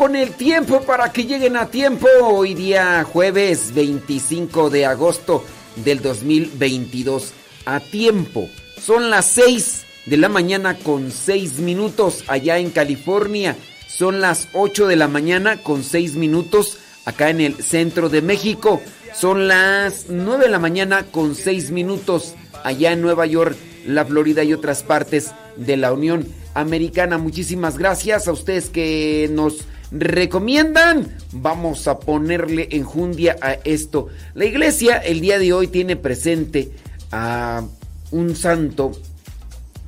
Con el tiempo para que lleguen a tiempo. Hoy día jueves 25 de agosto del 2022. A tiempo. Son las 6 de la mañana con 6 minutos allá en California. Son las 8 de la mañana con 6 minutos acá en el centro de México. Son las 9 de la mañana con 6 minutos allá en Nueva York, la Florida y otras partes de la Unión Americana. Muchísimas gracias a ustedes que nos recomiendan. Vamos a ponerle enjundia a esto. La iglesia el día de hoy tiene presente a un santo,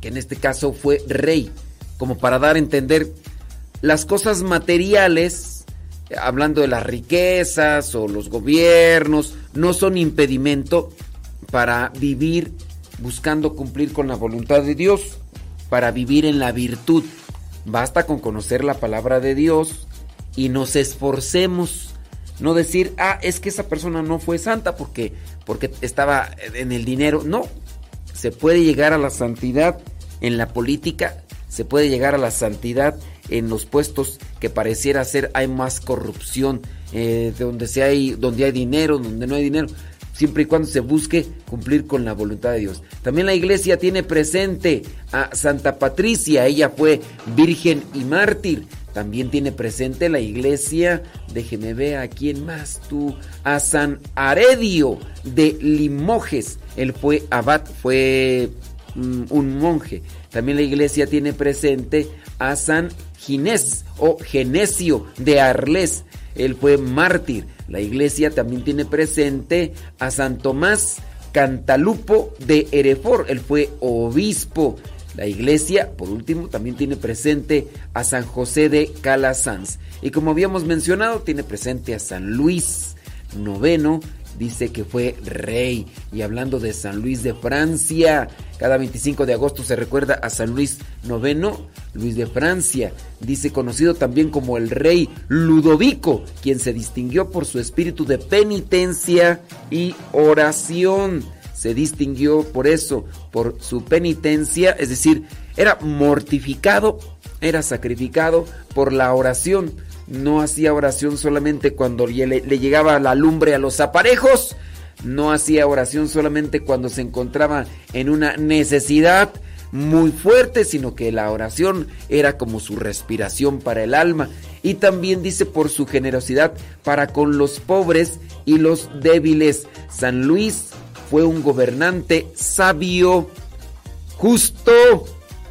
que en este caso fue rey, como para dar a entender las cosas materiales, hablando de las riquezas o los gobiernos, no son impedimento para vivir buscando cumplir con la voluntad de Dios, para vivir en la virtud. Basta con conocer la palabra de Dios, y nos esforcemos. No decir, ah, es que esa persona no fue santa porque, porque estaba en el dinero. No, se puede llegar a la santidad en la política, se puede llegar a la santidad en los puestos que pareciera ser hay más corrupción, eh, donde, se hay, donde hay dinero, donde no hay dinero, siempre y cuando se busque cumplir con la voluntad de Dios. También la iglesia tiene presente a Santa Patricia, ella fue virgen y mártir. También tiene presente la iglesia, déjeme ver a quién más tú, a San Aredio de Limoges. Él fue abad, fue mm, un monje. También la iglesia tiene presente a San Ginés o Genesio de Arles. Él fue mártir. La iglesia también tiene presente a San Tomás Cantalupo de Erefor. Él fue obispo. La iglesia, por último, también tiene presente a San José de Calasanz. Y como habíamos mencionado, tiene presente a San Luis noveno, dice que fue rey. Y hablando de San Luis de Francia, cada 25 de agosto se recuerda a San Luis noveno, Luis de Francia. Dice conocido también como el rey Ludovico, quien se distinguió por su espíritu de penitencia y oración se distinguió por eso, por su penitencia, es decir, era mortificado, era sacrificado por la oración. No hacía oración solamente cuando le, llegaba la lumbre a los aparejos, no hacía oración solamente cuando se encontraba en una necesidad muy fuerte, sino que la oración era como su respiración para el alma. Y también dice por su generosidad para con los pobres y los débiles. San Luis fue un gobernante sabio, justo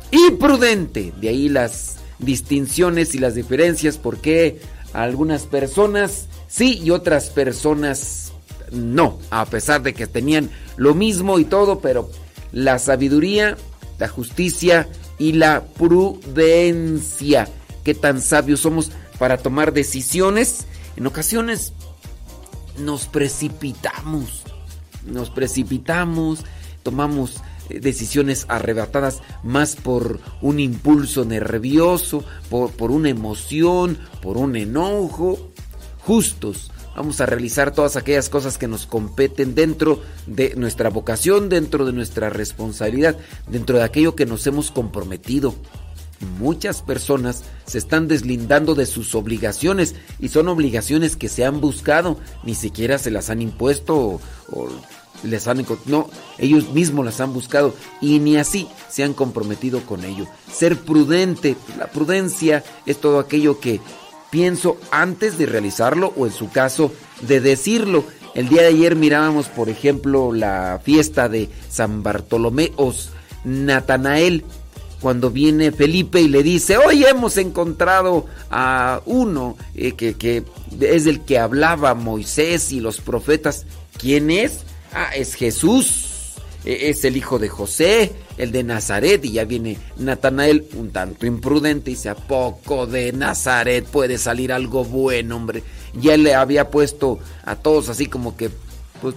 y prudente. De ahí las distinciones y las diferencias, porque algunas personas sí y otras personas no, a pesar de que tenían lo mismo y todo, pero la sabiduría, la justicia y la prudencia. Qué tan sabios somos para tomar decisiones. En ocasiones nos precipitamos nos precipitamos, tomamos eh, decisiones arrebatadas más por un impulso nervioso, por, por una emoción, por un enojo. Justos, vamos a realizar todas aquellas cosas que nos competen dentro de nuestra vocación, dentro de nuestra responsabilidad, dentro de aquello que nos hemos comprometido. Muchas personas se están deslindando de sus obligaciones y son obligaciones que se han buscado, ni siquiera se las han impuesto o, les han no, ellos mismos las han buscado y ni así se han comprometido con ello. Ser prudente, la prudencia es todo aquello que pienso antes de realizarlo o en su caso de decirlo. El día de ayer mirábamos, por ejemplo, la fiesta de San Bartolomeos Natanael, cuando viene Felipe y le dice, hoy hemos encontrado a uno eh, que, es el que hablaba Moisés y los profetas. ¿Quién es? Ah, es Jesús. E, es el hijo de José, el de Nazaret. Y ya viene Natanael, un tanto imprudente, y dice: ¿A poco de Nazaret puede salir algo bueno, hombre? Ya le había puesto a todos así como que, pues,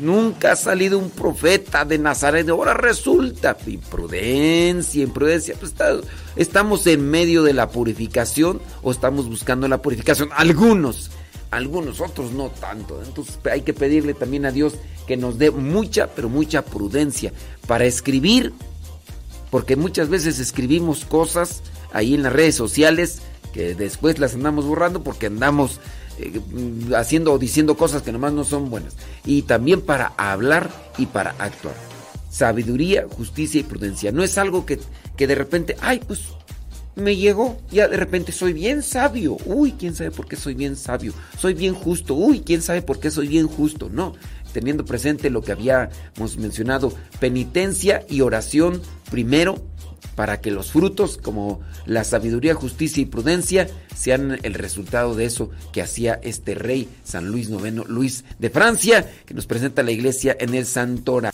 nunca ha salido un profeta de Nazaret. Ahora resulta, imprudencia, imprudencia. Pues estamos en medio de la purificación o estamos buscando la purificación. Algunos algunos, otros no tanto. Entonces hay que pedirle también a Dios que nos dé mucha, pero mucha prudencia para escribir, porque muchas veces escribimos cosas ahí en las redes sociales que después las andamos borrando porque andamos eh, haciendo o diciendo cosas que nomás no son buenas. Y también para hablar y para actuar. Sabiduría, justicia y prudencia. No es algo que, que de repente, ay, pues me llegó, ya de repente soy bien sabio. Uy, quién sabe por qué soy bien sabio. Soy bien justo. Uy, quién sabe por qué soy bien justo. No, teniendo presente lo que habíamos mencionado, penitencia y oración primero para que los frutos como la sabiduría, justicia y prudencia sean el resultado de eso que hacía este rey San Luis IX, Luis de Francia, que nos presenta la iglesia en el Santora.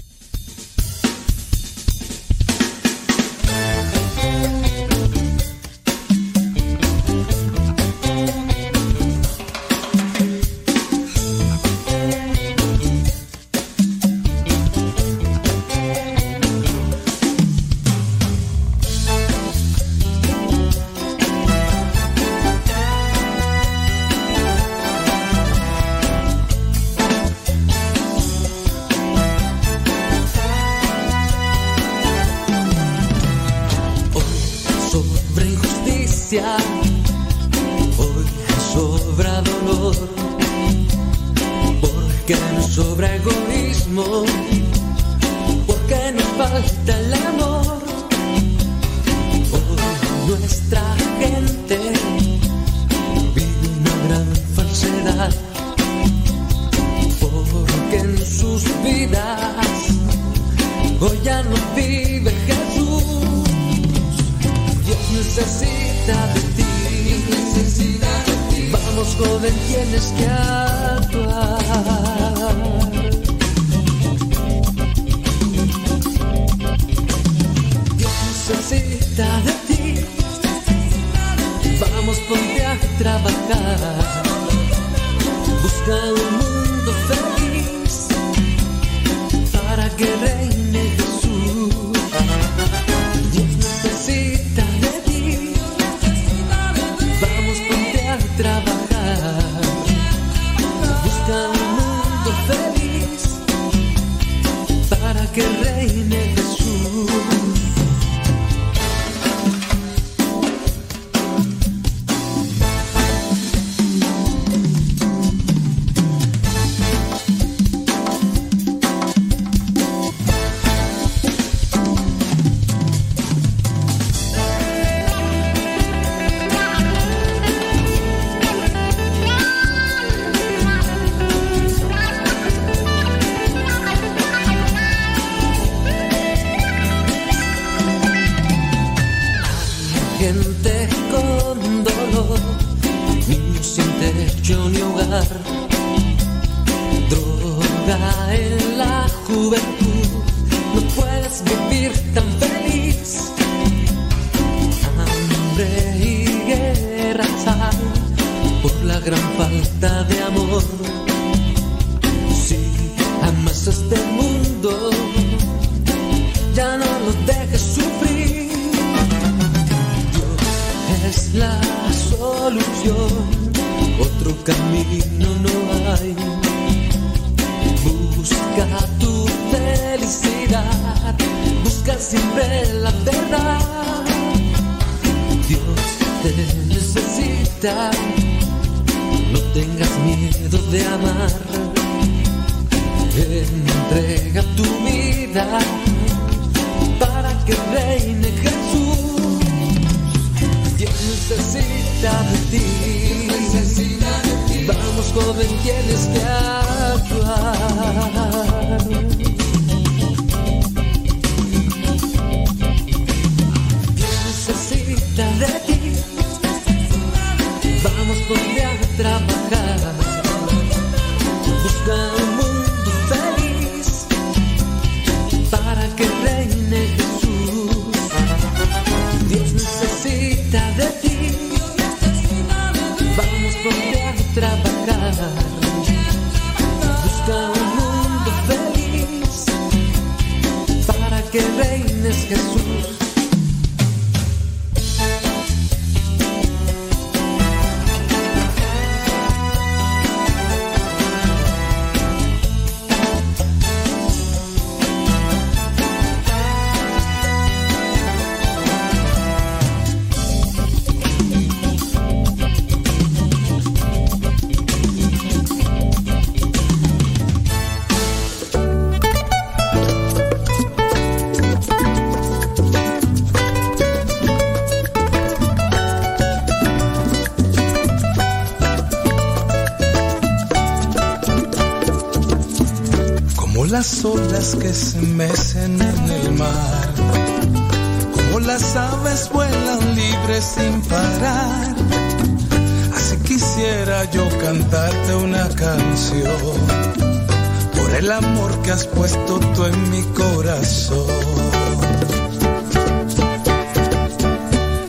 Has puesto tú en mi corazón.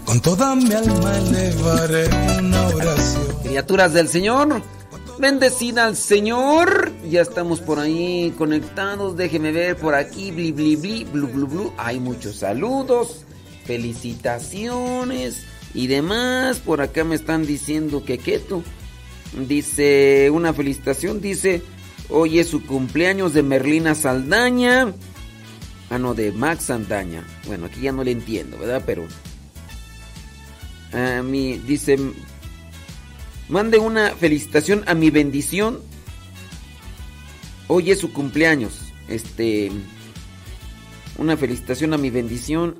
Con toda mi alma elevaré una oración. Criaturas del Señor, bendecida al Señor. Ya estamos por ahí conectados. Déjeme ver por aquí. Bli, bli, bli, blu. Hay muchos saludos, felicitaciones y demás. Por acá me están diciendo que queto. Dice una felicitación. Dice hoy es su cumpleaños de Merlina Saldaña. Ah, no, de Max Saldaña. Bueno, aquí ya no le entiendo, ¿verdad? Pero. A mí dice Mande una felicitación a mi bendición. Hoy es su cumpleaños. Este. Una felicitación a mi bendición.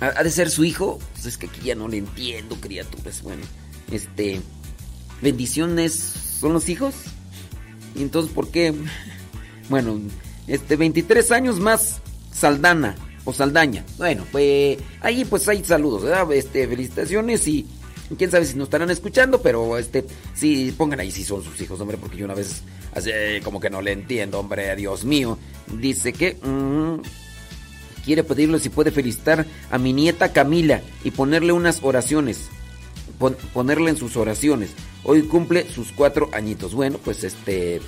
¿Ha de ser su hijo? Pues es que aquí ya no le entiendo, criaturas. Bueno, este. Bendiciones son los hijos. ¿Y entonces por qué? Bueno, este, 23 años más Saldana o Saldaña. Bueno, pues ahí pues hay saludos, ¿verdad? Este, felicitaciones y quién sabe si nos estarán escuchando, pero este, sí, pongan ahí si son sus hijos, hombre, porque yo una vez así como que no le entiendo, hombre, Dios mío. Dice que mm, quiere pedirle si puede felicitar a mi nieta Camila y ponerle unas oraciones. Pon- ponerle en sus oraciones. Hoy cumple sus cuatro añitos. Bueno, pues este.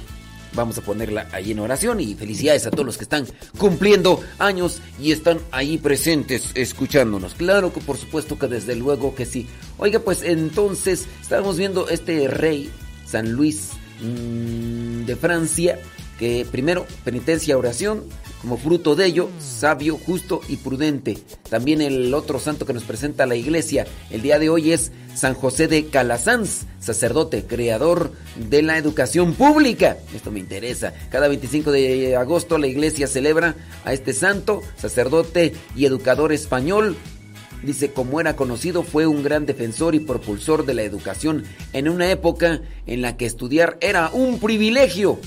Vamos a ponerla ahí en oración y felicidades a todos los que están cumpliendo años y están ahí presentes escuchándonos. Claro que por supuesto que desde luego que sí. Oiga, pues entonces estábamos viendo este rey, San Luis mm, de Francia, que primero penitencia, oración, como fruto de ello, sabio, justo y prudente. También el otro santo que nos presenta la iglesia el día de hoy es San José de Calasanz, sacerdote, creador de la educación pública. Esto me interesa. Cada 25 de agosto la iglesia celebra a este santo, sacerdote y educador español. Dice, como era conocido, fue un gran defensor y propulsor de la educación en una época en la que estudiar era un privilegio.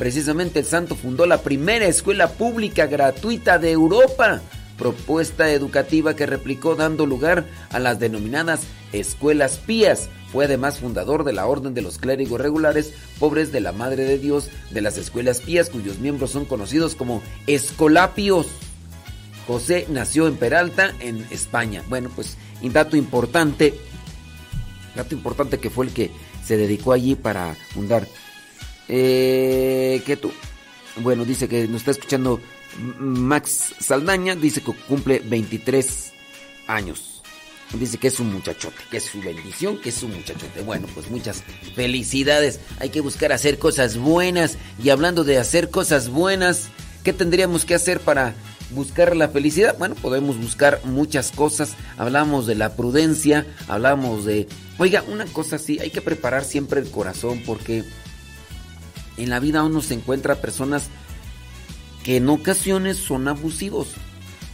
Precisamente el santo fundó la primera escuela pública gratuita de Europa, propuesta educativa que replicó dando lugar a las denominadas escuelas pías. Fue además fundador de la Orden de los Clérigos Regulares, pobres de la Madre de Dios, de las escuelas pías cuyos miembros son conocidos como escolapios. José nació en Peralta, en España. Bueno, pues un dato importante, dato importante que fue el que se dedicó allí para fundar. Eh, ¿Qué tú? Bueno, dice que nos está escuchando Max Saldaña, dice que cumple 23 años. Dice que es un muchachote, que es su bendición, que es un muchachote. Bueno, pues muchas felicidades. Hay que buscar hacer cosas buenas. Y hablando de hacer cosas buenas, ¿qué tendríamos que hacer para buscar la felicidad? Bueno, podemos buscar muchas cosas. Hablamos de la prudencia, hablamos de... Oiga, una cosa sí, hay que preparar siempre el corazón porque En la vida uno se encuentra personas que en ocasiones son abusivos.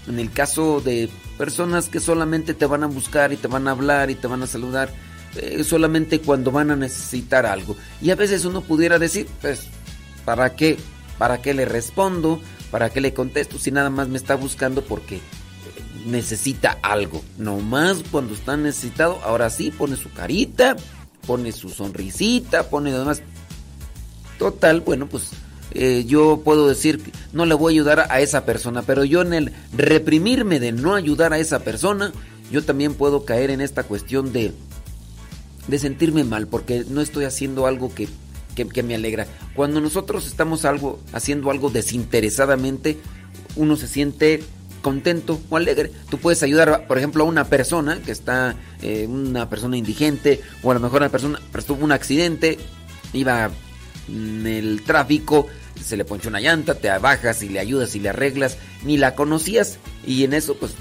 En el caso de personas que solamente te van a buscar y te van a hablar y te van a saludar eh, solamente cuando van a necesitar algo. Y a veces uno pudiera decir, pues, ¿para qué? ¿Para qué le respondo? ¿Para qué le contesto si nada más me está buscando porque necesita algo? No más cuando está necesitado, ahora sí pone su carita, pone su sonrisita, pone demás. Total, bueno, pues eh, yo puedo decir, no le voy a ayudar a esa persona, pero yo en el reprimirme de no ayudar a esa persona, yo también puedo caer en esta cuestión de, de sentirme mal, porque no estoy haciendo algo que, que, me alegra. Cuando nosotros estamos algo, haciendo algo desinteresadamente, uno se siente contento o alegre. Tú puedes ayudar, por ejemplo, a una persona que está, eh, una persona indigente, o a lo mejor una persona tuvo un accidente, iba en el tráfico, se le ponchó una llanta, te bajas y le ayudas y le arreglas, ni la conocías y en eso pues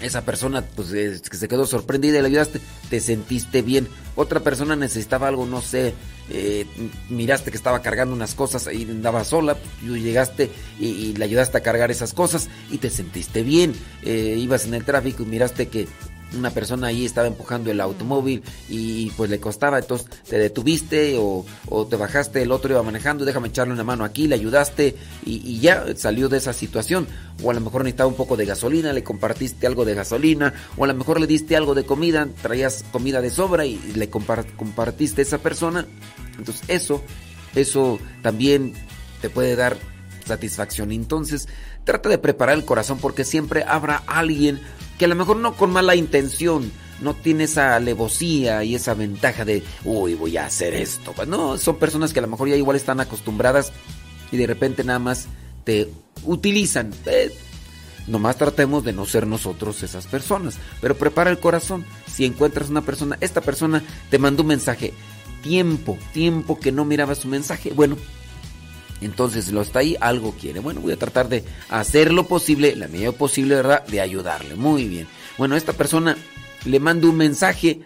esa persona pues que se quedó sorprendida y le ayudaste, te sentiste bien. Otra persona necesitaba algo, no sé, eh, miraste que estaba cargando unas cosas y andaba sola, tú llegaste y, le ayudaste a cargar esas cosas y te sentiste bien. Eh, ibas en el tráfico y miraste que una persona ahí estaba empujando el automóvil y pues le costaba, entonces te detuviste o, te bajaste, el otro iba manejando, déjame echarle una mano aquí, le ayudaste y, ya salió de esa situación. O a lo mejor necesitaba un poco de gasolina, le compartiste algo de gasolina, o a lo mejor le diste algo de comida, traías comida de sobra y le compartiste a esa persona. Entonces eso, eso también te puede dar satisfacción. Entonces, trata de preparar el corazón porque siempre habrá alguien que a lo mejor no con mala intención, no tiene esa alevosía y esa ventaja de, uy, voy a hacer esto. Pues no, son personas que a lo mejor ya igual están acostumbradas y de repente nada más te utilizan. Eh, nomás tratemos de no ser nosotros esas personas. Pero prepara el corazón. Si encuentras una persona, esta persona te mandó un mensaje. Tiempo, tiempo que no miraba su mensaje. Bueno, entonces lo está ahí, algo quiere. Bueno, voy a tratar de hacer lo posible, la medida posible, ¿verdad? De ayudarle. Muy bien. Bueno, esta persona le mando un mensaje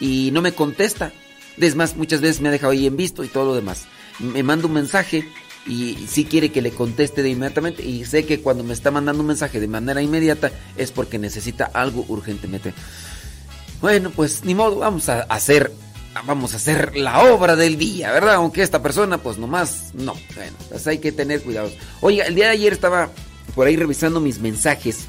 y no me contesta. Es más, muchas veces me ha dejado ahí en visto y todo lo demás. Me manda un mensaje y sí quiere que le conteste de inmediatamente y sé que cuando me está mandando un mensaje de manera inmediata es porque necesita algo urgentemente. Bueno, pues ni modo, vamos a hacer vamos a hacer la obra del día, ¿verdad? Aunque esta persona, pues nomás, no. Bueno, pues hay que tener cuidado. Oiga, el día de ayer estaba por ahí revisando mis mensajes.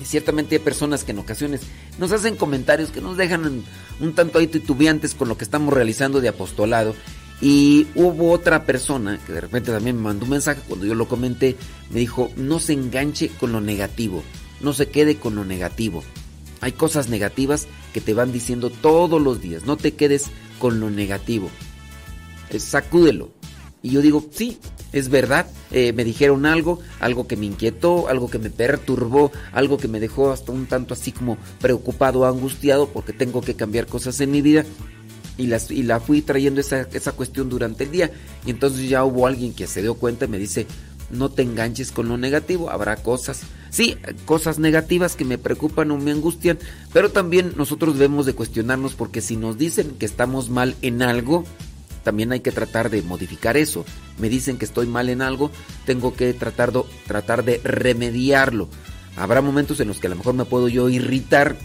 Y ciertamente hay personas que en ocasiones nos hacen comentarios que nos dejan un tanto ahí titubeantes con lo que estamos realizando de apostolado. Y hubo otra persona que de repente también me mandó un mensaje cuando yo lo comenté. Me dijo, no se enganche con lo negativo, no se quede con lo negativo. Hay cosas negativas que te van diciendo todos los días. No te quedes con lo negativo. sacúdelo. Y yo digo, sí, es verdad. Eh, me dijeron algo, algo que me inquietó, algo que me perturbó, algo que me dejó hasta un tanto así como preocupado, angustiado, porque tengo que cambiar cosas en mi vida. Y, las, y la fui trayendo esa, esa cuestión durante el día. Y entonces ya hubo alguien que se dio cuenta y me dice, no te enganches con lo negativo, habrá cosas, sí, cosas negativas que me preocupan o me angustian, pero también nosotros debemos de cuestionarnos porque si nos dicen que estamos mal en algo, también hay que tratar de modificar eso. Me dicen que estoy mal en algo, tengo que tratar de, tratar de remediarlo. Habrá momentos en los que a lo mejor me puedo yo irritar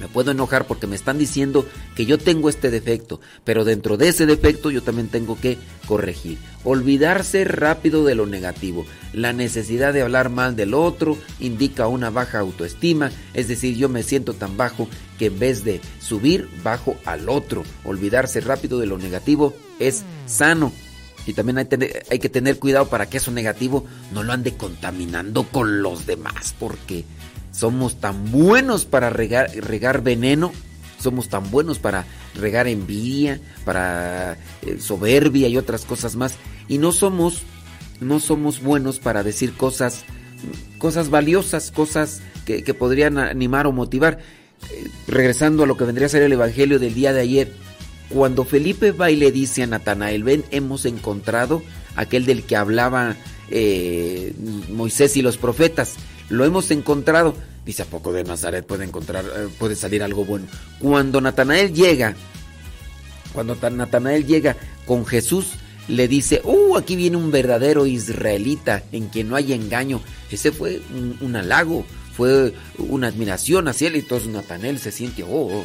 me puedo enojar porque me están diciendo que yo tengo este defecto, pero dentro de ese defecto yo también tengo que corregir. Olvidarse rápido de lo negativo. La necesidad de hablar mal del otro indica una baja autoestima, es decir, yo me siento tan bajo que en vez de subir, bajo al otro. Olvidarse rápido de lo negativo es sano. Y también hay, que tener cuidado para que eso negativo no lo ande contaminando con los demás, porque somos tan buenos para regar, regar veneno, somos tan buenos para regar envidia, para eh, soberbia y otras cosas más. Y no somos, no somos buenos para decir cosas, cosas valiosas, cosas que, podrían animar o motivar. Eh, regresando a lo que vendría a ser el Evangelio del día de ayer, cuando Felipe va y le dice a Natanael, ven, hemos encontrado aquel del que hablaba eh, Moisés y los profetas, lo hemos encontrado. Dice, ¿a poco de Nazaret puede encontrar, eh, puede salir algo bueno? Cuando Natanael llega Cuando Natanael llega con Jesús, le dice, uh, aquí viene un verdadero israelita en quien no hay engaño. Ese fue un, halago, fue una admiración hacia él y entonces Natanael se siente, oh, oh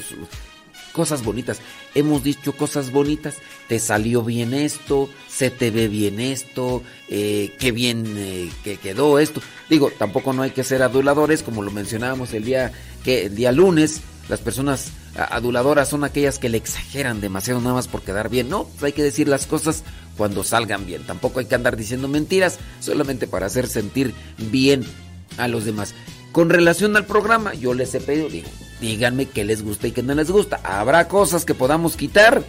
cosas bonitas. Hemos dicho cosas bonitas, te salió bien esto, se te ve bien esto, eh, qué bien eh, que quedó esto. Digo, tampoco no hay que ser aduladores, como lo mencionábamos el día, que, el día lunes, las personas aduladoras son aquellas que le exageran demasiado nada más por quedar bien. No, pues hay que decir las cosas cuando salgan bien. Tampoco hay que andar diciendo mentiras solamente para hacer sentir bien a los demás. Con relación al programa, yo les he pedido, digo, díganme qué les gusta y qué no les gusta. Habrá cosas que podamos quitar,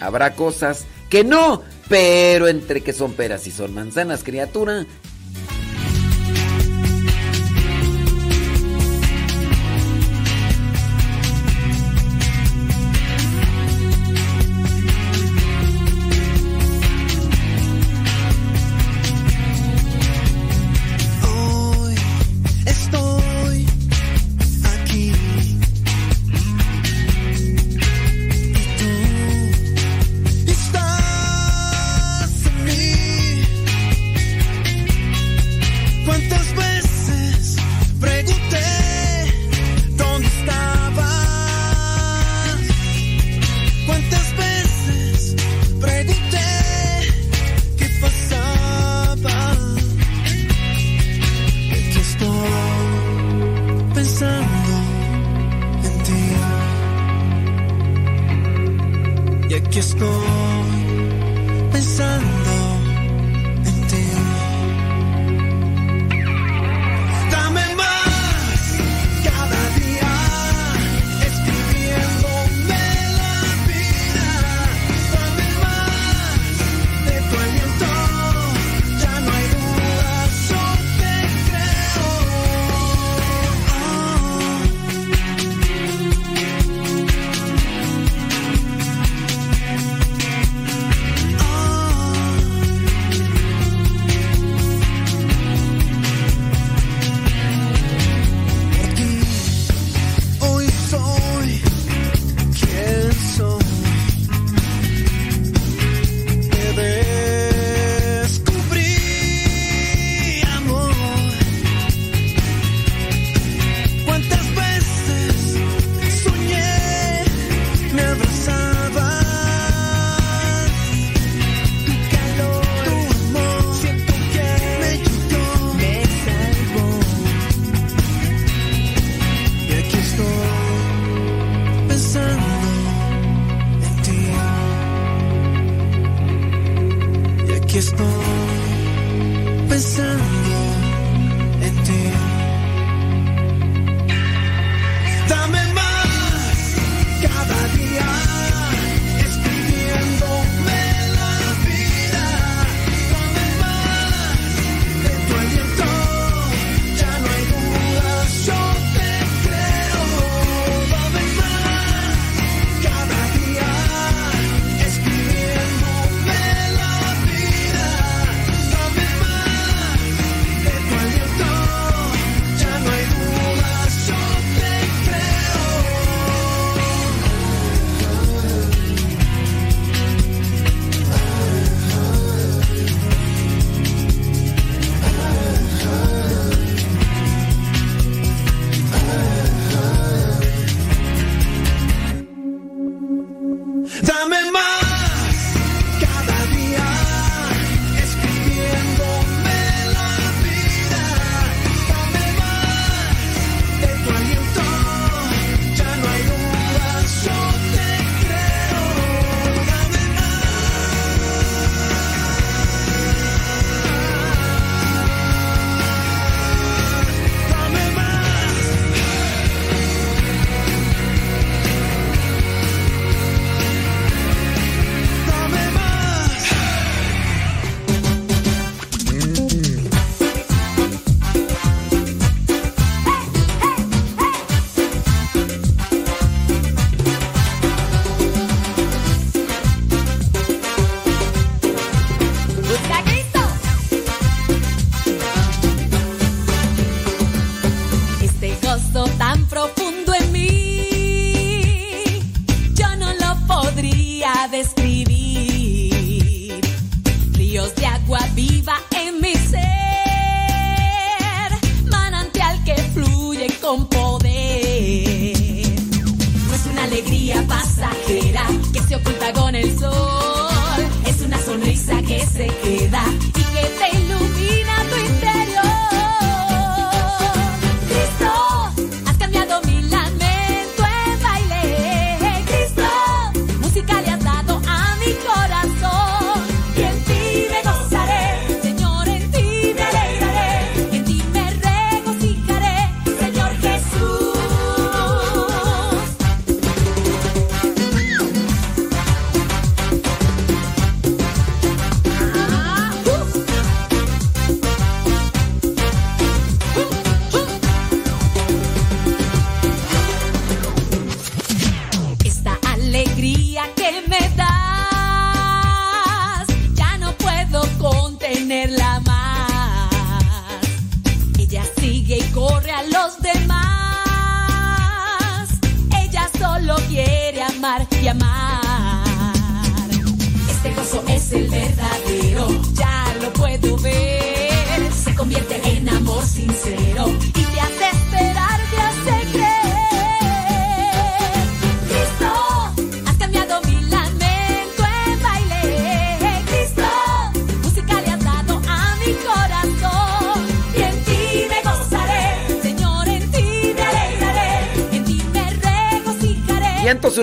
habrá cosas que no, pero entre que son peras y son manzanas, criatura,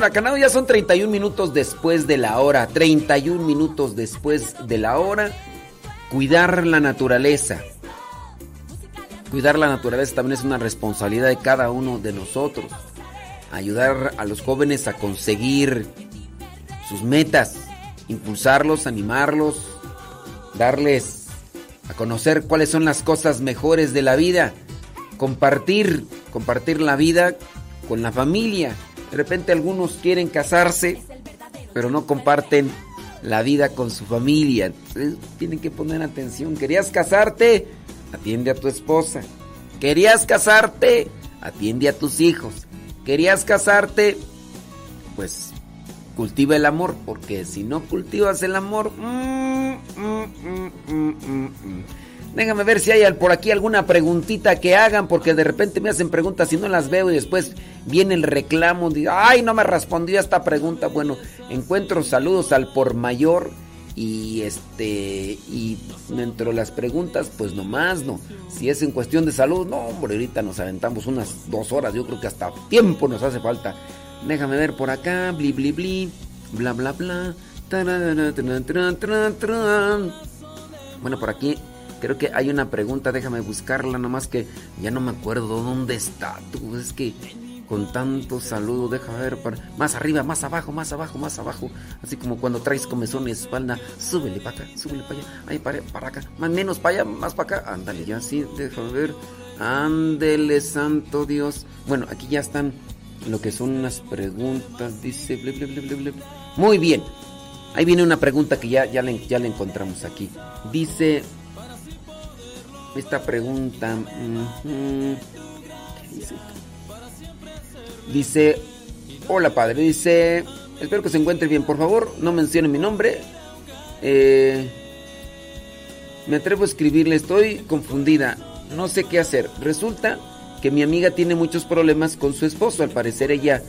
huracanados ya son 31 minutos después de la hora. 31 minutos después de la hora. Cuidar la naturaleza. Cuidar la naturaleza también es una responsabilidad de cada uno de nosotros. Ayudar a los jóvenes a conseguir sus metas. Impulsarlos, animarlos. Darles a conocer cuáles son las cosas mejores de la vida. Compartir, compartir la vida con la familia. De repente algunos quieren casarse, pero no comparten la vida con su familia. Entonces, tienen que poner atención. ¿Querías casarte? Atiende a tu esposa. ¿Querías casarte? Atiende a tus hijos. ¿Querías casarte? Pues cultiva el amor, porque si no cultivas el amor... mm, mm, mm. Déjame ver si hay por aquí alguna preguntita que hagan, porque de repente me hacen preguntas y no las veo y después viene el reclamo. Ay, no me respondió esta pregunta. Bueno, encuentro saludos al por mayor y este y dentro de las preguntas, pues nomás no. Si es en cuestión de salud, no, hombre, ahorita nos aventamos unas dos horas. Yo creo que hasta tiempo nos hace falta. Déjame ver por acá, bli bli bli, bla bla bla. Bueno, por aquí creo que hay una pregunta, déjame buscarla, nomás que ya no me acuerdo dónde está. Tú, es que con tanto saludo, déjame ver, para- más arriba, más abajo, más abajo, más abajo. Así como cuando traes comezón en espalda, súbele para acá, súbele para allá, ahí para, para acá, más menos para allá, más para acá. Ándale, ya sí, déjame ver. Ándele, santo Dios. Bueno, aquí ya están lo que son unas preguntas, dice. ble, ble, ble. Muy bien. Ahí viene una pregunta que ya, ya, le, ya le encontramos aquí. Dice. Esta pregunta. Dice. Hola padre. Dice. Espero que se encuentre bien. Por favor, no mencione mi nombre. Eh, me atrevo a escribirle. Estoy confundida. No sé qué hacer. Resulta que mi amiga tiene muchos problemas con su esposo. Al parecer ella,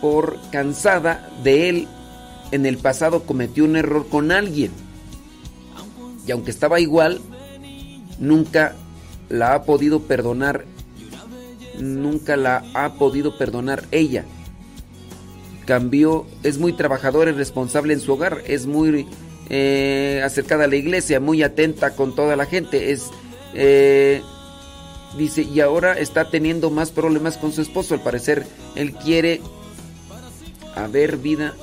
por cansada de él, en el pasado cometió un error con alguien. Y aunque estaba igual, nunca la ha podido perdonar. Nunca la ha podido perdonar ella. Cambió, es muy trabajadora y responsable en su hogar, es muy eh, acercada a la iglesia, muy atenta con toda la gente, es eh, dice y ahora está teniendo más problemas con su esposo. Al parecer él quiere haber vida,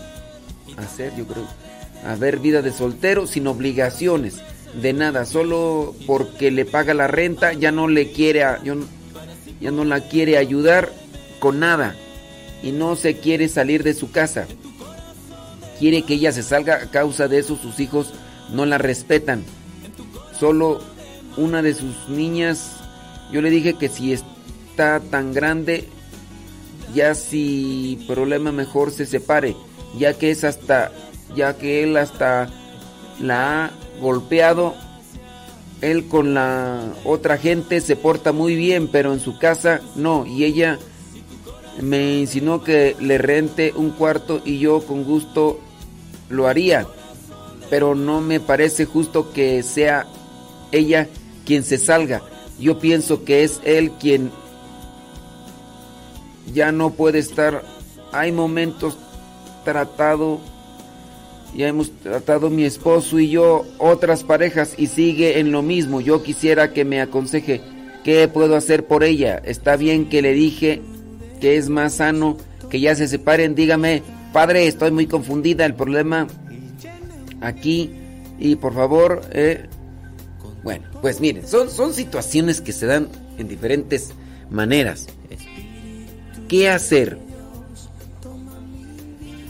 hacer, yo creo, haber vida de soltero sin obligaciones, de nada, solo porque le paga la renta, ya no le quiere, ya no la quiere ayudar con nada y no se quiere salir de su casa. Quiere que ella se salga a causa de eso, sus hijos no la respetan. Solo una de sus niñas, yo le dije que si está tan grande, ya si problema mejor se separe, ya que es hasta, ya que él hasta la ha golpeado. Él con la otra gente se porta muy bien, pero en su casa no. Y ella me insinuó que le rente un cuarto y yo con gusto lo haría. Pero no me parece justo que sea ella quien se salga. Yo pienso que es él quien ya no puede estar. Hay momentos tratado, ya hemos tratado mi esposo y yo otras parejas y sigue en lo mismo. Yo quisiera que me aconseje qué puedo hacer por ella. Está bien que le dije que es más sano que ya se separen. Dígame, padre, estoy muy confundida. El problema aquí y por favor, eh, bueno, pues miren, son, son situaciones que se dan en diferentes maneras. ¿Qué hacer?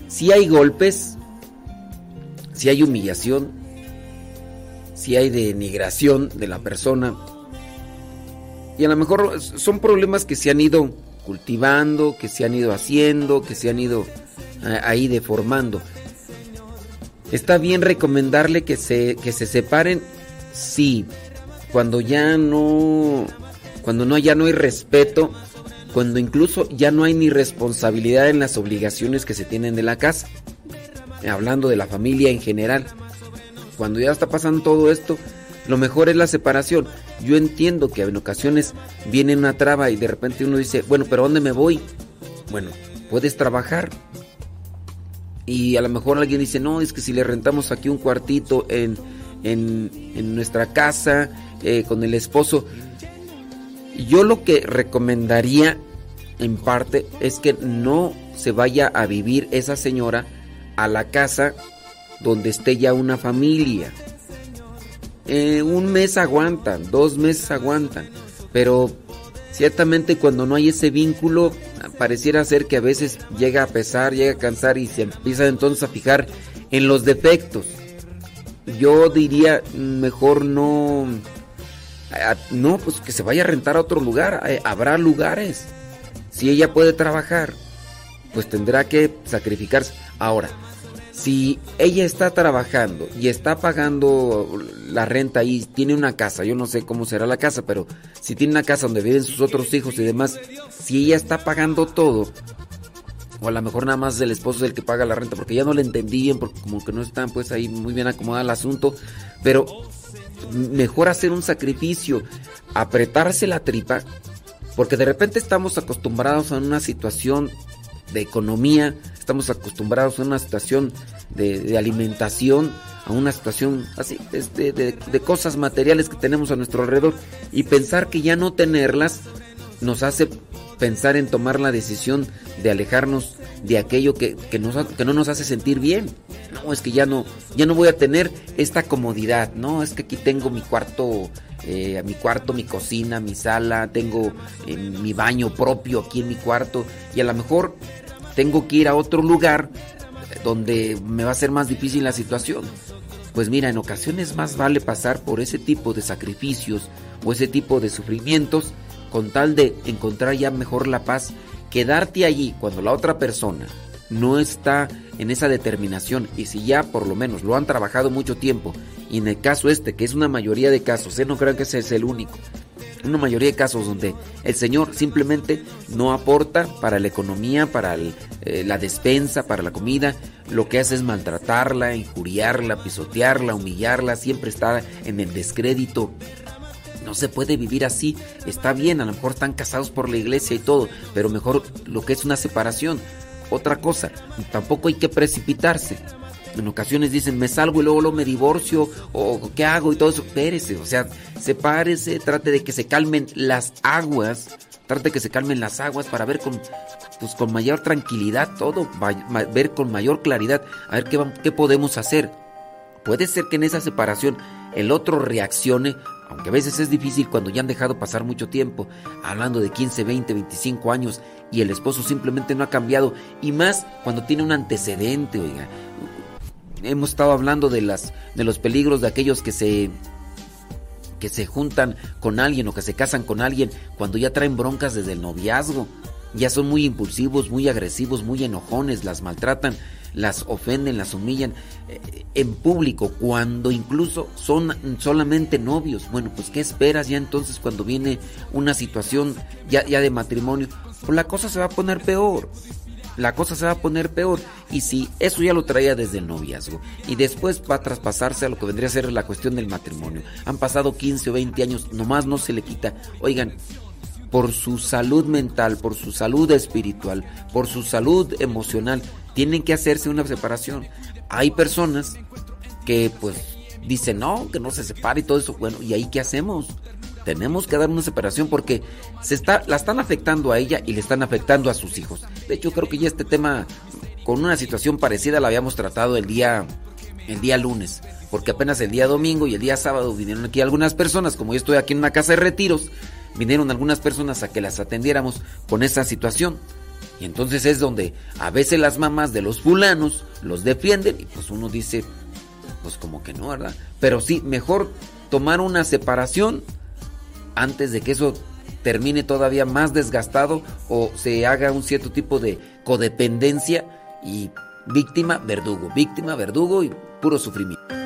Si hay golpes, si hay humillación, si hay denigración de la persona, y a lo mejor son problemas que se han ido cultivando, que se han ido haciendo, que se han ido eh, ahí deformando. Está bien recomendarle que se, que se separen, sí, cuando ya no, cuando no, ya no hay respeto, cuando incluso ya no hay ni responsabilidad en las obligaciones que se tienen de la casa, hablando de la familia en general. Cuando ya está pasando todo esto, lo mejor es la separación. Yo entiendo que en ocasiones viene una traba y de repente uno dice, bueno, pero ¿dónde me voy? Bueno, puedes trabajar. Y a lo mejor alguien dice, no, es que si le rentamos aquí un cuartito en, en, nuestra casa eh, con el esposo. Yo lo que recomendaría en parte es que no se vaya a vivir esa señora a la casa donde esté ya una familia. Eh, un mes aguantan, dos meses aguantan, pero ciertamente cuando no hay ese vínculo, pareciera ser que a veces llega a pesar, llega a cansar y se empieza entonces a fijar en los defectos. Yo diría mejor no, no, pues que se vaya a rentar a otro lugar, eh, habrá lugares. Si ella puede trabajar, pues tendrá que sacrificarse. Ahora, si ella está trabajando y está pagando la renta y tiene una casa, yo no sé cómo será la casa, pero si tiene una casa donde viven sus otros hijos y demás, si ella está pagando todo, o a lo mejor nada más el esposo es el que paga la renta, porque ya no le entendían, porque como que no están pues ahí muy bien acomodado el asunto, pero mejor hacer un sacrificio, apretarse la tripa, porque de repente estamos acostumbrados a una situación de economía, estamos acostumbrados a una situación de, alimentación, a una situación así, de, de, cosas materiales que tenemos a nuestro alrededor. Y pensar que ya no tenerlas nos hace pensar en tomar la decisión de alejarnos de aquello que, que, que no nos hace sentir bien. No, es que ya no, ya no voy a tener esta comodidad. No, es que aquí tengo mi cuarto eh, mi cuarto, mi cocina, mi sala, tengo eh, mi baño propio aquí en mi cuarto y a lo mejor tengo que ir a otro lugar donde me va a ser más difícil la situación. Pues mira, en ocasiones más vale pasar por ese tipo de sacrificios o ese tipo de sufrimientos con tal de encontrar ya mejor la paz, quedarte allí cuando la otra persona no está en esa determinación y si ya por lo menos lo han trabajado mucho tiempo y en el caso este, que es una mayoría de casos, ¿eh? no creo que ese es el único, una mayoría de casos donde el Señor simplemente no aporta para la economía, para eh, la despensa, para la comida, lo que hace es maltratarla, injuriarla, pisotearla, humillarla, siempre está en el descrédito. No se puede vivir así. Está bien, a lo mejor están casados por la iglesia y todo, pero mejor lo que es una separación. Otra cosa, tampoco hay que precipitarse. En ocasiones dicen, me salgo y luego, luego me divorcio, o qué hago y todo eso. Espérese, o sea, sepárese, trate de que se calmen las aguas, trate de que se calmen las aguas para ver con, pues, con mayor tranquilidad todo, ver con mayor claridad, a ver qué, qué podemos hacer. Puede ser que en esa separación el otro reaccione, aunque a veces es difícil cuando ya han dejado pasar mucho tiempo, hablando de 15, 20, 25 años, y el esposo simplemente no ha cambiado, y más cuando tiene un antecedente, oiga, hemos estado hablando de las de los peligros de aquellos que se que se juntan con alguien o que se casan con alguien cuando ya traen broncas desde el noviazgo. Ya son muy impulsivos, muy agresivos, muy enojones, las maltratan, las ofenden, las humillan eh, en público, cuando incluso son solamente novios. Bueno, pues ¿qué esperas ya entonces cuando viene una situación ya, ya de matrimonio? Pues la cosa se va a poner peor la cosa se va a poner peor. Y si eso ya lo traía desde el noviazgo y después va a traspasarse a lo que vendría a ser la cuestión del matrimonio. Han pasado 15 o 20 años, nomás no se le quita. Oigan, por su salud mental, por su salud espiritual, por su salud emocional, tienen que hacerse una separación. Hay personas que pues dicen, no, que no se separe y todo eso. Bueno, ¿y ahí qué hacemos? Tenemos que dar una separación porque se está, la están afectando a ella y le están afectando a sus hijos. De hecho, creo que ya este tema con una situación parecida la habíamos tratado el día, el día lunes. Porque apenas el día domingo y el día sábado vinieron aquí algunas personas, como yo estoy aquí en una casa de retiros, vinieron algunas personas a que las atendiéramos con esa situación. Y entonces es donde a veces las mamás de los fulanos los defienden y pues uno dice, pues como que no, ¿verdad? Pero sí, mejor tomar una separación antes de que eso termine todavía más desgastado o se haga un cierto tipo de codependencia y víctima, verdugo, víctima, verdugo y puro sufrimiento.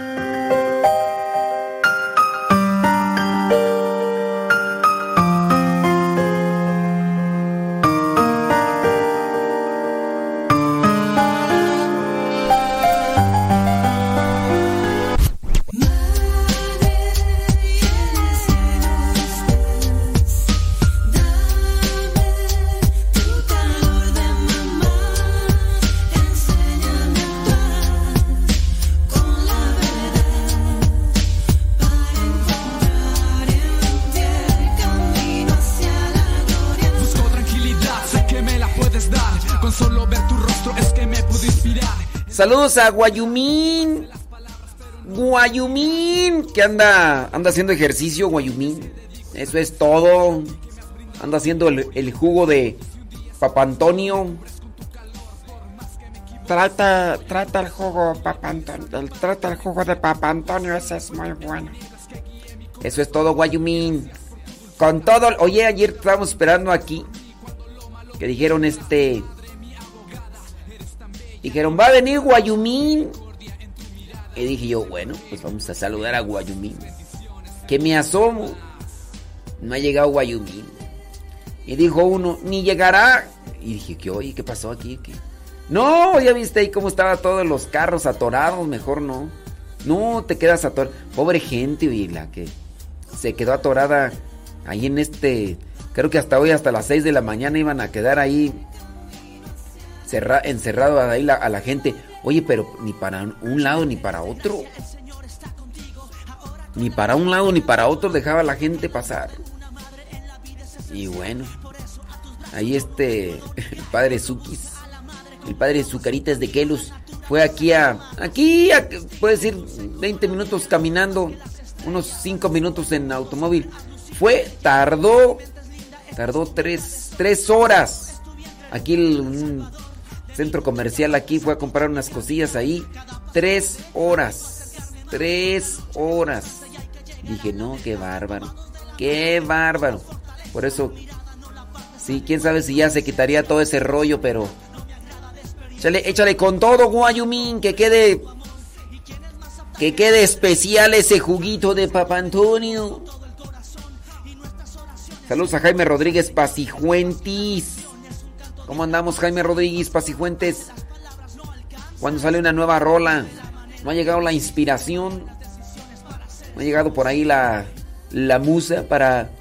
Saludos a Guayumín. Guayumín. Que anda, anda haciendo ejercicio, Guayumín. Eso es todo. Anda haciendo el, jugo de Papa Antonio. Trata, trata el jugo, Papa Antonio. Trata el jugo de Papa Antonio, ese es muy bueno. Eso es todo, Guayumín. Con todo. Oye, ayer estábamos esperando aquí. Que dijeron este. Dijeron, va a venir Guayumín. Y dije yo, bueno, pues vamos a saludar a Guayumín. Que me asomo. No ha llegado Guayumín. Y dijo uno, ni llegará. Y dije, ¿qué oye? ¿Qué pasó aquí? No, ya viste ahí cómo estaban todos los carros atorados. Mejor no. No, te quedas atorado. Pobre gente, y la que se quedó atorada ahí en este. Creo que hasta hoy, hasta las 6 de la mañana, iban a quedar ahí encerrado a la gente. Oye, pero ni para un lado ni para otro. Ni para un lado ni para otro dejaba la gente pasar. Y bueno, ahí este, el padre Sukis, el padre Zucaritas de Kelus, fue aquí a, aquí, a, puede decir, 20 minutos caminando, unos 5 minutos en automóvil. Fue, tardó, tardó 3, tres horas. Aquí el, centro comercial aquí, fue a comprar unas cosillas ahí. Tres horas. Tres horas. Dije, no, qué bárbaro. Qué bárbaro. Por eso, sí, quién sabe si ya se quitaría todo ese rollo, pero... Échale, échale con todo, Guayumín, que quede... Que quede especial ese juguito de Papa Antonio. Saludos a Jaime Rodríguez Pasijuentis. ¿Cómo andamos, Jaime Rodríguez Pasifuentes? Cuando sale una nueva rola, ¿no ha llegado la inspiración? ¿No ha llegado por ahí la, la musa para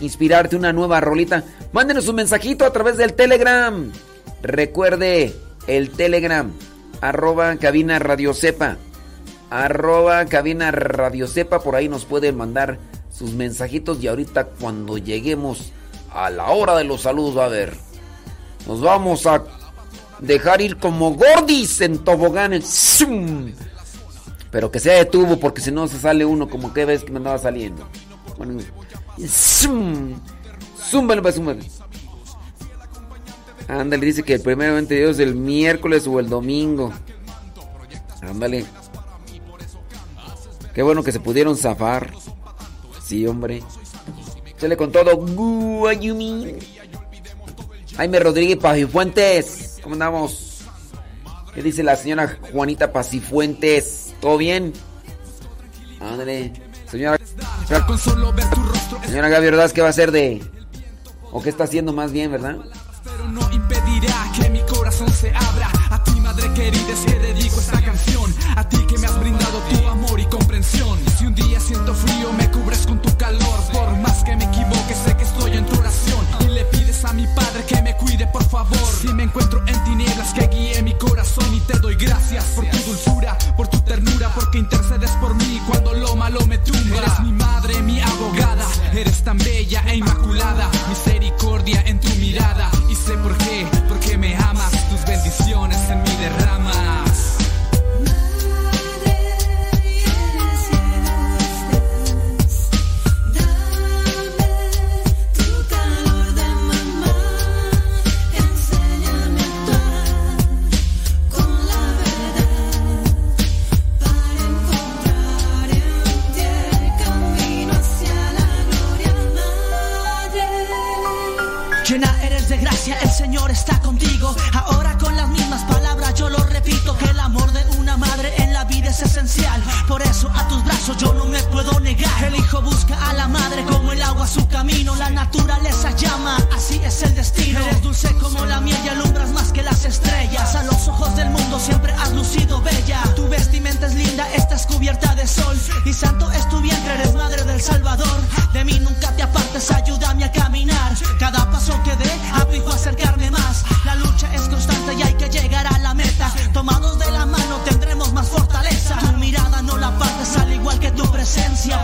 inspirarte una nueva rolita? Mándenos un mensajito a través del Telegram. Recuerde el Telegram, arroba cabina radio sepa. Arroba cabina radio sepa, por ahí nos pueden mandar sus mensajitos y ahorita cuando lleguemos a la hora de los saludos va a ver. Nos vamos a dejar ir como gordis en toboganes. Pero que sea de tubo, porque si no se sale uno como que ves que me andaba saliendo. Bueno, pues, zúmbale. Ándale, dice que el primeramente Dios el miércoles o el domingo. Ándale. Qué bueno que se pudieron zafar. Sí, hombre. Sale con todo. Guayumi. Jaime Rodríguez Pasifuentes. ¿Cómo andamos? ¿Qué dice la señora Juanita Pasifuentes? ¿Todo bien? Ándale. Señora. Señora Gaby ¿verdad? ¿qué va a hacer de.? ¿O qué está haciendo más bien, verdad? Pero no impedirá que mi corazón se abra. A ti, madre querida, es que dedico esta canción. A ti que me has brindado tu amor y comprensión. Si un día siento frío, padre que me cuide, por favor. Si me encuentro en tinieblas, que guíe mi corazón. Y te doy gracias por tu dulzura, por tu ternura, porque intercedes por mí cuando lo malo me tumba. Eres mi madre, mi abogada. Eres tan bella e inmaculada. Misericordia en tu mirada. Está contigo. Ahora con las mismas palabras yo lo repito, que el amor en la vida es esencial. Por eso a tus brazos yo no me puedo negar. El hijo busca a la madre como el agua su camino. La naturaleza llama, así es el destino. Eres dulce como la miel y alumbras más que las estrellas. A los ojos del mundo siempre has lucido bella. Tu vestimenta es linda, estás cubierta de sol. Y santo es tu vientre, eres madre del Salvador. De mí nunca te apartes, ayúdame a caminar. Cada paso que dé, a acercarme más. La lucha es constante y hay que llegar a la meta. Tomados de la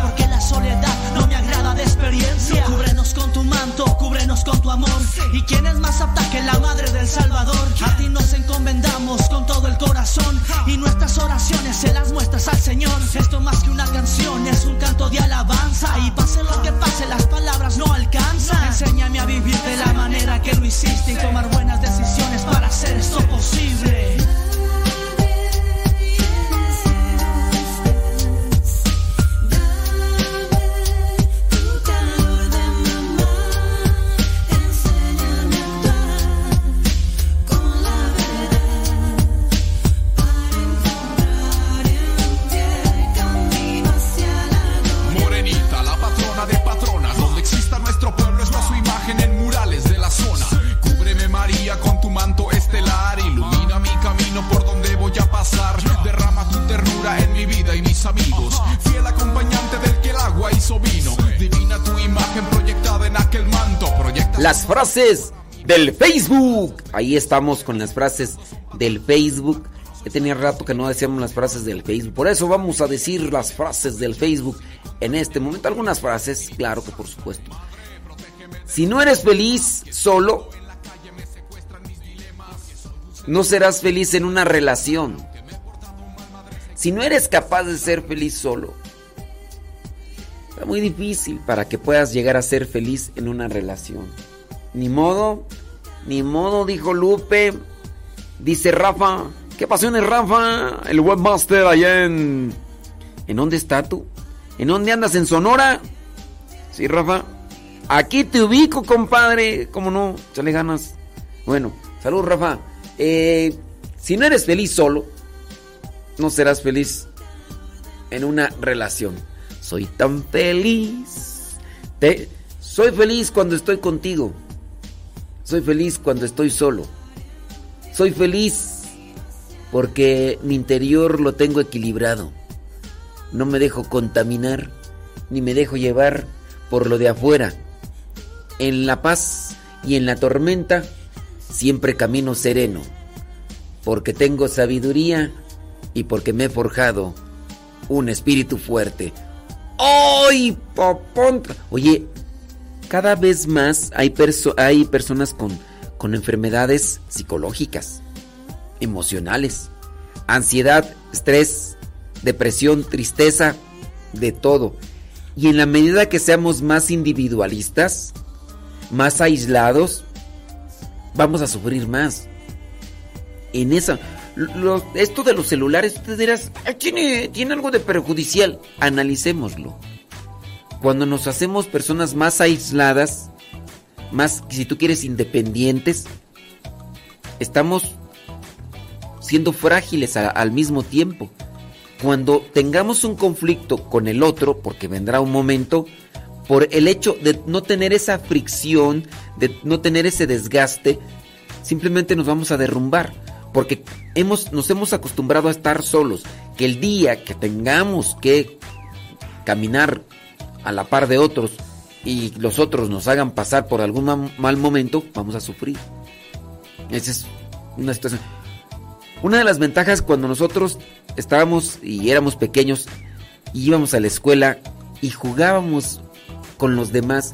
Porque la soledad no me agrada de experiencia. Cúbrenos con tu manto, cúbrenos con tu amor. ¿Y quién es más apta que la madre del Salvador? A ti nos encomendamos con todo el corazón. Y nuestras oraciones se las muestras al Señor. Esto más que una canción es un canto de alabanza. Y pase lo que pase, las palabras no alcanzan. Enséñame a vivir de la manera que lo hiciste y tomar buenas decisiones para hacer esto posible. Amigos, fiel acompañante del que el agua hizo vino. Divina tu imagen proyectada en aquel manto, Las frases del Facebook. Ahí estamos con las frases del Facebook. Ya tenía rato que no decíamos las frases del Facebook. Por eso vamos a decir las frases del Facebook en este momento. Algunas frases, claro que por supuesto. Si no eres feliz solo, no serás feliz en una relación. Si no eres capaz de ser feliz solo, está muy difícil para que puedas llegar a ser feliz en una relación. Ni modo, ni modo, dijo Lupe. Dice Rafa. ¿Qué pasiones, Rafa? El webmaster allá en. ¿En dónde está tú? ¿En dónde andas? ¿En Sonora? Sí, Rafa. Aquí te ubico, compadre. ¿Cómo no? Chale ganas. Bueno, salud, Rafa. Eh, si no eres feliz solo, no serás feliz en una relación. Soy tan feliz. Te, soy feliz cuando estoy contigo. Soy feliz cuando estoy solo. Soy feliz porque mi interior lo tengo equilibrado. No me dejo contaminar ni me dejo llevar por lo de afuera. En la paz y en la tormenta siempre camino sereno, porque tengo sabiduría y porque me he forjado un espíritu fuerte. ¡Ay, popontra! Oye, cada vez más hay personas con, con enfermedades psicológicas, emocionales, ansiedad, estrés, depresión, tristeza, de todo. Y en la medida que seamos más individualistas, más aislados, vamos a sufrir más. En esa. Esto de los celulares, tú dirás, "Ay, ¿tiene, tiene algo de perjudicial. Analicémoslo. Cuando nos hacemos personas más aisladas, más, si tú quieres, independientes, estamos siendo frágiles al mismo tiempo. Cuando tengamos un conflicto con el otro, porque vendrá un momento, por el hecho de no tener esa fricción, de no tener ese desgaste, simplemente nos vamos a derrumbar. Porque hemos, nos hemos acostumbrado a estar solos. Que el día que tengamos que caminar a la par de otros y los otros nos hagan pasar por algún ma- mal momento, vamos a sufrir. Esa es una situación. Una de las ventajas cuando nosotros estábamos y éramos pequeños y íbamos a la escuela y jugábamos con los demás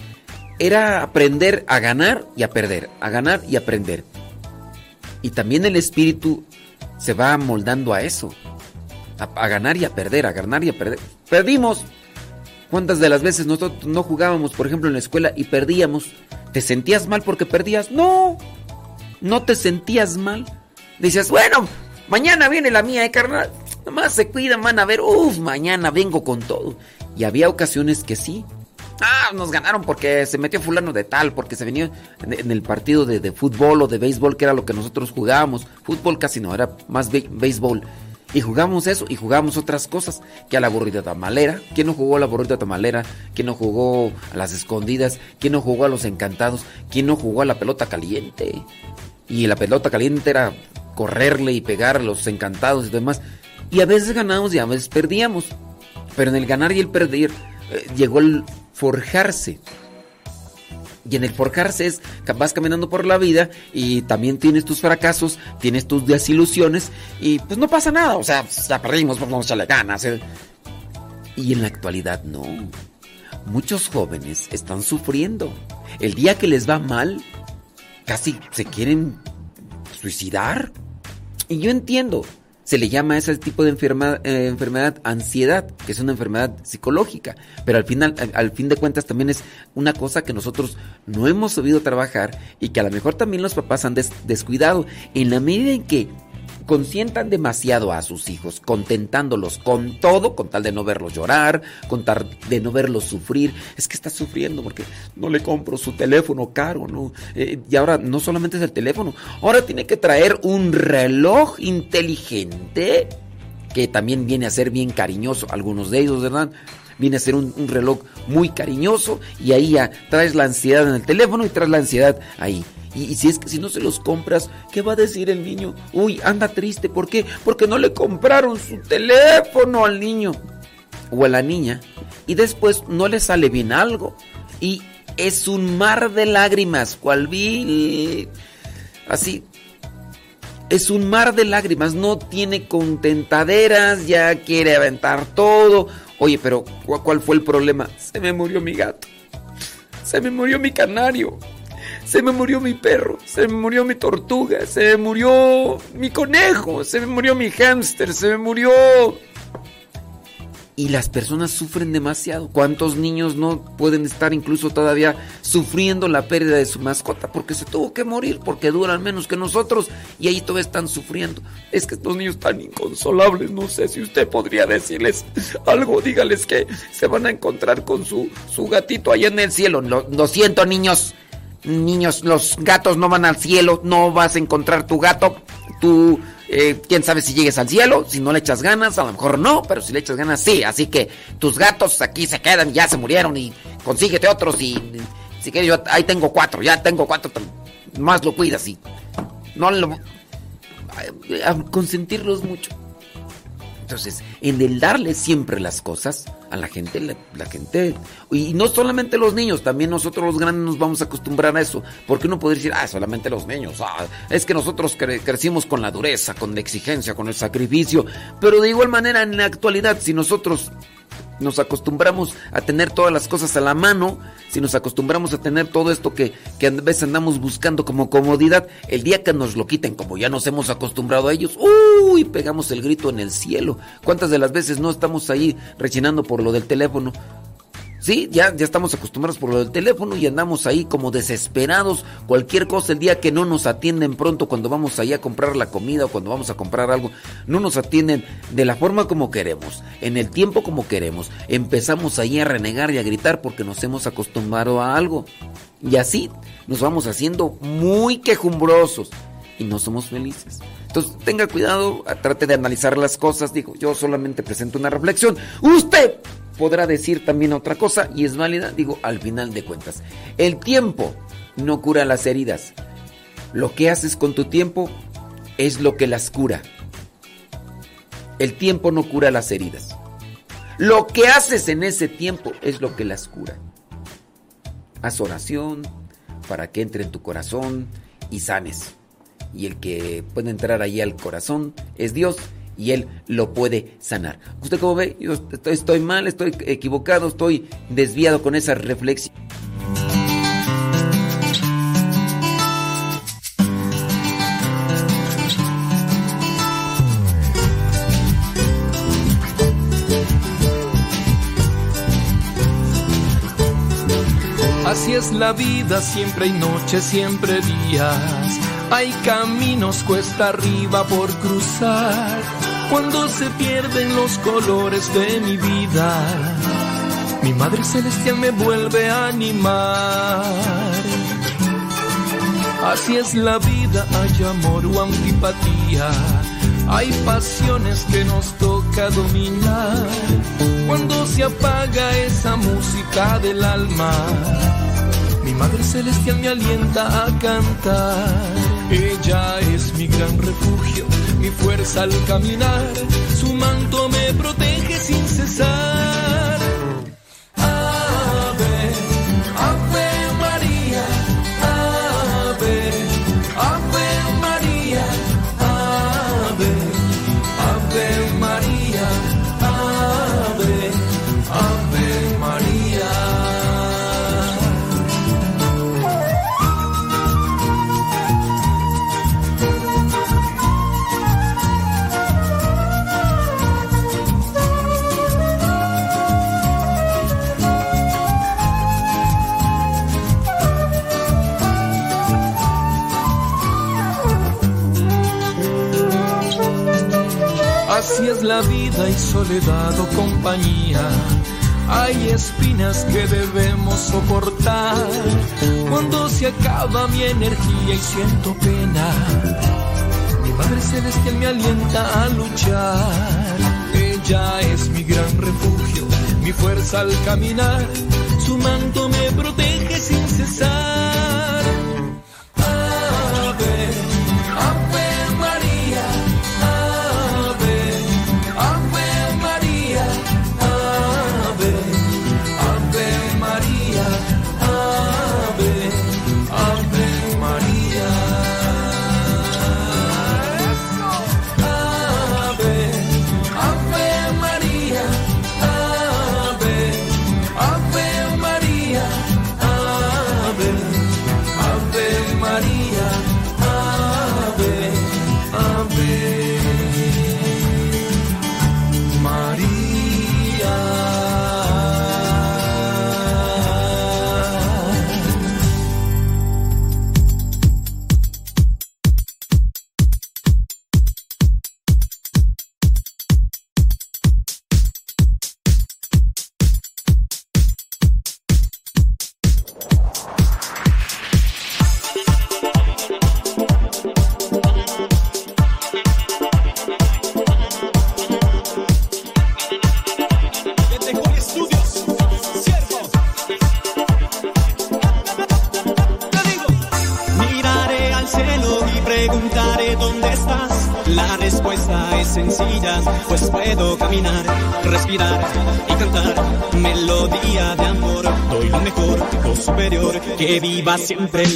era aprender a ganar y a perder, a ganar y aprender. Y también el espíritu se va moldando a eso, a, ganar y a perder, a ganar y a perder. Perdimos. ¿Cuántas de las veces nosotros no jugábamos, por ejemplo, en la escuela y perdíamos? ¿Te sentías mal porque perdías? No, no te sentías mal. Dices, bueno, mañana viene la mía, eh, carnal. Nomás se cuidan, van a ver, uff, mañana vengo con todo. Y había ocasiones que sí. Ah, nos ganaron porque se metió fulano de tal, porque se venía en, el partido de, fútbol o de béisbol, que era lo que nosotros jugábamos. Fútbol casi no, era más bé- béisbol. Y jugamos eso y jugamos otras cosas. Que a la burrita tamalera. ¿Quién no jugó a la burrita tamalera? ¿Quién no jugó a las escondidas? ¿Quién no jugó a los encantados? ¿Quién no jugó a la pelota caliente? Y la pelota caliente era correrle y pegar a los encantados y demás. Y a veces ganábamos y a veces perdíamos. Pero en el ganar y el perder eh, llegó el forjarse. Y en el forjarse es, vas caminando por la vida y también tienes tus fracasos, tienes tus desilusiones y pues no pasa nada. O sea, ya perdimos, pues vamos a echarle ganas. ¿eh? Y en la actualidad no. Muchos jóvenes están sufriendo. El día que les va mal, casi se quieren suicidar. Y yo entiendo, se le llama a ese tipo de eh, enfermedad ansiedad, que es una enfermedad psicológica, pero al final, al, fin de cuentas también es una cosa que nosotros no hemos sabido trabajar y que a lo mejor también los papás han des- descuidado. En la medida en que consientan demasiado a sus hijos, contentándolos con todo, con tal de no verlos llorar, con tal de no verlos sufrir. Es que está sufriendo porque no le compro su teléfono caro, ¿no? Eh, y ahora no solamente es el teléfono, ahora tiene que traer un reloj inteligente que también viene a ser bien cariñoso, algunos de ellos, ¿verdad? Viene a ser un, un reloj muy cariñoso y ahí ya traes la ansiedad en el teléfono y traes la ansiedad ahí. Y, si es que si no se los compras, ¿qué va a decir el niño? Uy, anda triste, ¿por qué? Porque no le compraron su teléfono al niño o a la niña y después no le sale bien algo y es un mar de lágrimas, cual vi así es un mar de lágrimas, no tiene contentaderas, ya quiere aventar todo. Oye, pero ¿cu- ¿cuál fue el problema? Se me murió mi gato. Se me murió mi canario. Se me murió mi perro. Se me murió mi tortuga. Se me murió mi conejo. Se me murió mi hámster. Se me murió... Y las personas sufren demasiado. ¿Cuántos niños no pueden estar incluso todavía sufriendo la pérdida de su mascota porque se tuvo que morir, porque duran menos que nosotros y ahí todavía están sufriendo? Es que estos niños están inconsolables. No sé si usted podría decirles algo. Dígales que se van a encontrar con su, su gatito allá en el cielo. Lo, lo siento, niños. Niños, los gatos no van al cielo. No vas a encontrar tu gato. Tú, eh, quién sabe si llegues al cielo. Si no le echas ganas, a lo mejor no. Pero si le echas ganas, sí. Así que tus gatos aquí se quedan. Ya se murieron. Y consíguete otros. Y si quieres, yo ahí tengo cuatro. Ya tengo cuatro. Más lo cuidas. Y no lo. consentirlos mucho. Entonces, en el darle siempre las cosas a la gente, la, gente, y no solamente los niños, también nosotros los grandes nos vamos a acostumbrar a eso. Porque uno puede decir, ah, solamente los niños, ah, es que nosotros cre- crecimos con la dureza, con la exigencia, con el sacrificio. Pero de igual manera, en la actualidad, si nosotros nos acostumbramos a tener todas las cosas a la mano, si nos acostumbramos a tener todo esto que, que a veces andamos buscando como comodidad, el día que nos lo quiten, como ya nos hemos acostumbrado a ellos, uy, pegamos el grito en el cielo. ¿Cuántas de las veces no estamos ahí rechinando por lo del teléfono? Sí, ya, ya estamos acostumbrados por lo del teléfono y andamos ahí como desesperados. Cualquier cosa, el día que no nos atienden pronto cuando vamos ahí a comprar la comida o cuando vamos a comprar algo, no nos atienden de la forma como queremos, en el tiempo como queremos. Empezamos ahí a renegar y a gritar porque nos hemos acostumbrado a algo. Y así nos vamos haciendo muy quejumbrosos y no somos felices. Entonces tenga cuidado, trate de analizar las cosas. Digo, yo solamente presento una reflexión. Usted podrá decir también otra cosa y es válida, digo, al final de cuentas. El tiempo no cura las heridas. Lo que haces con tu tiempo es lo que las cura. El tiempo no cura las heridas. Lo que haces en ese tiempo es lo que las cura. Haz oración para que entre en tu corazón y sanes. Y el que puede entrar ahí al corazón es Dios y Él lo puede sanar. ¿Usted cómo ve? Yo estoy, estoy mal, estoy equivocado, estoy desviado con esa reflexión. Así es la vida, siempre hay noches, siempre días. Hay caminos cuesta arriba por cruzar. Cuando se pierden los colores de mi vida, mi Madre Celestial me vuelve a animar. Así es la vida, hay amor o antipatía. Hay pasiones que nos toca dominar cuando se apaga esa música del alma. Mi Madre Celestial me alienta a cantar. Ella es mi gran refugio, mi fuerza al caminar. Su manto me protege sin cesar. La vida y soledad o compañía. Hay espinas que debemos soportar. Cuando se acaba mi energía y siento pena, mi Madre Celestial me alienta a luchar. Ella es mi gran refugio, mi fuerza al caminar. Su manto me protege sin cesar. Siempre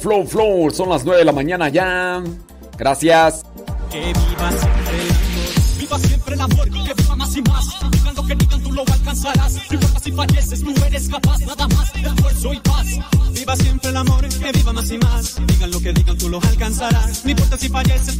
flow, flow. Son las 9 de la mañana ya. Gracias. Que viva siempre el amor. viva siempre el amor, que viva más y más. Digan lo que digan, tú lo alcanzarás. No importa si falleces, tú eres capaz, nada más de esfuerzo y paz. Viva siempre el amor, que viva más y más. Digan lo que digan, tú lo alcanzarás. No importa si falleces,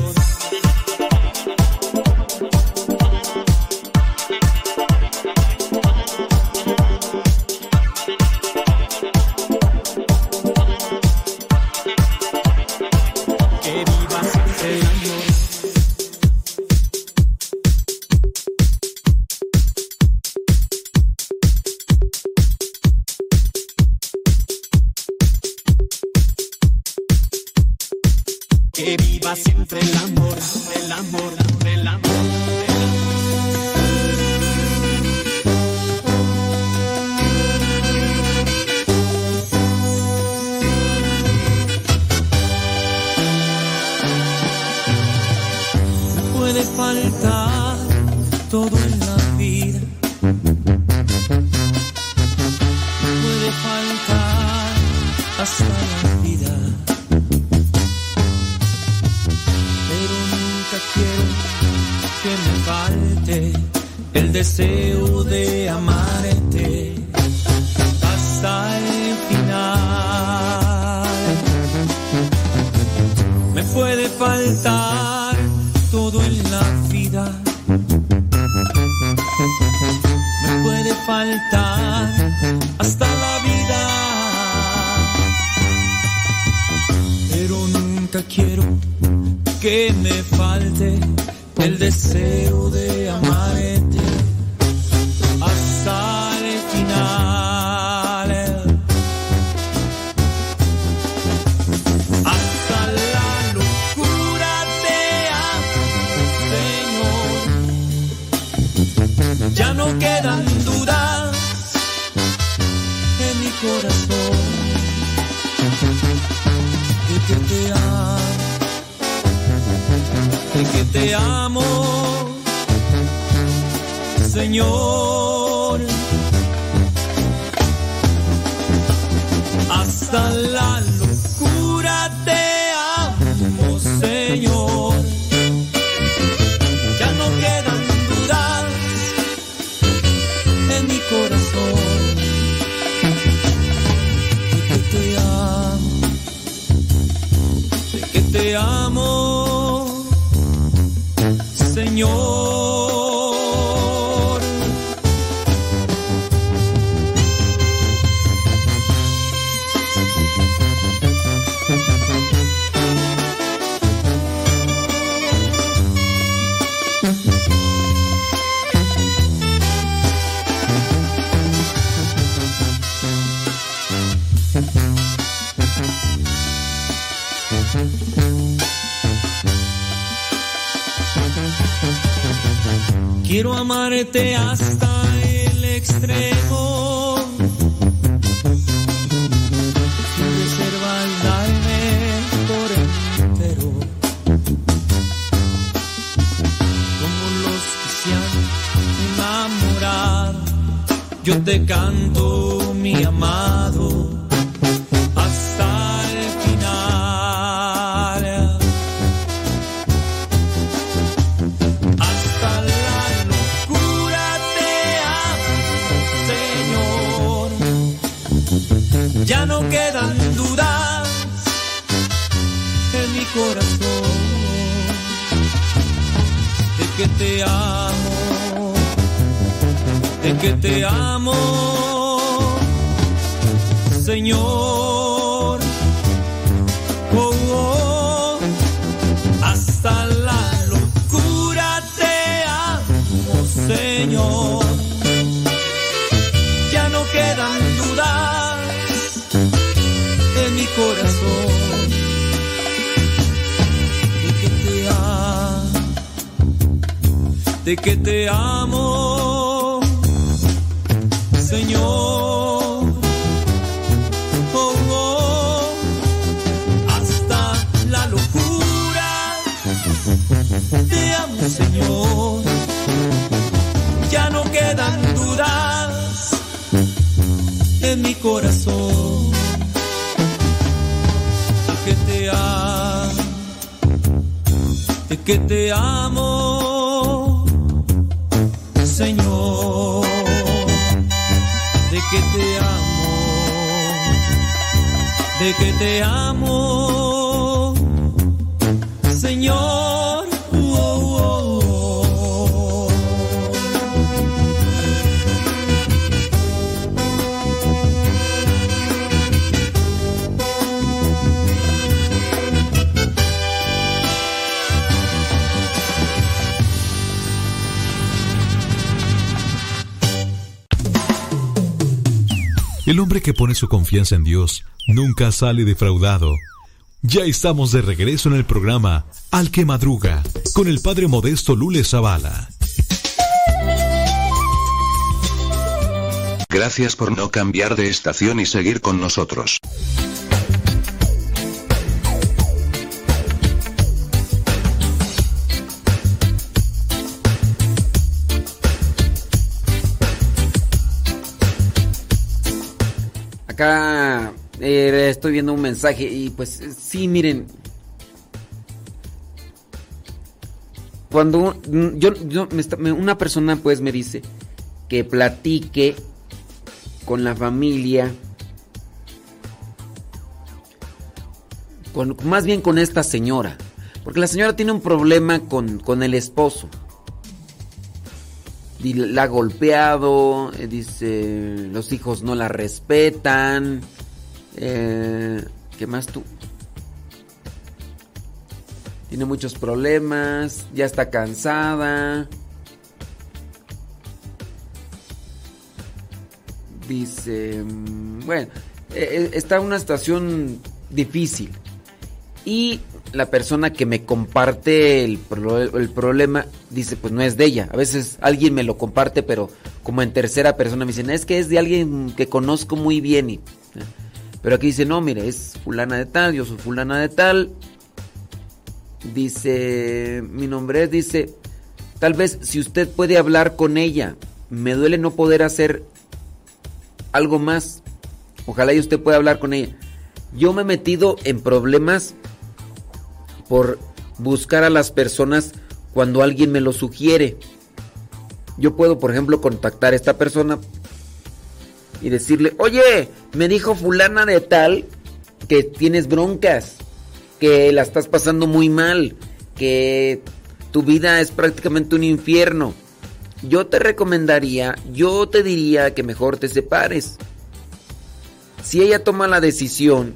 Su confianza en Dios nunca sale defraudado. Ya estamos de regreso en el programa Al que Madruga con el padre modesto Lule Zavala. Gracias por no cambiar de estación y seguir con nosotros. Estoy viendo un mensaje y pues sí, miren. Cuando yo, una persona pues me dice que platique con la familia, con, más bien con esta señora, porque la señora tiene un problema con, con el esposo. Y la ha golpeado, eh, dice, los hijos no la respetan. Eh, ¿Qué más tú? Tiene muchos problemas, ya está cansada. Dice, mm, bueno, eh, eh, está en una situación difícil. Y la persona que me comparte el, pro- el problema dice, pues no es de ella. A veces alguien me lo comparte, pero como en tercera persona me dicen, es que es de alguien que conozco muy bien. Y. pero aquí dice, no, mire, es fulana de tal, yo soy fulana de tal. Dice, mi nombre es, dice, tal vez si usted puede hablar con ella, me duele no poder hacer algo más. Ojalá y usted pueda hablar con ella. Yo me he metido en problemas por buscar a las personas cuando alguien me lo sugiere. Yo puedo, por ejemplo, contactar a esta persona y decirle, oye, me dijo fulana de tal que tienes broncas, que la estás pasando muy mal, que tu vida es prácticamente un infierno. Yo te recomendaría, yo te diría que mejor te separes. Si ella toma la decisión,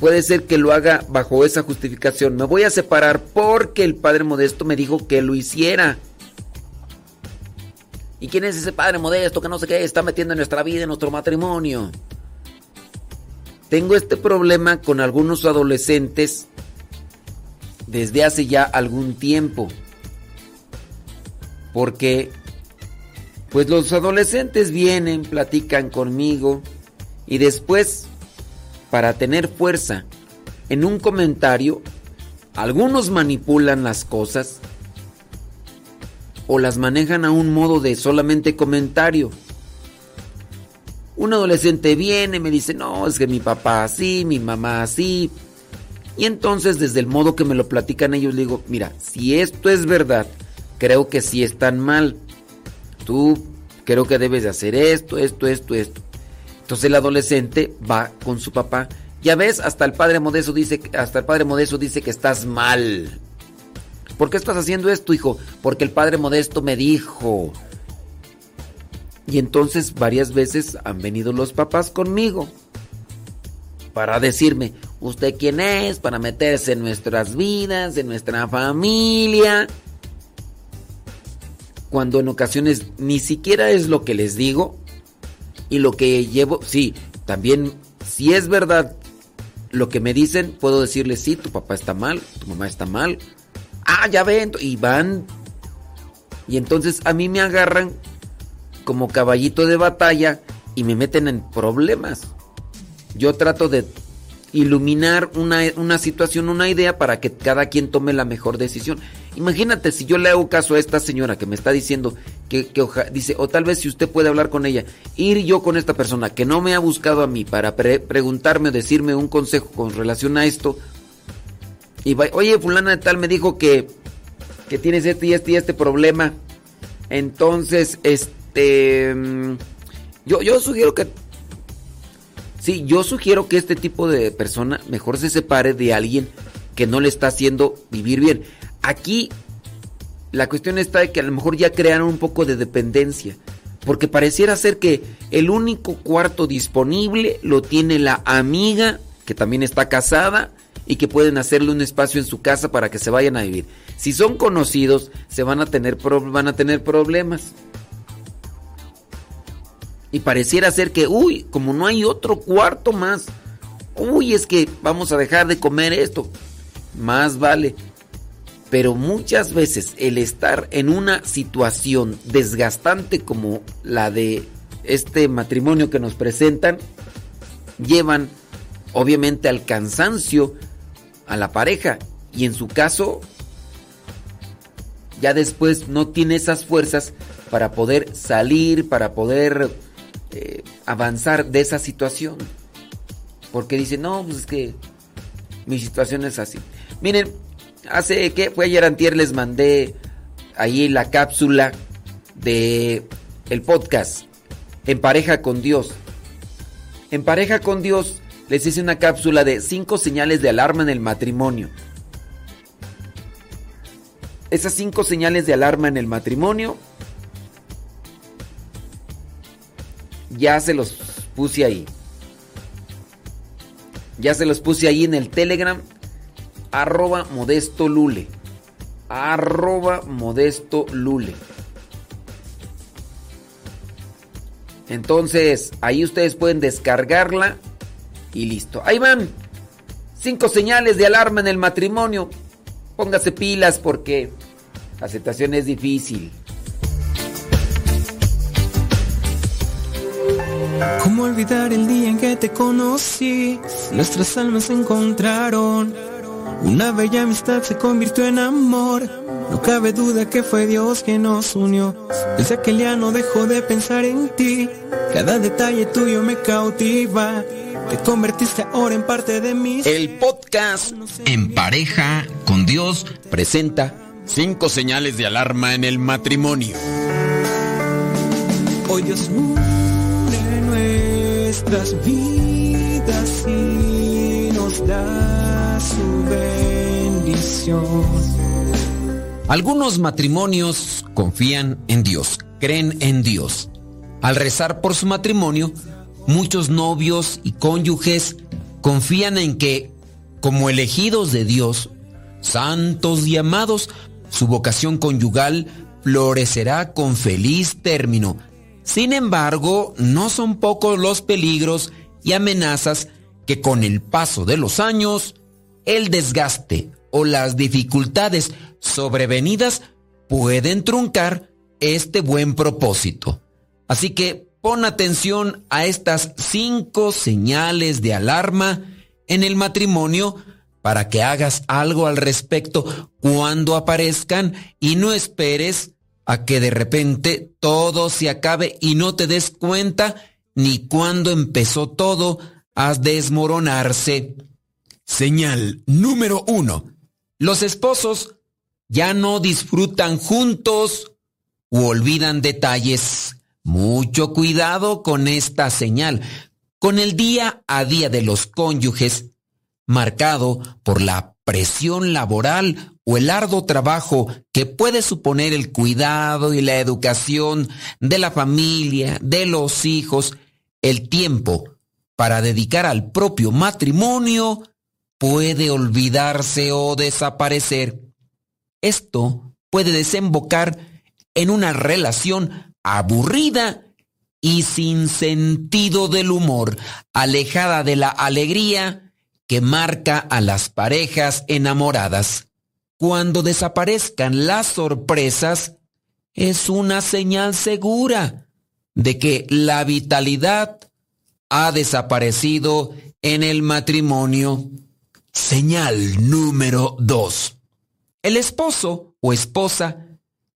puede ser que lo haga bajo esa justificación. Me voy a separar porque el padre modesto me dijo que lo hiciera. ¿Y quién es ese padre modesto que no sé qué está metiendo en nuestra vida, en nuestro matrimonio? Tengo este problema con algunos adolescentes desde hace ya algún tiempo. Porque pues los adolescentes vienen, platican conmigo y después para tener fuerza en un comentario, algunos manipulan las cosas o las manejan a un modo de solamente comentario. Un adolescente viene, me dice, no, es que mi papá así, mi mamá así. Y entonces desde el modo que me lo platican ellos, le digo, mira, si esto es verdad, creo que sí están mal. Tú creo que debes de hacer esto, esto, esto, esto. Entonces el adolescente va con su papá. Ya ves, hasta el padre Modesto dice, hasta el padre Modesto dice que estás mal. ¿Por qué estás haciendo esto, hijo? Porque el padre Modesto me dijo. Y entonces varias veces han venido los papás conmigo para decirme, ¿usted quién es? Para meterse en nuestras vidas, en nuestra familia. Cuando en ocasiones ni siquiera es lo que les digo y lo que llevo, sí, también si es verdad lo que me dicen, puedo decirles, sí, tu papá está mal, tu mamá está mal. Ah, ya ven, y van. Y entonces a mí me agarran como caballito de batalla y me meten en problemas. Yo trato de iluminar una, una situación, una idea para que cada quien tome la mejor decisión. Imagínate si yo le hago caso a esta señora que me está diciendo que, que oja- dice, o tal vez si usted puede hablar con ella, ir yo con esta persona que no me ha buscado a mí para pre- preguntarme o decirme un consejo con relación a esto, y oye, fulana de tal me dijo que, que tienes este y este y este problema. Entonces, este, mm, yo, yo sugiero que Sí, yo sugiero que este tipo de persona mejor se separe de alguien que no le está haciendo vivir bien. Aquí la cuestión está de que a lo mejor ya crearon un poco de dependencia. Porque pareciera ser que el único cuarto disponible lo tiene la amiga, que también está casada, y que pueden hacerle un espacio en su casa para que se vayan a vivir. Si son conocidos, se van a tener, van a tener problemas. Y pareciera ser que, uy, como no hay otro cuarto más, uy, es que vamos a dejar de comer esto. Más vale. Pero muchas veces el estar en una situación desgastante como la de este matrimonio que nos presentan, llevan obviamente al cansancio a la pareja. Y en su caso, ya después no tiene esas fuerzas para poder salir, para poder eh, avanzar de esa situación. Porque dice, no, pues es que mi situación es así. Miren, hace que fue ayer antier les mandé ahí la cápsula de el podcast En pareja con Dios. En pareja con Dios les hice una cápsula de cinco señales de alarma en el matrimonio. Esas cinco señales de alarma en el matrimonio ya se los puse ahí. Ya se los puse ahí en el Telegram. Arroba modesto lule. Arroba modesto lule. Entonces, ahí ustedes pueden descargarla y listo. Ahí van. Cinco señales de alarma en el matrimonio. Póngase pilas porque la aceptación es difícil. ¿Cómo olvidar el día en que te conocí? Nuestras almas se encontraron. Una bella amistad se convirtió en amor. No cabe duda que fue Dios que nos unió. Desde aquel día no dejo de pensar en ti. Cada detalle tuyo me cautiva. Te convertiste ahora en parte de mí. El podcast En pareja con Dios presenta cinco señales de alarma en el matrimonio. Hoy Dios une nuestras vidas y nos da su bendición. Algunos matrimonios confían en Dios, creen en Dios. Al rezar por su matrimonio, muchos novios y cónyuges confían en que, como elegidos de Dios, santos y amados, su vocación conyugal florecerá con feliz término. Sin embargo, no son pocos los peligros y amenazas que con el paso de los años, el desgaste o las dificultades sobrevenidas pueden truncar este buen propósito. Así que pon atención a estas cinco señales de alarma en el matrimonio para que hagas algo al respecto cuando aparezcan y no esperes a que de repente todo se acabe y no te des cuenta ni cuando empezó todo a desmoronarse. Señal número uno. Los esposos ya no disfrutan juntos u olvidan detalles. Mucho cuidado con esta señal. Con el día a día de los cónyuges, marcado por la presión laboral o el arduo trabajo que puede suponer el cuidado y la educación de la familia, de los hijos, el tiempo para dedicar al propio matrimonio puede olvidarse o desaparecer. Esto puede desembocar en una relación aburrida y sin sentido del humor, alejada de la alegría que marca a las parejas enamoradas. Cuando desaparezcan las sorpresas, es una señal segura de que la vitalidad ha desaparecido en el matrimonio. Señal número 2. El esposo o esposa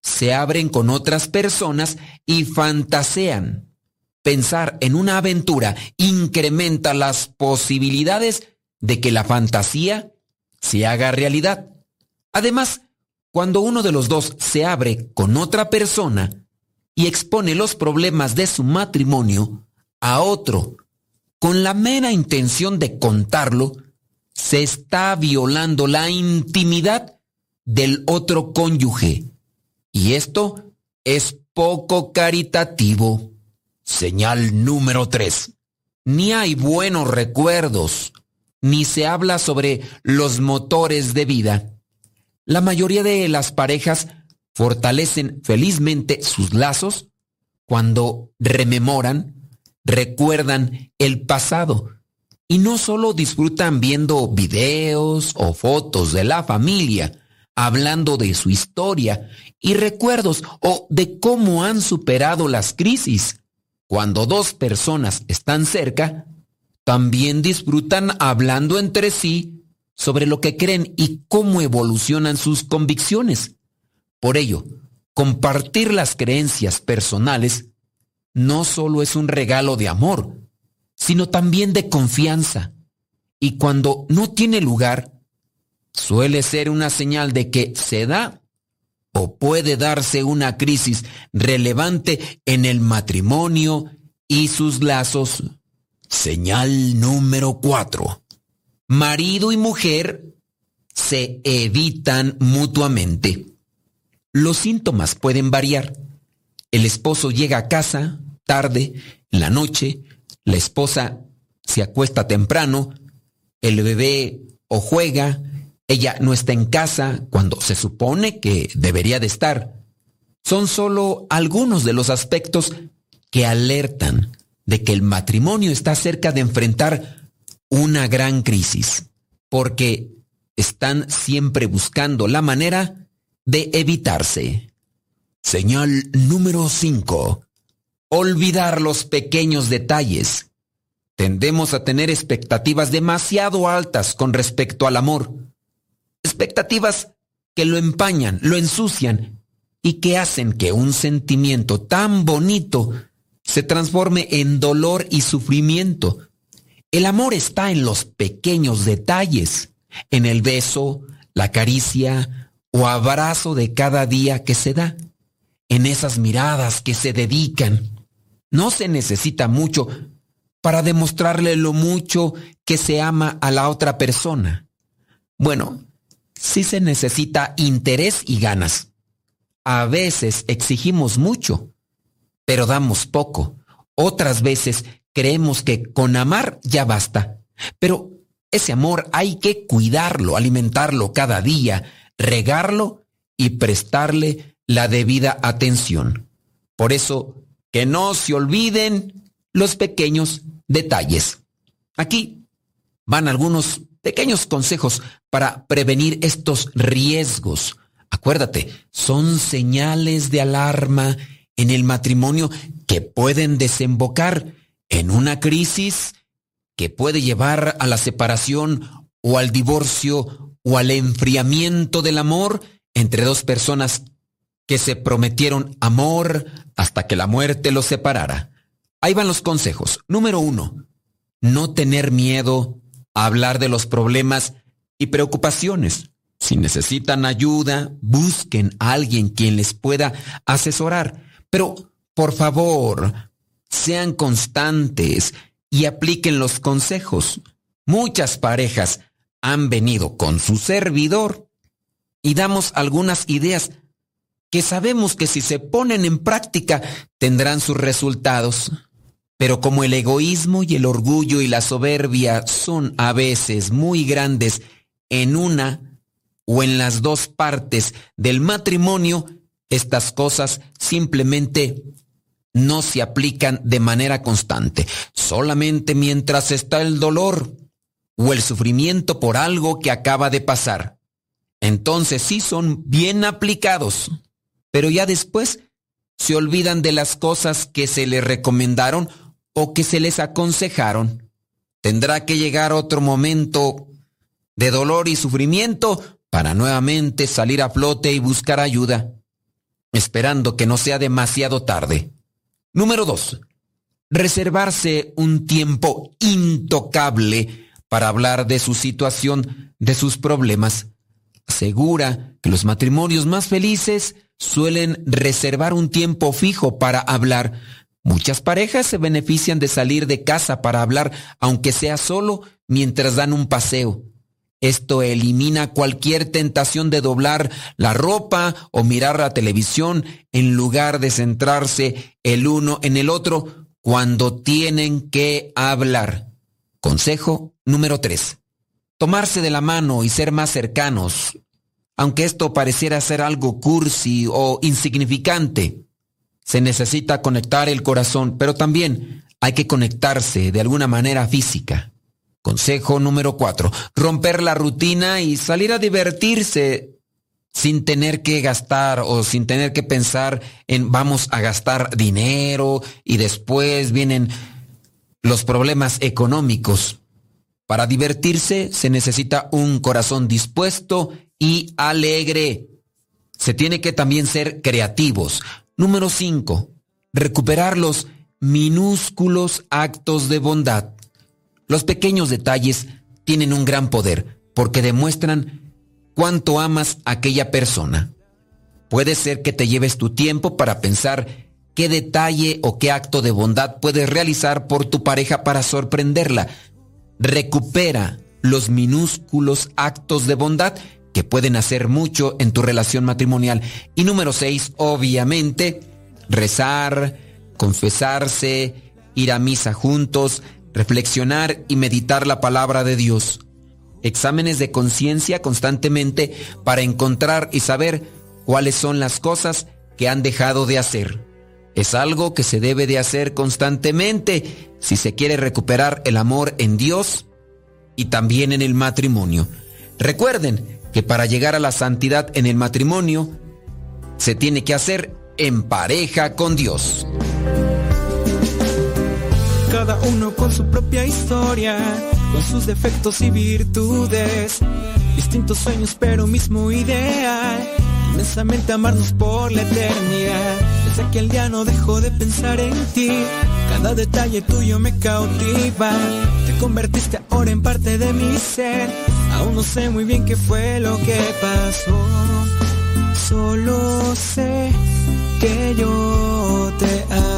se abren con otras personas y fantasean. Pensar en una aventura incrementa las posibilidades de que la fantasía se haga realidad. Además, cuando uno de los dos se abre con otra persona y expone los problemas de su matrimonio a otro con la mera intención de contarlo, se está violando la intimidad del otro cónyuge. Y esto es poco caritativo. Señal número 3. Ni hay buenos recuerdos, ni se habla sobre los motores de vida. La mayoría de las parejas fortalecen felizmente sus lazos cuando rememoran, recuerdan el pasado y no solo disfrutan viendo videos o fotos de la familia, hablando de su historia y recuerdos o de cómo han superado las crisis. Cuando dos personas están cerca, también disfrutan hablando entre sí sobre lo que creen y cómo evolucionan sus convicciones. Por ello, compartir las creencias personales no solo es un regalo de amor, sino también de confianza. Y cuando no tiene lugar, suele ser una señal de que se da o puede darse una crisis relevante en el matrimonio y sus lazos. Señal número 4. Marido y mujer se evitan mutuamente. Los síntomas pueden variar. El esposo llega a casa tarde, en la noche, la esposa se acuesta temprano, el bebé o juega, ella no está en casa cuando se supone que debería de estar. Son solo algunos de los aspectos que alertan de que el matrimonio está cerca de enfrentar una gran crisis, porque están siempre buscando la manera de evitarse. Señal número 5. Olvidar los pequeños detalles. Tendemos a tener expectativas demasiado altas con respecto al amor. Expectativas que lo empañan, lo ensucian y que hacen que un sentimiento tan bonito se transforme en dolor y sufrimiento. El amor está en los pequeños detalles, en el beso, la caricia, o abrazo de cada día que se da, en esas miradas que se dedican. No se necesita mucho para demostrarle lo mucho que se ama a la otra persona. Bueno, sí se necesita interés y ganas. A veces exigimos mucho, pero damos poco. Otras veces creemos que con amar ya basta. Pero ese amor hay que cuidarlo, alimentarlo cada día, regarlo y prestarle la debida atención. Por eso, que no se olviden los pequeños detalles. Aquí van algunos pequeños consejos para prevenir estos riesgos. Acuérdate, son señales de alarma en el matrimonio que pueden desembocar en una crisis que puede llevar a la separación o al divorcio o al enfriamiento del amor entre dos personas que se prometieron amor hasta que la muerte los separara. Ahí van los consejos. Número uno, no tener miedo hablar de los problemas y preocupaciones. Si necesitan ayuda, busquen a alguien quien les pueda asesorar. Pero, por favor, sean constantes y apliquen los consejos. Muchas parejas han venido con su servidor y damos algunas ideas que sabemos que si se ponen en práctica tendrán sus resultados. Pero como el egoísmo y el orgullo y la soberbia son a veces muy grandes en una o en las dos partes del matrimonio, estas cosas simplemente no se aplican de manera constante, solamente mientras está el dolor o el sufrimiento por algo que acaba de pasar. Entonces sí son bien aplicados, pero ya después se olvidan de las cosas que se les recomendaron o que se les aconsejaron. Tendrá que llegar otro momento de dolor y sufrimiento para nuevamente salir a flote y buscar ayuda, esperando que no sea demasiado tarde. Número 2. Reservarse un tiempo intocable para hablar de su situación, de sus problemas. Asegura que los matrimonios más felices suelen reservar un tiempo fijo para hablar. Muchas parejas se benefician de salir de casa para hablar, aunque sea solo mientras dan un paseo. Esto elimina cualquier tentación de doblar la ropa o mirar la televisión en lugar de centrarse el uno en el otro cuando tienen que hablar. Consejo número 3. Tomarse de la mano y ser más cercanos, aunque esto pareciera ser algo cursi o insignificante. Se necesita conectar el corazón, pero también hay que conectarse de alguna manera física. Consejo número 4. Romper la rutina y salir a divertirse sin tener que gastar o sin tener que pensar en vamos a gastar dinero y después vienen los problemas económicos. Para divertirse se necesita un corazón dispuesto y alegre. Se tiene que también ser creativos. Número 5. Recuperar los minúsculos actos de bondad. Los pequeños detalles tienen un gran poder porque demuestran cuánto amas a aquella persona. Puede ser que te lleves tu tiempo para pensar qué detalle o qué acto de bondad puedes realizar por tu pareja para sorprenderla. Recupera los minúsculos actos de bondad que pueden hacer mucho en tu relación matrimonial. Y número seis, obviamente, rezar, confesarse, ir a misa juntos, reflexionar y meditar la palabra de Dios. Exámenes de conciencia constantemente para encontrar y saber cuáles son las cosas que han dejado de hacer. Es algo que se debe de hacer constantemente si se quiere recuperar el amor en Dios y también en el matrimonio. Recuerden que para llegar a la santidad en el matrimonio se tiene que hacer en pareja con Dios. Cada uno con su propia historia, con sus defectos y virtudes, distintos sueños pero mismo ideal, inmensamente amarnos por la eternidad. Desde aquel día no dejo de pensar en ti, cada detalle tuyo me cautiva, te convertiste ahora en parte de mi ser, no sé muy bien qué fue lo que pasó, solo sé que yo te amo.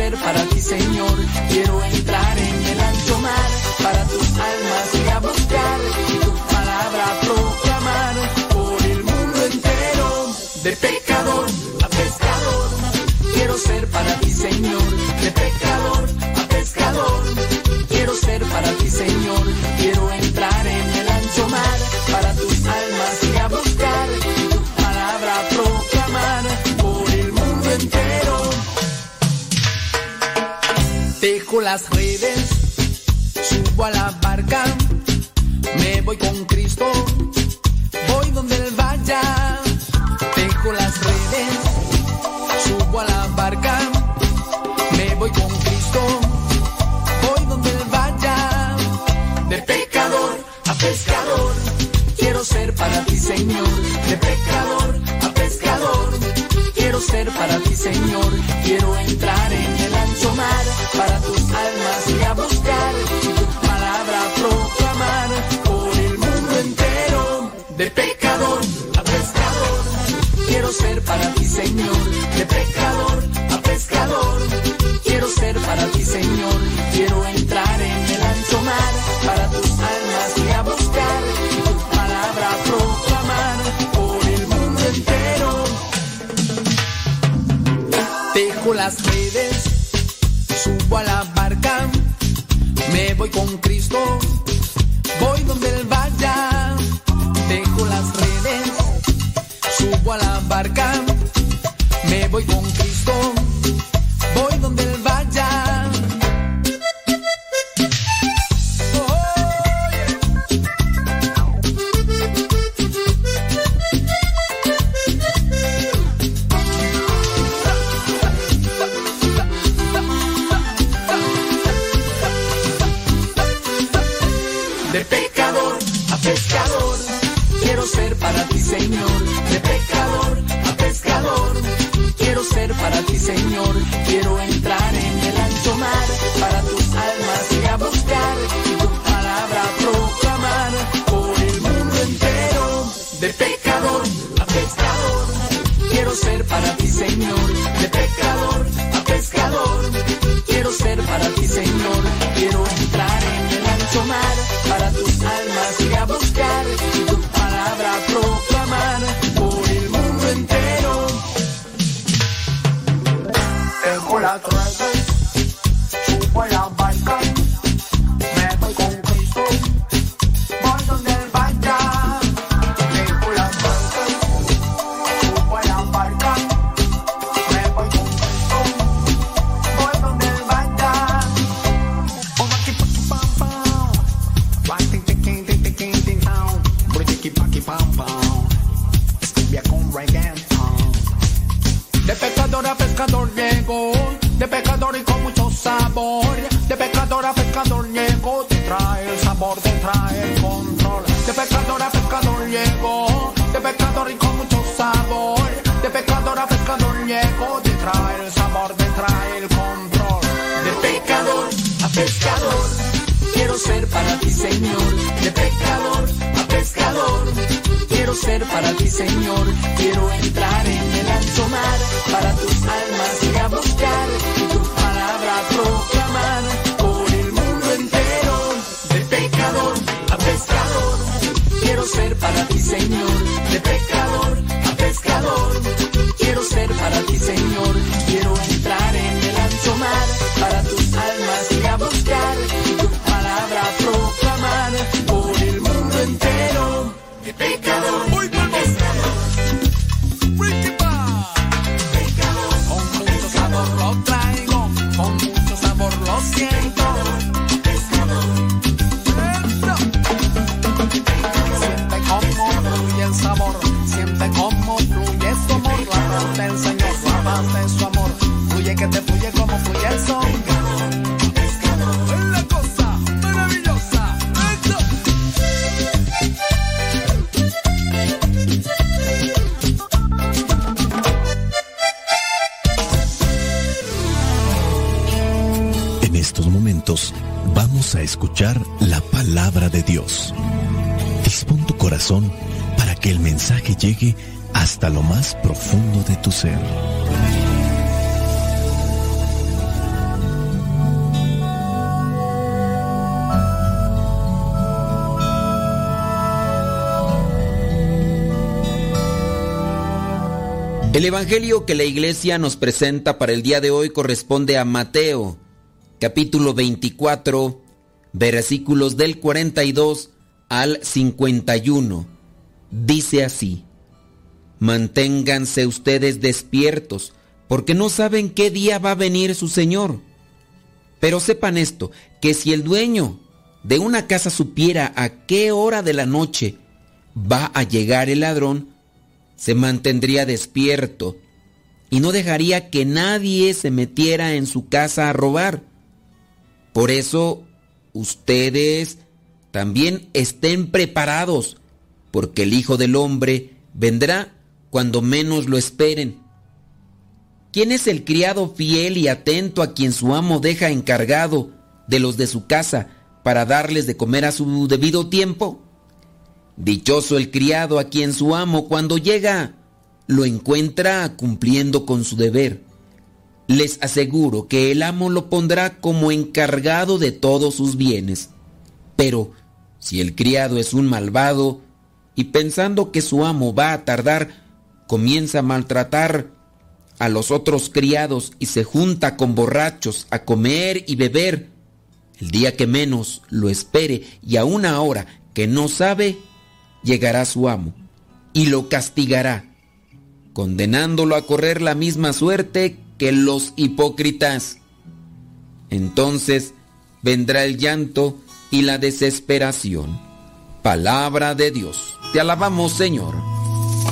Ser para ti, Señor. Quiero entrar en el ancho mar, para tus almas y a buscar y tu palabra proclamar por el mundo entero. De pecador a pescador, quiero ser para ti, Señor. Dejo las redes, subo a la barca, me voy con Cristo, voy donde Él vaya. Dejo las redes, subo a la barca, me voy con Cristo, voy donde Él vaya. De pecador a pescador, quiero ser para ti, Señor. De pecador a pescador, quiero ser para ti, Señor. Quiero entrar en ancho para tus almas y a buscar tu palabra proclamar por el mundo entero. De pecador a pescador, quiero ser para ti, Señor. De pecador a pescador, quiero ser para ti, Señor. Quiero entrar en el ancho mar, para tus almas y a buscar tu palabra proclamar por el mundo entero. Dejo las redes, subo a la barca, me voy con Cristo, voy donde Él vaya. Dejo las redes, subo a la barca, me voy con Cristo, llegue hasta lo más profundo de tu ser. El Evangelio que la iglesia nos presenta para el día de hoy corresponde a Mateo, capítulo 24, versículos del 42 al 51. Dice así, manténganse ustedes despiertos, porque no saben qué día va a venir su Señor. Pero sepan esto, que si el dueño de una casa supiera a qué hora de la noche va a llegar el ladrón, se mantendría despierto y no dejaría que nadie se metiera en su casa a robar. Por eso, ustedes también estén preparados, porque el Hijo del Hombre vendrá cuando menos lo esperen. ¿Quién es el criado fiel y atento a quien su amo deja encargado de los de su casa para darles de comer a su debido tiempo? Dichoso el criado a quien su amo cuando llega lo encuentra cumpliendo con su deber. Les aseguro que el amo lo pondrá como encargado de todos sus bienes. Pero si el criado es un malvado y pensando que su amo va a tardar, comienza a maltratar a los otros criados y se junta con borrachos a comer y beber, el día que menos lo espere y a una hora que no sabe, llegará su amo y lo castigará, condenándolo a correr la misma suerte que los hipócritas. Entonces vendrá el llanto y la desesperación. Palabra de Dios. Te alabamos, Señor.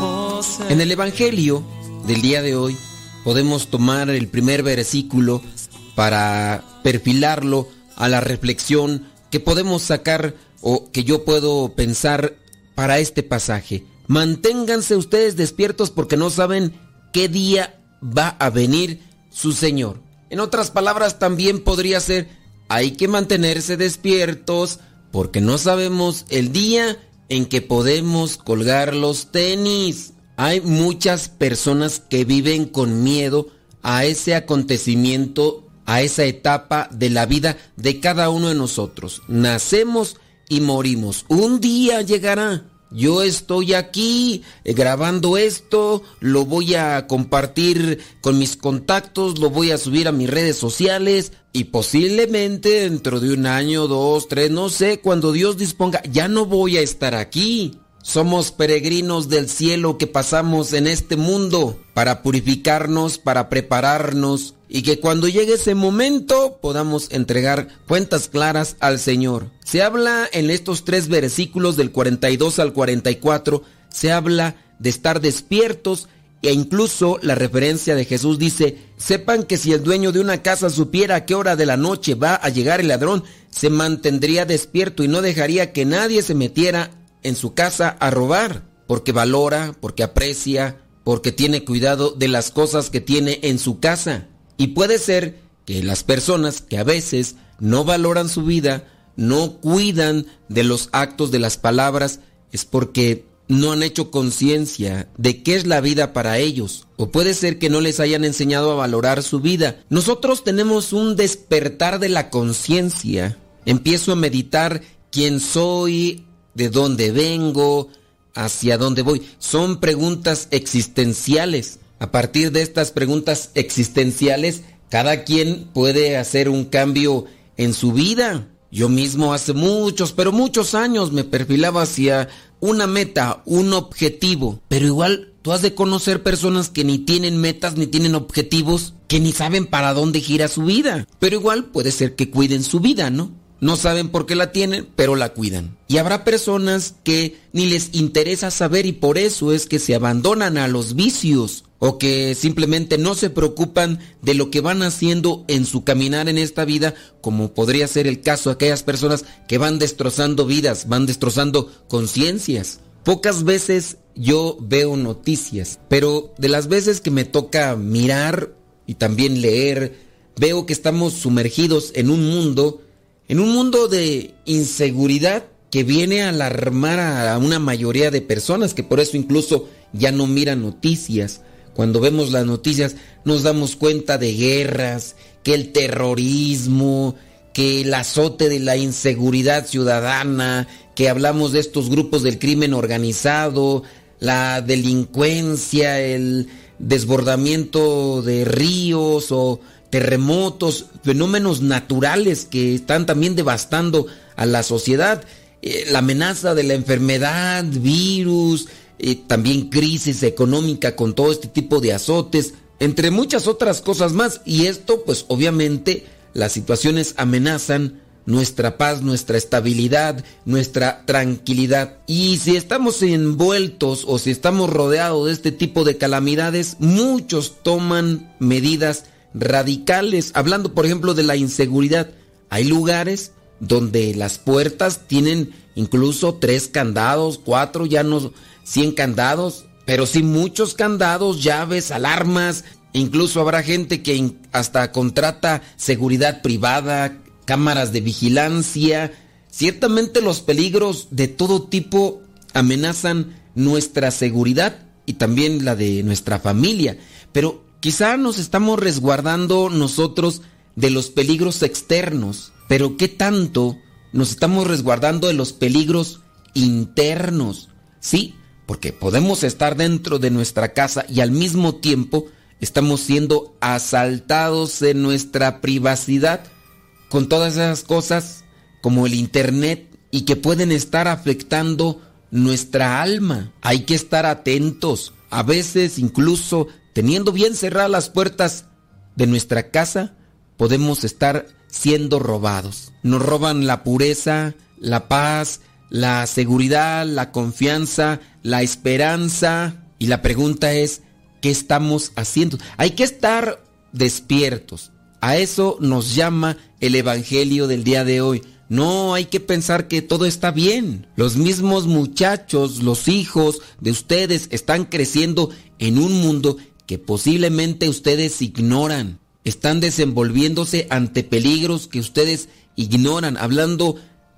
Oh, En el Evangelio del día de hoy podemos tomar el primer versículo para perfilarlo a la reflexión que podemos sacar o que yo puedo pensar para este pasaje. Manténganse ustedes despiertos porque no saben qué día va a venir su Señor. En otras palabras también podría ser, hay que mantenerse despiertos porque no sabemos el día en que podemos colgar los tenis. Hay muchas personas que viven con miedo a ese acontecimiento, a esa etapa de la vida de cada uno de nosotros. Nacemos y morimos. Un día llegará. Yo estoy aquí eh, grabando esto, lo voy a compartir con mis contactos, lo voy a subir a mis redes sociales y posiblemente dentro de un año, dos, tres, no sé, cuando Dios disponga, ya no voy a estar aquí. Somos peregrinos del cielo que pasamos en este mundo para purificarnos, para prepararnos y que cuando llegue ese momento podamos entregar cuentas claras al Señor. Se habla en estos tres versículos del 42 al 44, se habla de estar despiertos e incluso la referencia de Jesús dice, sepan que si el dueño de una casa supiera a qué hora de la noche va a llegar el ladrón, se mantendría despierto y no dejaría que nadie se metiera en su casa a robar, porque valora, porque aprecia, porque tiene cuidado de las cosas que tiene en su casa. Y puede ser que las personas que a veces no valoran su vida, no cuidan de los actos, de las palabras, es porque no han hecho conciencia de qué es la vida para ellos. O puede ser que no les hayan enseñado a valorar su vida. Nosotros tenemos un despertar de la conciencia. Empiezo a meditar quién soy, de dónde vengo, hacia dónde voy. Son preguntas existenciales. A partir de estas preguntas existenciales, cada quien puede hacer un cambio en su vida. Yo mismo hace muchos, pero muchos años me perfilaba hacia una meta, un objetivo. Pero igual tú has de conocer personas que ni tienen metas ni tienen objetivos, que ni saben para dónde gira su vida. Pero igual puede ser que cuiden su vida, ¿no? No saben por qué la tienen, pero la cuidan. Y habrá personas que ni les interesa saber y por eso es que se abandonan a los vicios o que simplemente no se preocupan de lo que van haciendo en su caminar en esta vida, como podría ser el caso de aquellas personas que van destrozando vidas, van destrozando conciencias. Pocas veces yo veo noticias, pero de las veces que me toca mirar y también leer, veo que estamos sumergidos en un mundo en un mundo de inseguridad que viene a alarmar a una mayoría de personas, que por eso incluso ya no miran noticias. Cuando vemos las noticias nos damos cuenta de guerras, que el terrorismo, que el azote de la inseguridad ciudadana, que hablamos de estos grupos del crimen organizado, la delincuencia, el desbordamiento de ríos o terremotos, fenómenos naturales que están también devastando a la sociedad, eh, la amenaza de la enfermedad, virus, también crisis económica con todo este tipo de azotes, entre muchas otras cosas más. Y esto, pues obviamente, las situaciones amenazan nuestra paz, nuestra estabilidad, nuestra tranquilidad. Y si estamos envueltos o si estamos rodeados de este tipo de calamidades, muchos toman medidas radicales. Hablando, por ejemplo, de la inseguridad, hay lugares donde las puertas tienen incluso tres candados, cuatro, ya no cien candados, pero sí muchos candados, llaves, alarmas. Incluso habrá gente que hasta contrata seguridad privada, cámaras de vigilancia. Ciertamente los peligros de todo tipo amenazan nuestra seguridad y también la de nuestra familia. Pero quizá nos estamos resguardando nosotros de los peligros externos, pero ¿qué tanto nos estamos resguardando de los peligros internos? Sí, porque podemos estar dentro de nuestra casa y al mismo tiempo estamos siendo asaltados en nuestra privacidad con todas esas cosas como el Internet y que pueden estar afectando nuestra alma. Hay que estar atentos. A veces incluso teniendo bien cerradas las puertas de nuestra casa, podemos estar siendo robados. Nos roban la pureza, la paz, la seguridad, la confianza, la esperanza. Y la pregunta es, ¿qué estamos haciendo? Hay que estar despiertos. A eso nos llama el Evangelio del día de hoy. No hay que pensar que todo está bien. Los mismos muchachos, los hijos de ustedes están creciendo en un mundo que posiblemente ustedes ignoran. Están desenvolviéndose ante peligros que ustedes ignoran, hablando,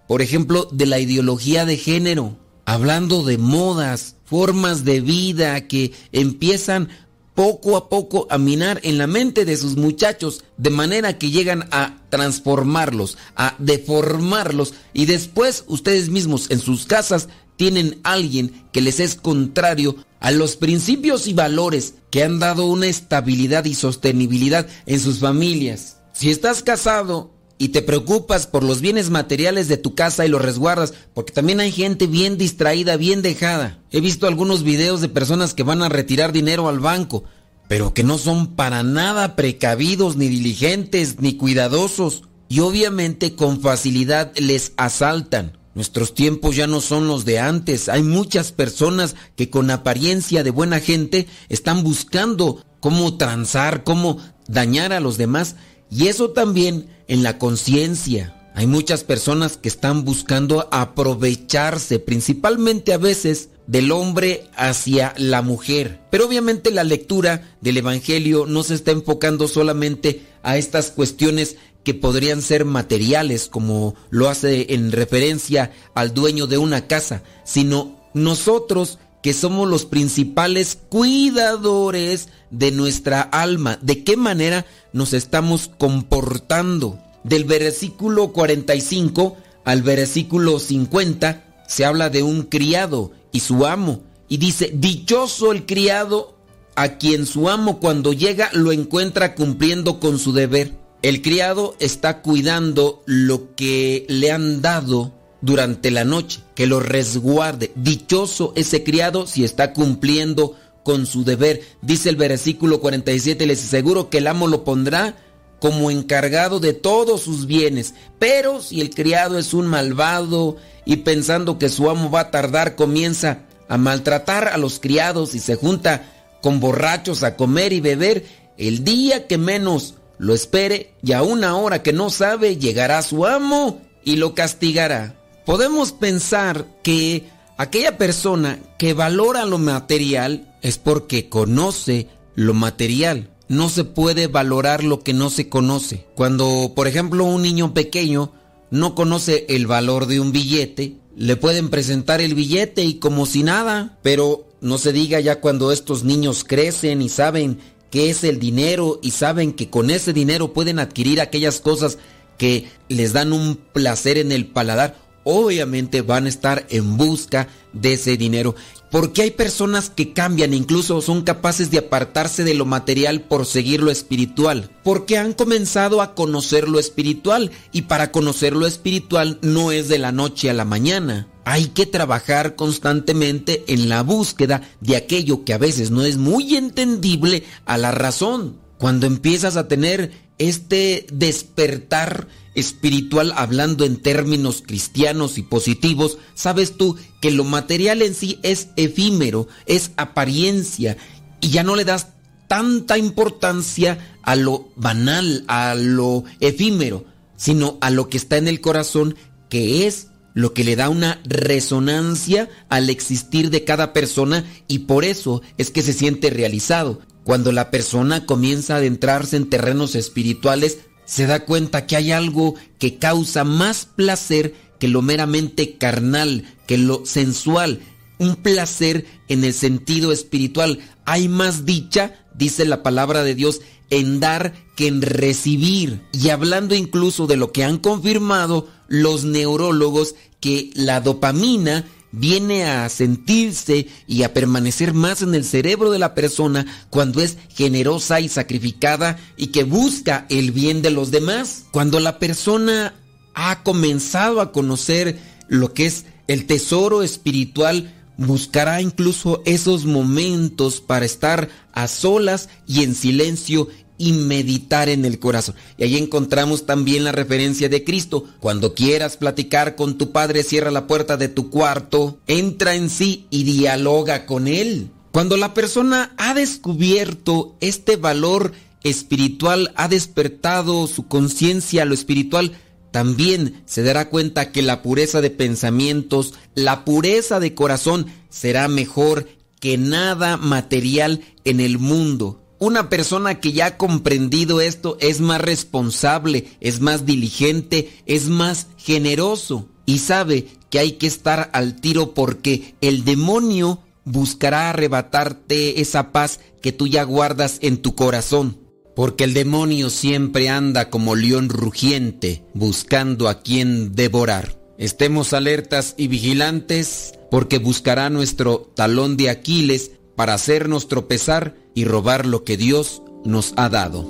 por ejemplo, de la ideología de género, hablando de modas, formas de vida que empiezan poco a poco a minar en la mente de sus muchachos, de manera que llegan a transformarlos, a deformarlos, y después ustedes mismos en sus casas tienen alguien que les es contrario a los principios y valores que han dado una estabilidad y sostenibilidad en sus familias. Si estás casado y te preocupas por los bienes materiales de tu casa y los resguardas, porque también hay gente bien distraída, bien dejada. He visto algunos videos de personas que van a retirar dinero al banco, pero que no son para nada precavidos, ni diligentes, ni cuidadosos, y obviamente con facilidad les asaltan. Nuestros tiempos ya no son los de antes. Hay muchas personas que con apariencia de buena gente están buscando cómo transar, cómo dañar a los demás. Y eso también en la conciencia. Hay muchas personas que están buscando aprovecharse, principalmente a veces, del hombre hacia la mujer. Pero obviamente la lectura del Evangelio no se está enfocando solamente a estas cuestiones que podrían ser materiales, como lo hace en referencia al dueño de una casa, sino nosotros que somos los principales cuidadores de nuestra alma, de qué manera nos estamos comportando. Del versículo 45 al versículo 50 se habla de un criado y su amo, y dice, dichoso el criado a quien su amo cuando llega lo encuentra cumpliendo con su deber. El criado está cuidando lo que le han dado durante la noche, que lo resguarde. Dichoso ese criado si está cumpliendo con su deber. Dice el versículo 47, les aseguro que el amo lo pondrá como encargado de todos sus bienes. Pero si el criado es un malvado y pensando que su amo va a tardar, comienza a maltratar a los criados y se junta con borrachos a comer y beber, el día que menos lo espere y a una hora que no sabe llegará su amo y lo castigará. Podemos pensar que aquella persona que valora lo material es porque conoce lo material. No se puede valorar lo que no se conoce. Cuando, por ejemplo, un niño pequeño no conoce el valor de un billete, le pueden presentar el billete y como si nada, pero no se diga ya cuando estos niños crecen y saben qué es el dinero y saben que con ese dinero pueden adquirir aquellas cosas que les dan un placer en el paladar, obviamente van a estar en busca de ese dinero. Porque hay personas que cambian, incluso son capaces de apartarse de lo material por seguir lo espiritual. Porque han comenzado a conocer lo espiritual. Y para conocer lo espiritual no es de la noche a la mañana. Hay que trabajar constantemente en la búsqueda de aquello que a veces no es muy entendible a la razón. Cuando empiezas a tener este despertar espiritual hablando en términos cristianos y positivos, sabes tú que lo material en sí es efímero, es apariencia y ya no le das tanta importancia a lo banal, a lo efímero, sino a lo que está en el corazón que es lo que le da una resonancia al existir de cada persona y por eso es que se siente realizado. Cuando la persona comienza a adentrarse en terrenos espirituales, se da cuenta que hay algo que causa más placer que lo meramente carnal, que lo sensual, un placer en el sentido espiritual. Hay más dicha, dice la palabra de Dios, en dar que en recibir. Y hablando incluso de lo que han confirmado los neurólogos, que la dopamina viene a sentirse y a permanecer más en el cerebro de la persona cuando es generosa y sacrificada y que busca el bien de los demás. Cuando la persona ha comenzado a conocer lo que es el tesoro espiritual, buscará incluso esos momentos para estar a solas y en silencio y meditar en el corazón. Y ahí encontramos también la referencia de Cristo. Cuando quieras platicar con tu Padre, cierra la puerta de tu cuarto, entra en sí y dialoga con Él. Cuando la persona ha descubierto este valor espiritual, ha despertado su conciencia a lo espiritual, también se dará cuenta que la pureza de pensamientos, la pureza de corazón será mejor que nada material en el mundo. Una persona que ya ha comprendido esto es más responsable, es más diligente, es más generoso y sabe que hay que estar al tiro porque el demonio buscará arrebatarte esa paz que tú ya guardas en tu corazón. Porque el demonio siempre anda como león rugiente buscando a quien devorar. Estemos alertas y vigilantes porque buscará nuestro talón de Aquiles para hacernos tropezar y robar lo que Dios nos ha dado.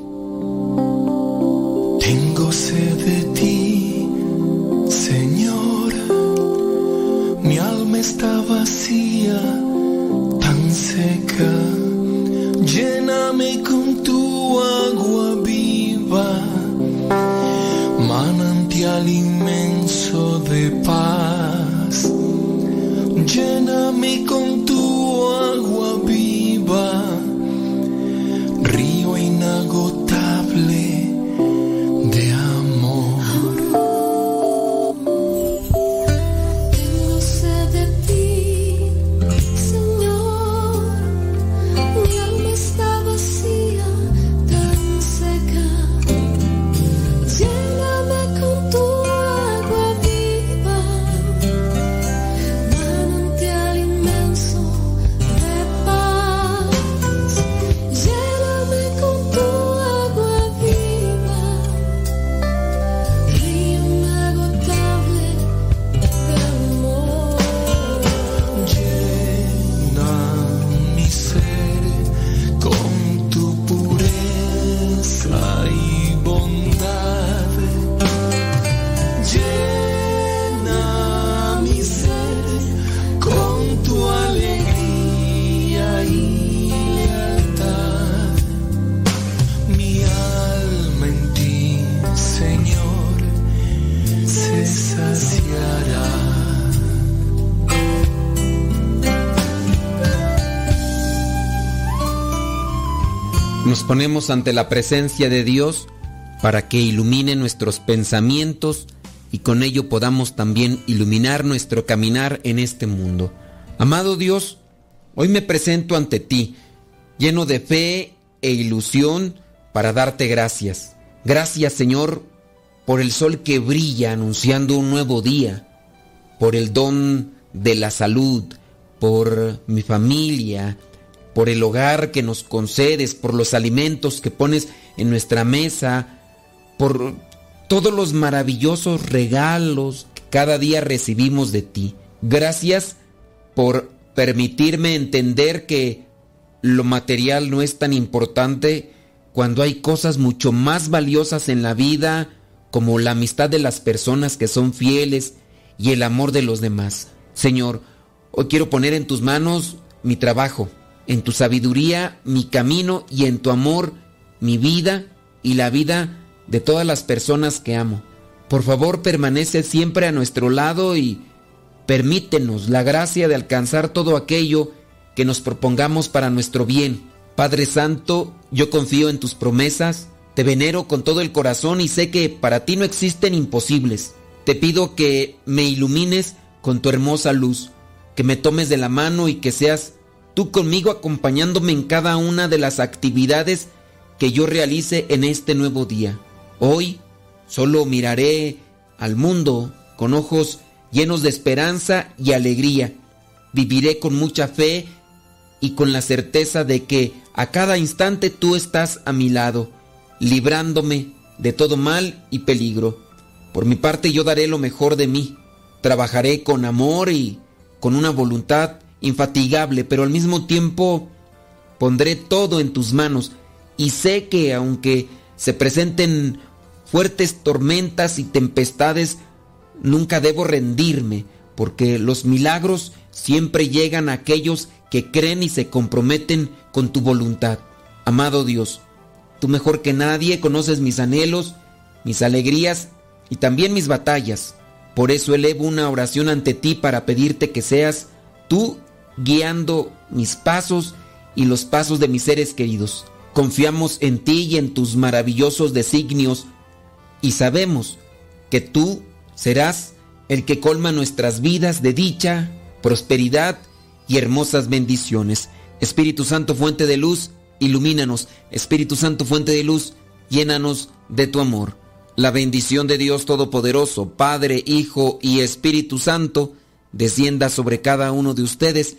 Tengo sed de ti, Señor. Mi alma está vacía, tan seca. Lléname con tu agua viva, manantial inmenso de paz. Lléname con tu agua viva río inagotable ponemos ante la presencia de Dios para que ilumine nuestros pensamientos y con ello podamos también iluminar nuestro caminar en este mundo. Amado Dios, hoy me presento ante ti, lleno de fe e ilusión para darte gracias. Gracias Señor por el sol que brilla anunciando un nuevo día, por el don de la salud, por mi familia, por el hogar que nos concedes, por los alimentos que pones en nuestra mesa, por todos los maravillosos regalos que cada día recibimos de ti. Gracias por permitirme entender que lo material no es tan importante cuando hay cosas mucho más valiosas en la vida, como la amistad de las personas que son fieles y el amor de los demás. Señor, hoy quiero poner en tus manos mi trabajo, en tu sabiduría mi camino y en tu amor mi vida y la vida de todas las personas que amo. Por favor, permanece siempre a nuestro lado y permítenos la gracia de alcanzar todo aquello que nos propongamos para nuestro bien. Padre Santo, yo confío en tus promesas, te venero con todo el corazón y sé que para ti no existen imposibles. Te pido que me ilumines con tu hermosa luz, que me tomes de la mano y que seas tú conmigo acompañándome en cada una de las actividades que yo realice en este nuevo día. Hoy solo miraré al mundo con ojos llenos de esperanza y alegría viviré con mucha fe y con la certeza de que a cada instante tú estás a mi lado, librándome de todo mal y peligro. Por mi parte yo daré lo mejor de mí. Trabajaré con amor y con una voluntad infatigable, pero al mismo tiempo pondré todo en tus manos y sé que aunque se presenten fuertes tormentas y tempestades, nunca debo rendirme, porque los milagros siempre llegan a aquellos que creen y se comprometen con tu voluntad. Amado Dios, tú mejor que nadie conoces mis anhelos, mis alegrías y también mis batallas. Por eso elevo una oración ante ti para pedirte que seas tú guiando mis pasos y los pasos de mis seres queridos. Confiamos en ti y en tus maravillosos designios y sabemos que tú serás el que colma nuestras vidas de dicha, prosperidad y hermosas bendiciones. Espíritu Santo, fuente de luz, ilumínanos. Espíritu Santo, fuente de luz, llénanos de tu amor. La bendición de Dios Todopoderoso, Padre, Hijo y Espíritu Santo, descienda sobre cada uno de ustedes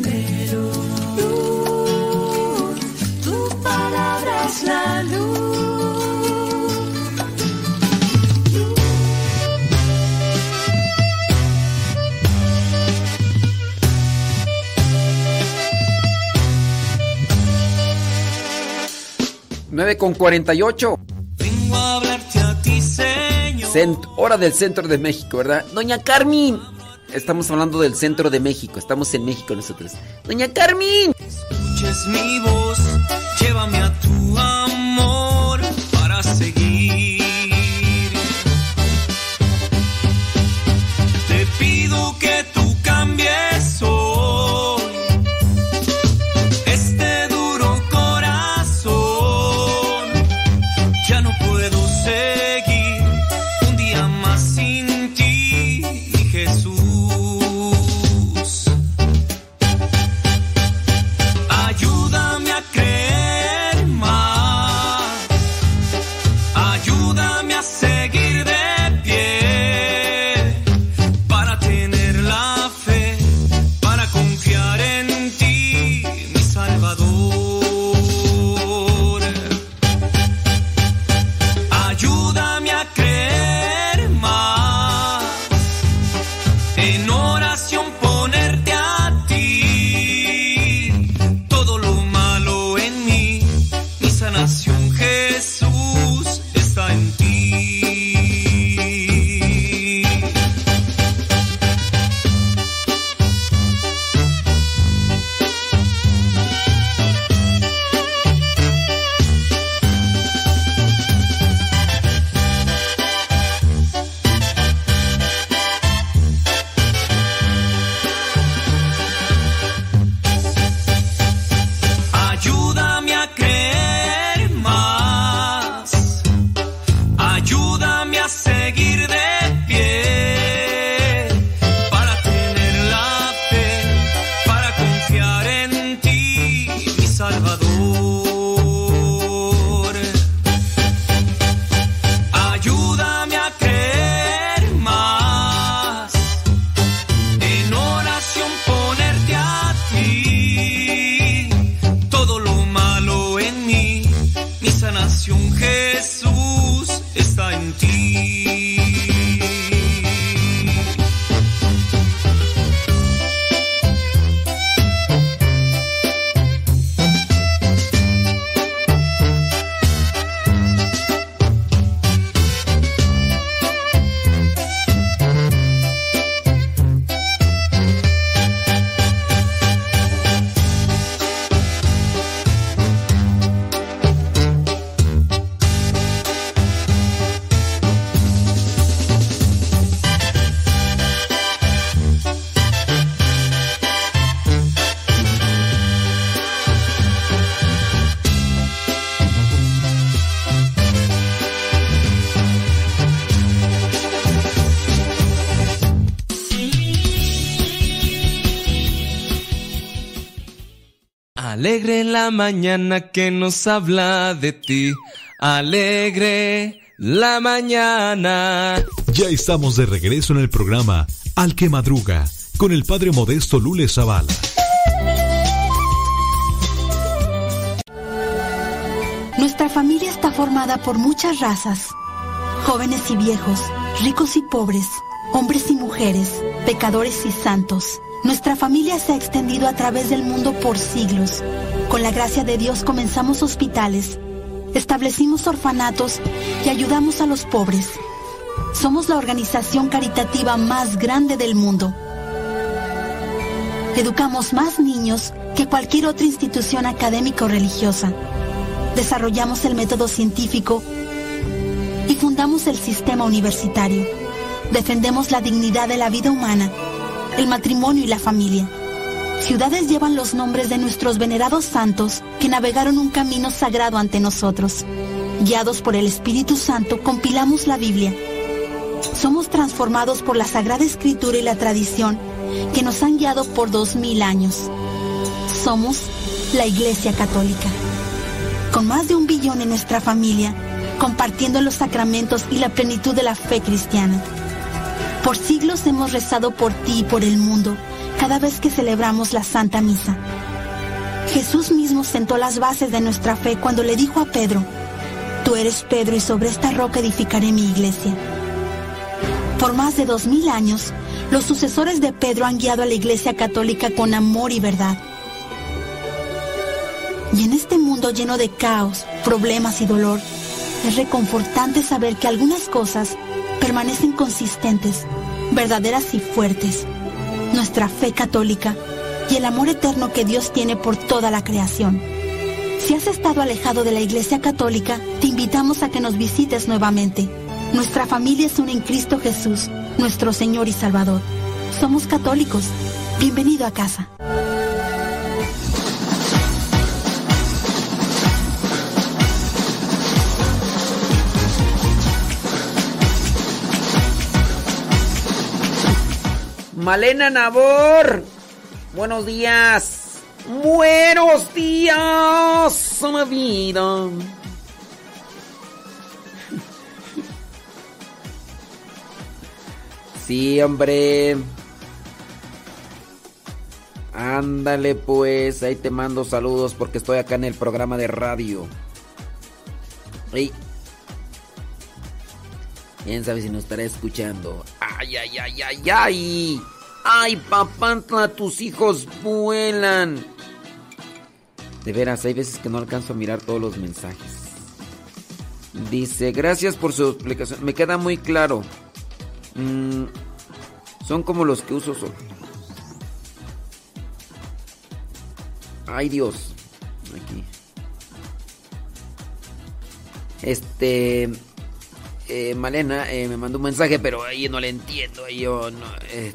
Es la luz. Nueve con 48. Vengo a hablarte a ti, Señor. Cent- hora del centro de México, ¿verdad? Doña Carmen. Estamos hablando del centro de México. Estamos en México nosotros. Doña Carmen. Escuches mi voz, llévame a tu amor la mañana que nos habla de ti. Alegre la mañana. Ya estamos de regreso en el programa Al que Madruga con el Padre Modesto Lule Zavala. Nuestra familia está formada por muchas razas, jóvenes y viejos, ricos y pobres, hombres y mujeres, pecadores y santos. Nuestra familia se ha extendido a través del mundo por siglos. Con la gracia de Dios comenzamos hospitales, establecimos orfanatos y ayudamos a los pobres. Somos la organización caritativa más grande del mundo. Educamos más niños que cualquier otra institución académica o religiosa. Desarrollamos el método científico y fundamos el sistema universitario. Defendemos la dignidad de la vida humana, el matrimonio y la familia. Ciudades llevan los nombres de nuestros venerados santos que navegaron un camino sagrado ante nosotros. Guiados por el Espíritu Santo, compilamos la Biblia. Somos transformados por la Sagrada Escritura y la tradición que nos han guiado por dos mil años. Somos la Iglesia Católica. Con más de un billón en nuestra familia, compartiendo los sacramentos y la plenitud de la fe cristiana. Por siglos hemos rezado por ti y por el mundo cada vez que celebramos la Santa Misa. Jesús mismo sentó las bases de nuestra fe cuando le dijo a Pedro, Tú eres Pedro y sobre esta roca edificaré mi iglesia. Por más de dos mil años, los sucesores de Pedro han guiado a la Iglesia Católica con amor y verdad. Y en este mundo lleno de caos, problemas y dolor, es reconfortante saber que algunas cosas permanecen consistentes, verdaderas y fuertes. Nuestra fe católica y el amor eterno que Dios tiene por toda la creación. Si has estado alejado de la Iglesia Católica, te invitamos a que nos visites nuevamente. Nuestra familia es una en Cristo Jesús, nuestro Señor y Salvador. Somos católicos. Bienvenido a casa. Malena Nabor. Buenos días. Buenos días, mi vida. Sí, hombre. Ándale pues, ahí te mando saludos porque estoy acá en el programa de radio. Ey. Quién sabe si nos estará escuchando. Ay, ay, ay, ay, ay. Ay, papantla, tus hijos vuelan. De veras, hay veces que no alcanzo a mirar todos los mensajes. Dice, gracias por su explicación. Me queda muy claro. Mm, son como los que uso solo. Ay, Dios. Aquí. Este. Eh, Malena eh, me mandó un mensaje, pero ahí no le entiendo. Yo no. eh.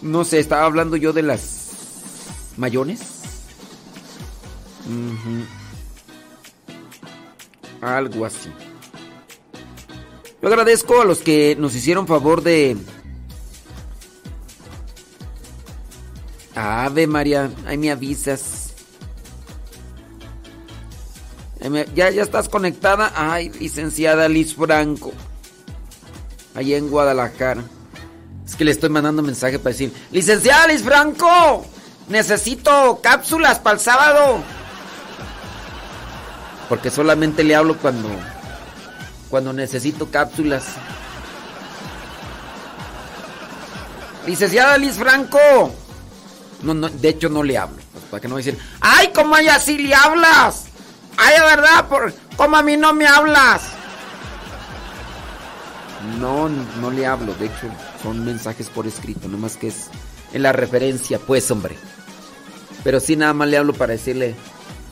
no sé, estaba hablando yo de las mayones. Algo así. Yo agradezco a los que nos hicieron favor de. Ave María, ahí me avisas. Ya, ya estás conectada. Ay, licenciada Liz Franco. Ahí en Guadalajara. Es que le estoy mandando mensaje para decir: Licenciada Liz Franco, necesito cápsulas para el sábado. Porque solamente le hablo cuando. Cuando necesito cápsulas. Licenciada Liz Franco. No, no, de hecho no le hablo. pues, para que no decir, ¡ay, cómo ella sí le hablas! ¡Ay, verdad! Por, ¿Cómo a mí no me hablas? No, no, le hablo. De hecho, son mensajes por escrito. Nomás que es en la referencia, pues, hombre. Pero sí, nada más le hablo para decirle,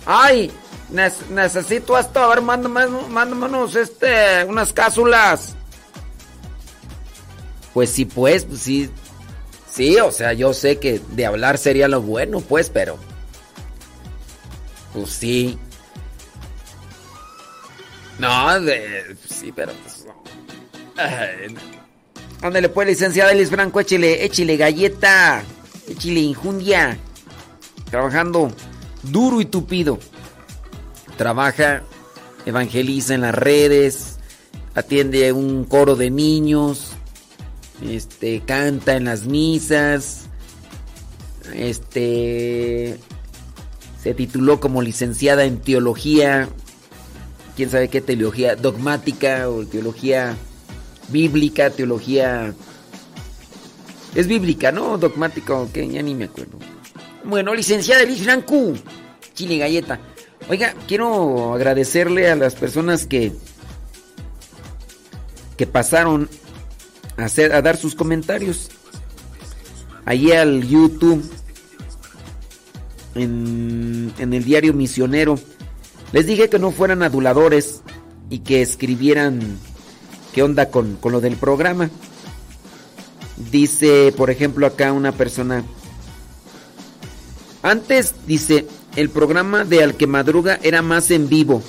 ¡ay! nes- necesito esto. A ver, mándame, unos, este, unas cápsulas. Pues sí, pues, sí. Sí, o sea, yo sé que de hablar sería lo bueno, pues, pero. Pues sí. No, de, sí, pero pues. Ándale, pues, licenciada Elis Franco, échile, échile galleta. Chile injundia. Trabajando duro y tupido. Trabaja, evangeliza en las redes, atiende un coro de niños, este, canta en las misas, este, se tituló como licenciada en teología, quién sabe qué teología dogmática o teología bíblica, teología... Es bíblica, ¿no? Dogmática o qué, ya ni me acuerdo. Bueno, licenciada Elis Francu, Chile Galleta. Oiga, quiero agradecerle a las personas que que pasaron a, dar sus comentarios. Allí al YouTube, en el diario Misionero. Les dije que no fueran aduladores y que escribieran qué onda con, con lo del programa. Dice, por ejemplo, acá una persona. Antes, dice, el programa de Al que Madruga era más en vivo.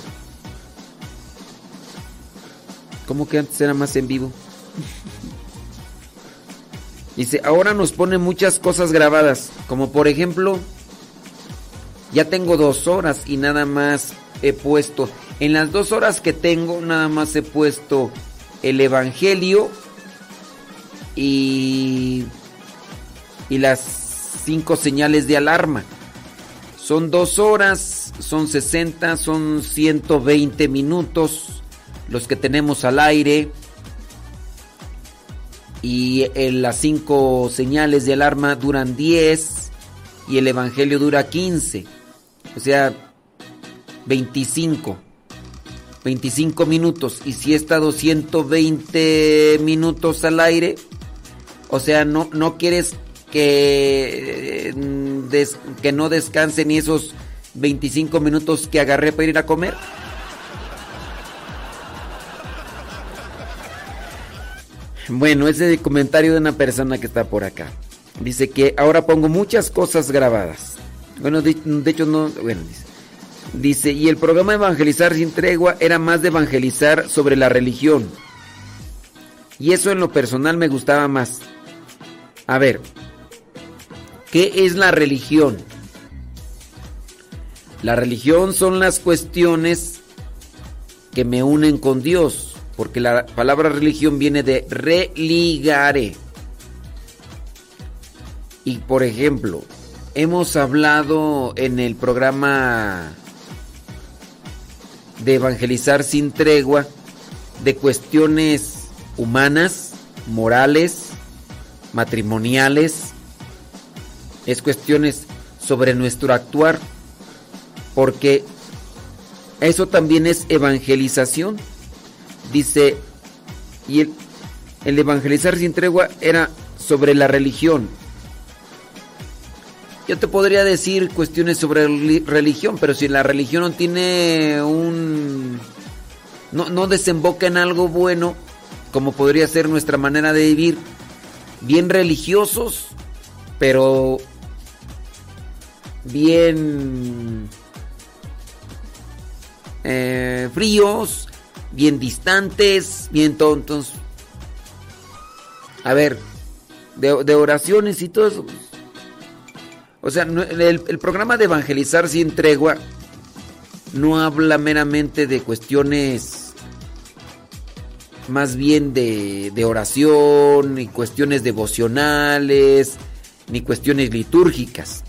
¿Cómo que antes era más en vivo? Dice, ahora nos pone muchas cosas grabadas, como por ejemplo, ya tengo dos horas y nada más he puesto, en las dos horas que tengo, nada más he puesto el Evangelio y, y las cinco señales de alarma. Son dos horas, son 60, son 120 minutos los que tenemos al aire. Y en las cinco señales de alarma duran 10 y el Evangelio dura 15. O sea, 25. 25 minutos. Y si he estado 120 minutos al aire, o sea, no, no quieres que, des, que no descanse ni esos 25 minutos que agarré para ir a comer. Bueno, ese es el comentario de una persona que está por acá. Dice que ahora pongo muchas cosas grabadas. Bueno, de, de hecho no, bueno, dice. Dice, y el programa Evangelizar sin tregua era más de evangelizar sobre la religión. Y eso en lo personal me gustaba más. A ver, ¿qué es la religión? La religión son las cuestiones que me unen con Dios, porque la palabra religión viene de religare. Y por ejemplo, hemos hablado en el programa de evangelizar sin tregua de cuestiones humanas, morales, matrimoniales, es cuestiones sobre nuestro actuar, porque eso también es evangelización. Dice, y el, el evangelizar sin tregua era sobre la religión. Yo te podría decir cuestiones sobre religión, pero si la religión no tiene un... No, no desemboca en algo bueno, como podría ser nuestra manera de vivir, bien religiosos, pero bien eh, fríos, bien distantes, bien tontos. A ver, de, de oraciones y todo eso. O sea, el, programa de evangelizar sin tregua no habla meramente de cuestiones más bien de, de oración, ni cuestiones devocionales, ni cuestiones litúrgicas.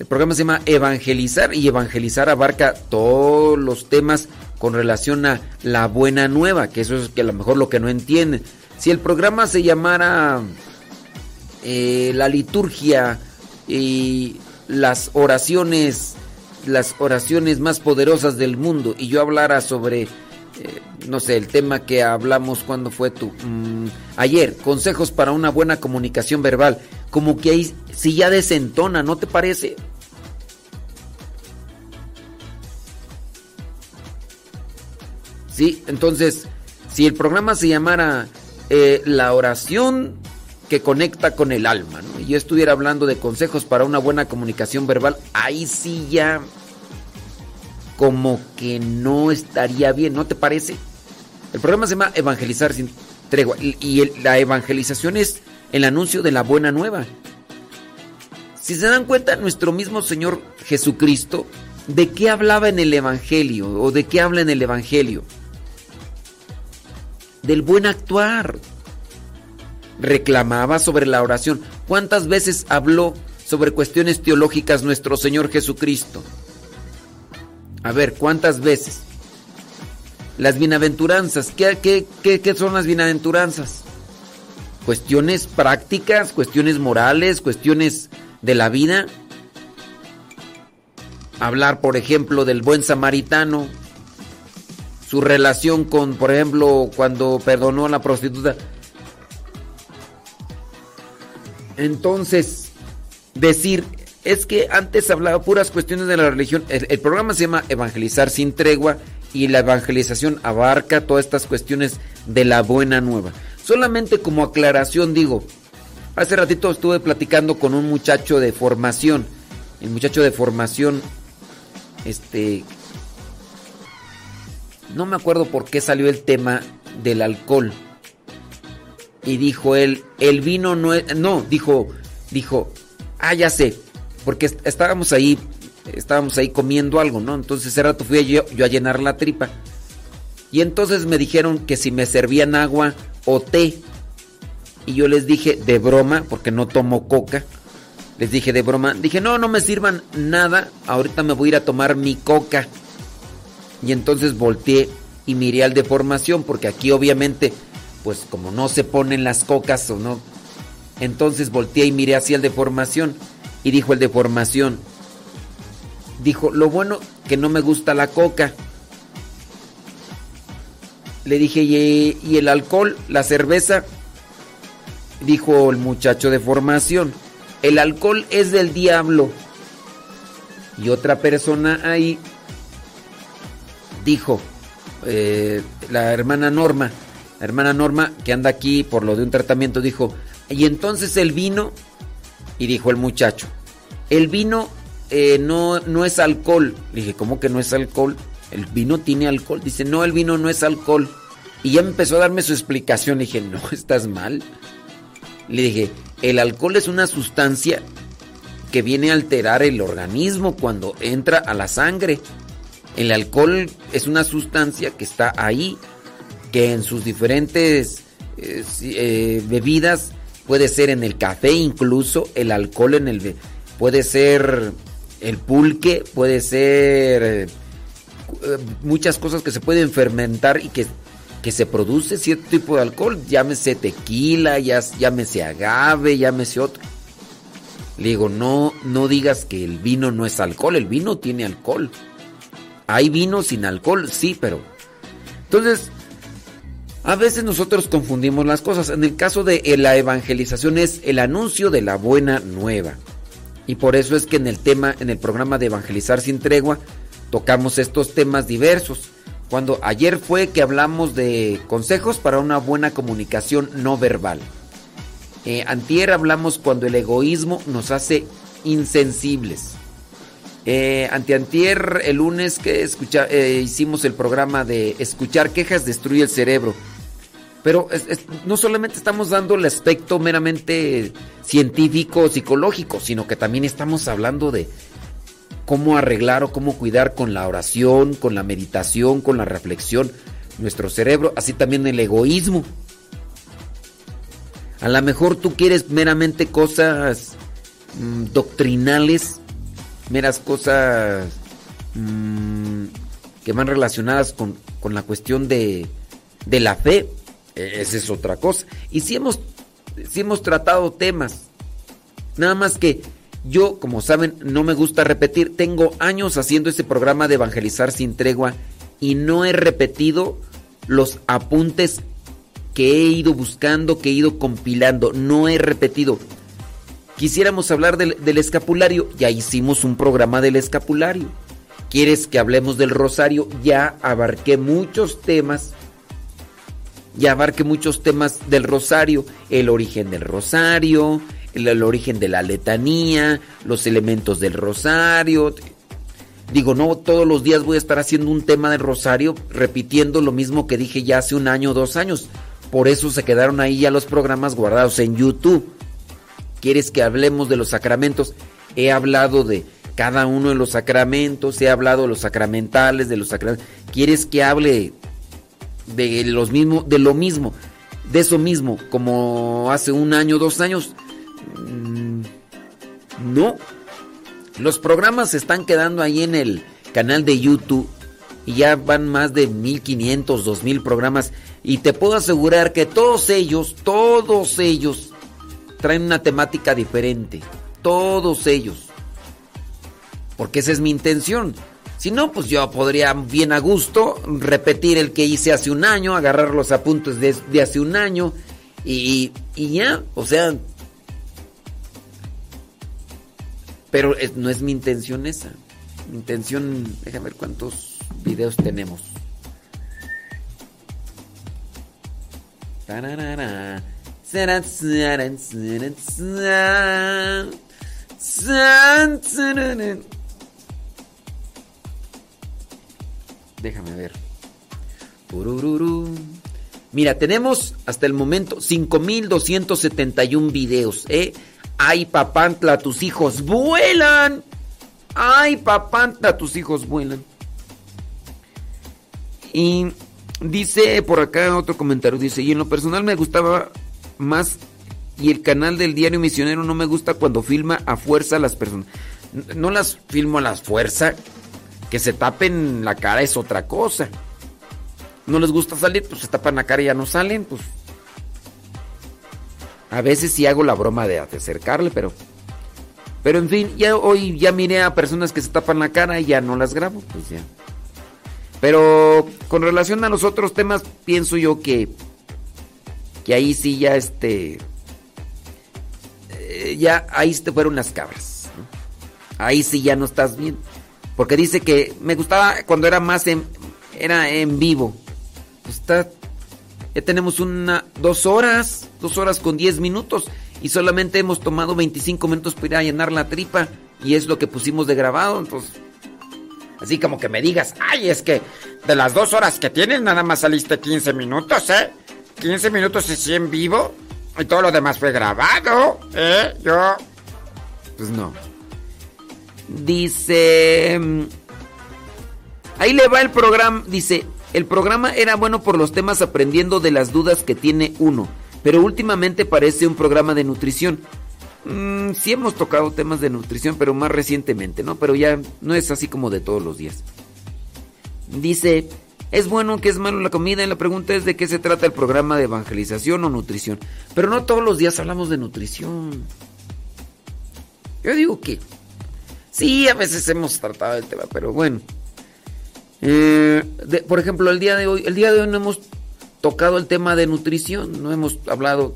El programa se llama Evangelizar y evangelizar abarca todos los temas con relación a la buena nueva, que eso es que a lo mejor lo que no entienden. Si el programa se llamara eh, la liturgia y las oraciones, las oraciones más poderosas del mundo, y yo hablara sobre, eh, no sé, el tema que hablamos cuando fue tú, mmm, ayer, consejos para una buena comunicación verbal, como que ahí si ya desentona, ¿no te parece? Sí, entonces, si el programa se llamara eh, La oración que conecta con el alma, ¿no? Y yo estuviera hablando de consejos para una buena comunicación verbal, ahí sí ya como que no estaría bien, ¿no te parece? El programa se llama Evangelizar sin tregua y la evangelización es el anuncio de la buena nueva. Si se dan cuenta, nuestro mismo Señor Jesucristo, ¿de qué hablaba en el Evangelio? ¿O de qué habla en el Evangelio? Del buen actuar. Reclamaba sobre la oración. ¿Cuántas veces habló sobre cuestiones teológicas nuestro Señor Jesucristo? A ver, ¿cuántas veces? Las bienaventuranzas. ¿Qué, qué, qué, son las bienaventuranzas? Cuestiones prácticas, cuestiones morales, cuestiones de la vida. Hablar, por ejemplo, del buen samaritano, su relación con, por ejemplo, cuando perdonó a la prostituta. Entonces, decir, es que antes hablaba puras cuestiones de la religión. El, el, programa se llama Evangelizar sin tregua y la evangelización abarca todas estas cuestiones de la buena nueva. Solamente como aclaración digo, hace ratito estuve platicando con un muchacho de formación. El muchacho de formación, este, no me acuerdo por qué salió el tema del alcohol. Y dijo él, el vino no es, no, dijo, dijo, ah, ya sé, porque estábamos ahí, estábamos ahí comiendo algo, ¿no? Entonces ese rato fui yo, yo a llenar la tripa. Y entonces me dijeron que si me servían agua o té. Y yo les dije de broma, porque no tomo coca. Les dije de broma, dije, no, no me sirvan nada, ahorita me voy a ir a tomar mi coca. Y entonces volteé y miré al de formación, porque aquí obviamente, pues como no se ponen las cocas o no. Entonces volteé y miré hacia el de formación. Y dijo el de formación, dijo, lo bueno que no me gusta la coca. Le dije, ¿y, ¿y el alcohol, la cerveza? Dijo el muchacho de formación, el alcohol es del diablo. Y otra persona ahí dijo, eh, la hermana Norma, hermana Norma que anda aquí por lo de un tratamiento, dijo, y entonces el vino, y dijo el muchacho, el vino eh, no, no es alcohol. Le dije, ¿cómo que no es alcohol? El vino tiene alcohol. Dice, no, el vino no es alcohol. Y ya empezó a darme su explicación. Le dije, no, estás mal. Le dije, el alcohol es una sustancia que viene a alterar el organismo cuando entra a la sangre. El alcohol es una sustancia que está ahí, que en sus diferentes eh, eh, bebidas, puede ser en el café incluso, el alcohol en el... puede ser el pulque, puede ser eh, muchas cosas que se pueden fermentar y que, que, se produce cierto tipo de alcohol, llámese tequila, llámese agave, llámese otro. Le digo, no, no digas que el vino no es alcohol, el vino tiene alcohol. Hay vino sin alcohol, sí, pero... Entonces, a veces nosotros confundimos las cosas. En el caso de la evangelización es el anuncio de la buena nueva. Y por eso es que en el tema, en el programa de Evangelizar sin tregua, tocamos estos temas diversos. Cuando ayer fue que hablamos de consejos para una buena comunicación no verbal. Eh, antier hablamos cuando el egoísmo nos hace insensibles. Eh, antiantier, el lunes que escucha, eh, hicimos el programa de escuchar quejas destruye el cerebro. Pero no solamente estamos dando el aspecto meramente científico, psicológico, sino que también estamos hablando de cómo arreglar o cómo cuidar con la oración, con la meditación, con la reflexión nuestro cerebro, así también el egoísmo. A lo mejor tú quieres meramente cosas mmm, doctrinales, meras cosas mmm, que van relacionadas con, con la cuestión de, de, la fe. Esa es otra cosa. Y si hemos, tratado temas, nada más que yo, como saben, no me gusta repetir. Tengo años haciendo este programa de evangelizar sin tregua y no he repetido los apuntes que he ido buscando, que he ido compilando. No he repetido. Quisiéramos hablar del, escapulario. Ya hicimos un programa del escapulario. ¿Quieres que hablemos del rosario? Ya abarqué muchos temas. Ya abarqué muchos temas del rosario. El origen del rosario. El, el origen de la letanía. Los elementos del rosario. Digo, no todos los días voy a estar haciendo un tema del rosario repitiendo lo mismo que dije ya hace un año o dos años. Por eso se quedaron ahí ya los programas guardados en YouTube. ¿Quieres que hablemos de los sacramentos? he hablado de cada uno de los sacramentos, he hablado de los sacramentales, de los sacramentos. ¿Quieres que hable de los mismos, de lo mismo, de eso mismo, como hace un año, dos años? Mm, No. Los programas se están quedando ahí en el canal de YouTube y ya van más de 1500, 2000 programas y te puedo asegurar que todos ellos, todos ellos traen una temática diferente. Todos ellos. Porque esa es mi intención. Si no, pues yo podría bien a gusto repetir el que hice hace un año, agarrar los apuntes de, de hace un año y, ya, o sea... Pero es- no es mi intención esa. Mi intención, déjame ver cuántos videos tenemos. Tararara. Déjame ver. Mira, tenemos hasta el momento 5271 videos, ¿eh? Ay, papantla, tus hijos vuelan. Ay, papantla, tus hijos vuelan. Y dice por acá otro comentario, dice, y en lo personal me gustaba más y el canal del diario misionero no me gusta cuando filma a fuerza a las personas. No las filmo a la fuerza, que se tapen la cara es otra cosa. No les gusta salir, pues se tapan la cara y ya no salen, pues. A veces sí hago la broma de acercarle, pero. Pero en fin, ya hoy ya miré a personas que se tapan la cara y ya no las grabo, pues ya. Pero con relación a los otros temas, pienso yo que. Que ahí sí ya este. eh, ya ahí te fueron las cabras. Ahí sí ya no estás bien. Porque dice que me gustaba cuando era más en, era en vivo. Pues está, ya tenemos una, dos horas, dos horas con diez minutos. Y solamente hemos tomado 25 minutos para ir a llenar la tripa. Y es lo que pusimos de grabado. Entonces, así como que me digas, ay, es que de las dos horas que tienes nada más saliste 15 minutos, ¿eh? 15 minutos así en vivo. Y todo lo demás fue grabado, ¿eh? Yo... Pues no. Dice... mm, Ahí le va el programa. Dice, el programa era bueno por los temas aprendiendo de las dudas que tiene uno. Pero últimamente parece un programa de nutrición. Mm, sí hemos tocado temas de nutrición, pero más recientemente, ¿no? Pero ya no es así como de todos los días. Dice, ¿es bueno que es malo la comida? Y la pregunta es de qué se trata el programa de evangelización o nutrición. Pero no todos los días hablamos de nutrición. Yo digo que sí, a veces hemos tratado el tema, pero bueno. Eh, de- por ejemplo, el día de hoy, el día de hoy no hemos tocado el tema de nutrición, no hemos hablado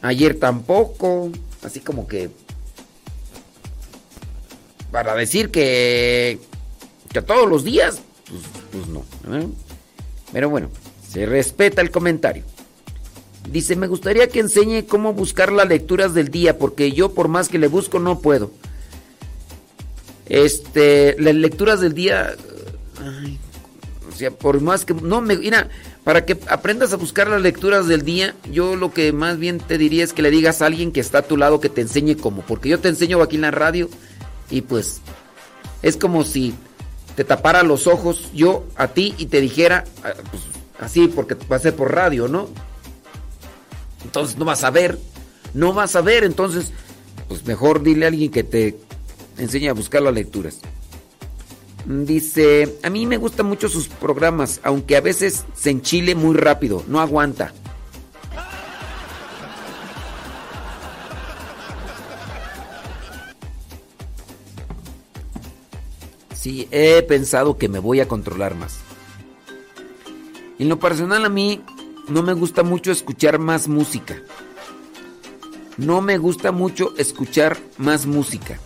ayer tampoco, así como que para decir que que todos los días, pues, pues no. ¿eh? Pero bueno, se respeta el comentario. Dice, me gustaría que enseñe cómo buscar las lecturas del día, porque yo por más que le busco no puedo. Este, las lecturas del día, ay, o sea, por más que no me, mira, para que aprendas a buscar las lecturas del día, yo lo que más bien te diría es que le digas a alguien que está a tu lado que te enseñe cómo, porque yo te enseño aquí en radio y pues es como si te tapara los ojos yo a ti y te dijera, ah, pues, así, porque va a ser por radio, ¿no? Entonces no vas a ver, no vas a ver, entonces, pues mejor dile a alguien que te enseñe a buscar las lecturas. Dice, a mí me gustan mucho sus programas, aunque a veces se enchile muy rápido, no aguanta. Sí, he pensado que me voy a controlar más. En lo personal a mí no me gusta mucho escuchar más música. No me gusta mucho escuchar más música.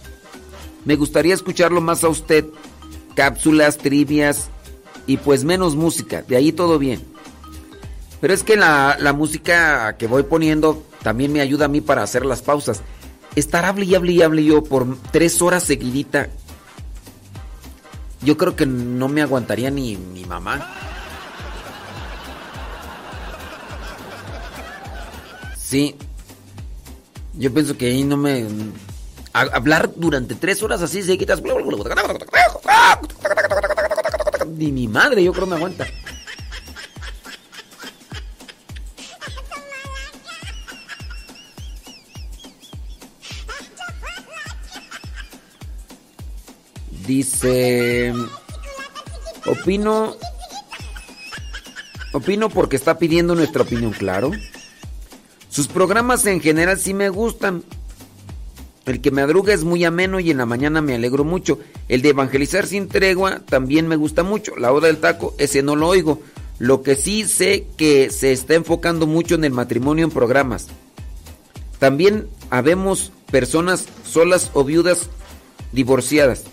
Me gustaría escucharlo más a usted. Cápsulas, trivias y pues menos música. De ahí todo bien. Pero es que la, la música que voy poniendo también me ayuda a mí para hacer las pausas. Estar hable y hable y hable yo por tres horas seguidita. Yo creo que no me aguantaría ni mi mamá. Sí. Yo pienso que ahí no me... hablar durante tres horas así seguidas. Ni mi madre, yo creo me aguanta. Dice, opino, opino porque está pidiendo nuestra opinión, claro. Sus programas en general sí me gustan. El que madruga es muy ameno y en la mañana me alegro mucho. El de evangelizar sin tregua también me gusta mucho. La hora del taco, ese no lo oigo. Lo que sí sé que se está enfocando mucho en el matrimonio en programas. También habemos personas solas o viudas divorciadas.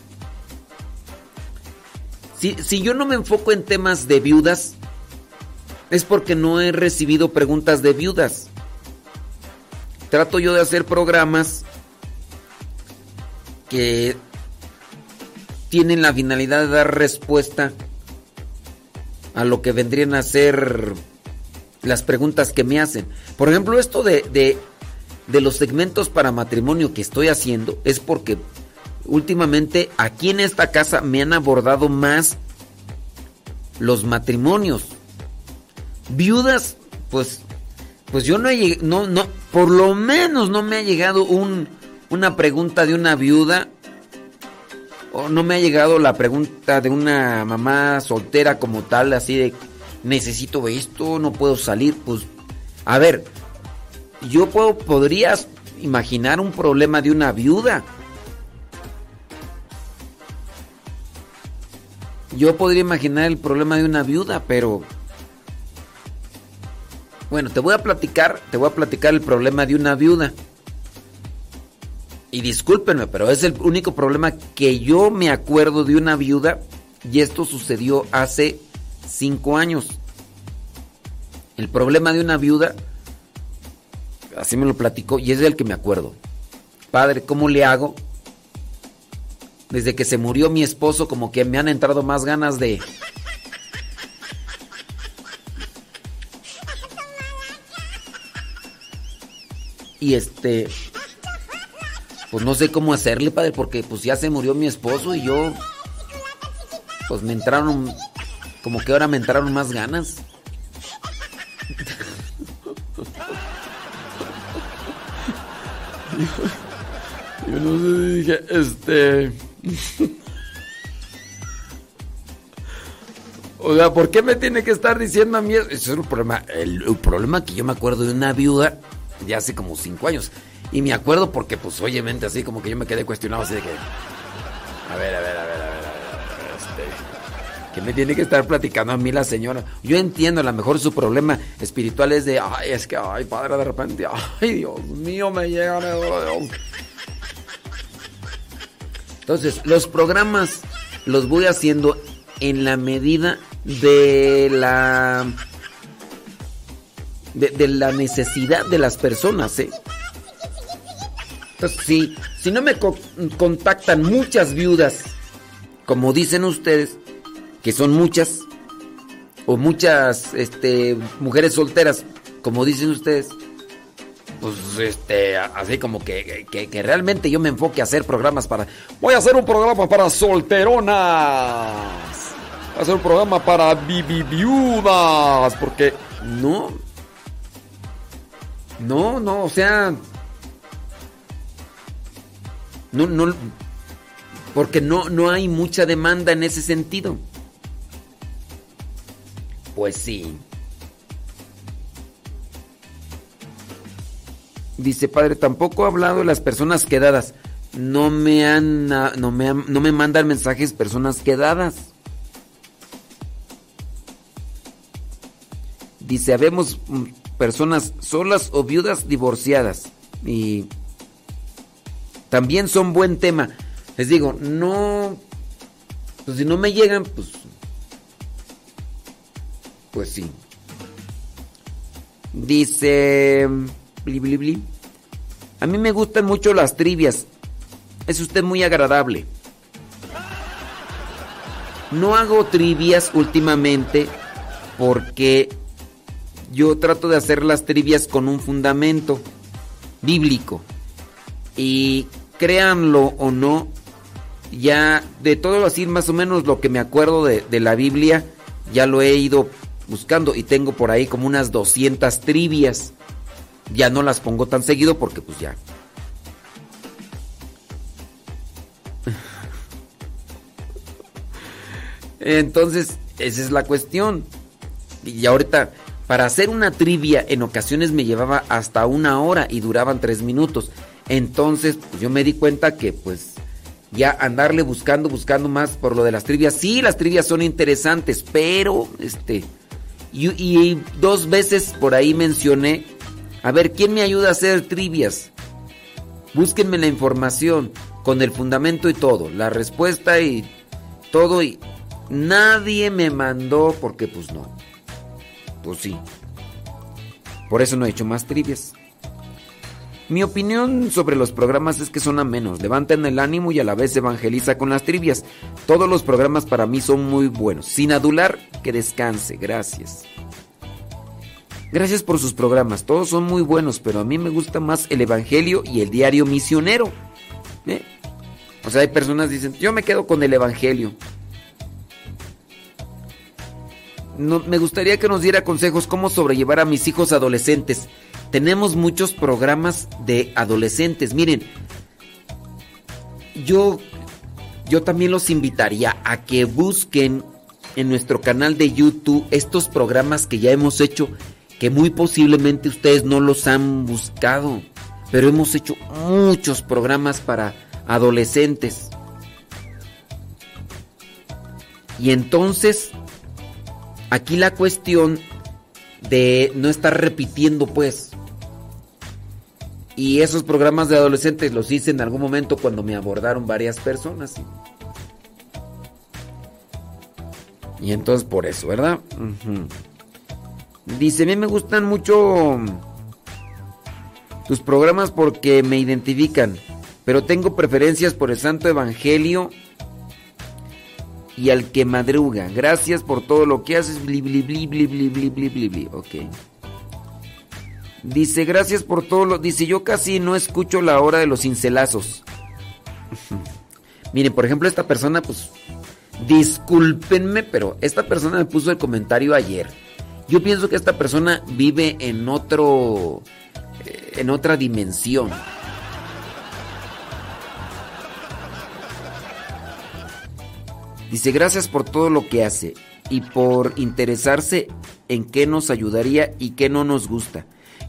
Si, si yo no me enfoco en temas de viudas, es porque no he recibido preguntas de viudas. Trato yo de hacer programas que tienen la finalidad de dar respuesta a lo que vendrían a ser las preguntas que me hacen. Por ejemplo, esto de, de, los segmentos para matrimonio que estoy haciendo es porque últimamente aquí en esta casa me han abordado más los matrimonios. Viudas, pues, pues yo no he no, no, por lo menos no me ha llegado un, una pregunta de una viuda o no me ha llegado la pregunta de una mamá soltera como tal, así de necesito esto, no puedo salir, pues a ver, yo puedo podrías imaginar un problema de una viuda. Yo podría imaginar el problema de una viuda, pero bueno, te voy a platicar, te voy a platicar el problema de una viuda. Y discúlpenme, pero es el único problema que yo me acuerdo de una viuda y esto sucedió hace cinco años. El problema de una viuda, así me lo platicó y es el que me acuerdo. Padre, ¿cómo le hago? Desde que se murió mi esposo, como que me han entrado más ganas de... Y este... Pues no sé cómo hacerle, padre, porque pues ya se murió mi esposo y yo... Pues me entraron... Como que ahora me entraron más ganas. Yo no sé, dije, este... O sea, ¿por qué me tiene que estar diciendo a mí? Ese es el problema. El, el problema que yo me acuerdo de una viuda de hace como cinco años. Y me acuerdo porque, pues, obviamente, así como que yo me quedé cuestionado así de que... A ver, a ver, a ver, a ver, a ver, este... Que me tiene que estar platicando a mí la señora. Yo entiendo, a lo mejor su problema espiritual es de... Ay, es que, ay, padre, de repente... Ay, Dios mío, me llega... me- Dios. Entonces, los programas los voy haciendo en la medida de la de, de la necesidad de las personas, ¿eh? Entonces, si, no me co- contactan muchas viudas, como dicen ustedes, que son muchas, o muchas este, mujeres solteras, como dicen ustedes, pues este, así como que, que, realmente yo me enfoque a hacer programas para. Voy a hacer un programa para solteronas. Voy a hacer un programa para vi- vi- viudas. Porque no. No, no, o sea. No, no. Porque no, no hay mucha demanda en ese sentido. Pues sí. Dice, padre, tampoco he hablado de las personas quedadas. No me han, ah, no me, han- no me mandan mensajes personas quedadas. Dice, habemos mm, personas solas o viudas divorciadas. Y también son buen tema. Les digo, no, pues si no me llegan, pues, pues sí. Dice, bli, bli, bli. A mí me gustan mucho las trivias. Es usted muy agradable. No hago trivias últimamente porque yo trato de hacer las trivias con un fundamento bíblico. Y créanlo o no, ya de todo así más o menos lo que me acuerdo de, de la Biblia, ya lo he ido buscando y tengo por ahí como unas 200 trivias. Ya no las pongo tan seguido porque pues ya. Entonces, esa es la cuestión. Y ahorita, para hacer una trivia en ocasiones me llevaba hasta una hora y duraban tres minutos. Entonces, pues yo me di cuenta que pues ya andarle buscando, buscando más por lo de las trivias. Sí, las trivias son interesantes, pero este... Y, y dos veces por ahí mencioné, a ver, ¿quién me ayuda a hacer trivias? Búsquenme la información con el fundamento y todo, la respuesta y todo y nadie me mandó porque pues no. Pues sí. Por eso no he hecho más trivias. Mi opinión sobre los programas es que son amenos, levantan el ánimo y a la vez evangeliza con las trivias. Todos los programas para mí son muy buenos. Sin adular, que descanse. Gracias. Gracias por sus programas. Todos son muy buenos, pero a mí me gusta más el Evangelio y el diario misionero. ¿Eh? O sea, hay personas que dicen, yo me quedo con el Evangelio. Me gustaría que nos diera consejos cómo sobrellevar a mis hijos adolescentes. Tenemos muchos programas de adolescentes. Miren, yo, yo también los invitaría a que busquen en nuestro canal de YouTube estos programas que ya hemos hecho, que muy posiblemente ustedes no los han buscado, pero hemos hecho muchos programas para adolescentes. Y entonces, aquí la cuestión de no estar repitiendo, pues. Y esos programas de adolescentes los hice en algún momento cuando me abordaron varias personas. Y entonces por eso, ¿verdad? Dice, a mí me gustan mucho tus programas porque me identifican, pero tengo preferencias por el Santo Evangelio y al que madruga. Gracias por todo lo que haces. Bli, bli, bli, bli, bli, bli, bli, bli. Dice, gracias por todo lo... Dice, yo casi no escucho la hora de los cincelazos. Miren, por ejemplo, esta persona, pues... Discúlpenme, pero esta persona me puso el comentario ayer. Yo pienso que esta persona vive en otro... eh, En otra dimensión. Dice, gracias por todo lo que hace y por interesarse en qué nos ayudaría y qué no nos gusta.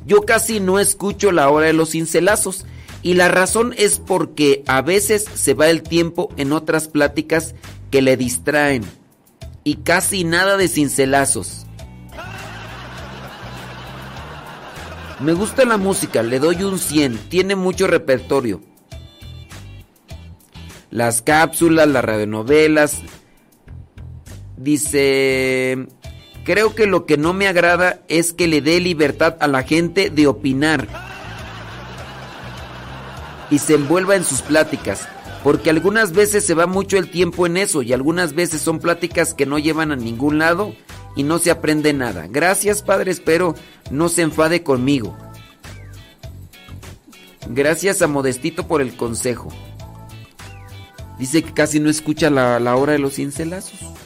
Yo casi no escucho la hora de los cincelazos y la razón es porque a veces se va el tiempo en otras pláticas que le distraen y casi nada de cincelazos. Me gusta la música, le doy un 100, tiene mucho repertorio. Las cápsulas, las radionovelas. Dice, creo que lo que no me agrada es que le dé libertad a la gente de opinar y se envuelva en sus pláticas, porque algunas veces se va mucho el tiempo en eso y algunas veces son pláticas que no llevan a ningún lado y no se aprende nada. Gracias, padre, espero no se enfade conmigo. Gracias a Modestito por el consejo. Dice que casi no escucha la, la hora de los cincelazos.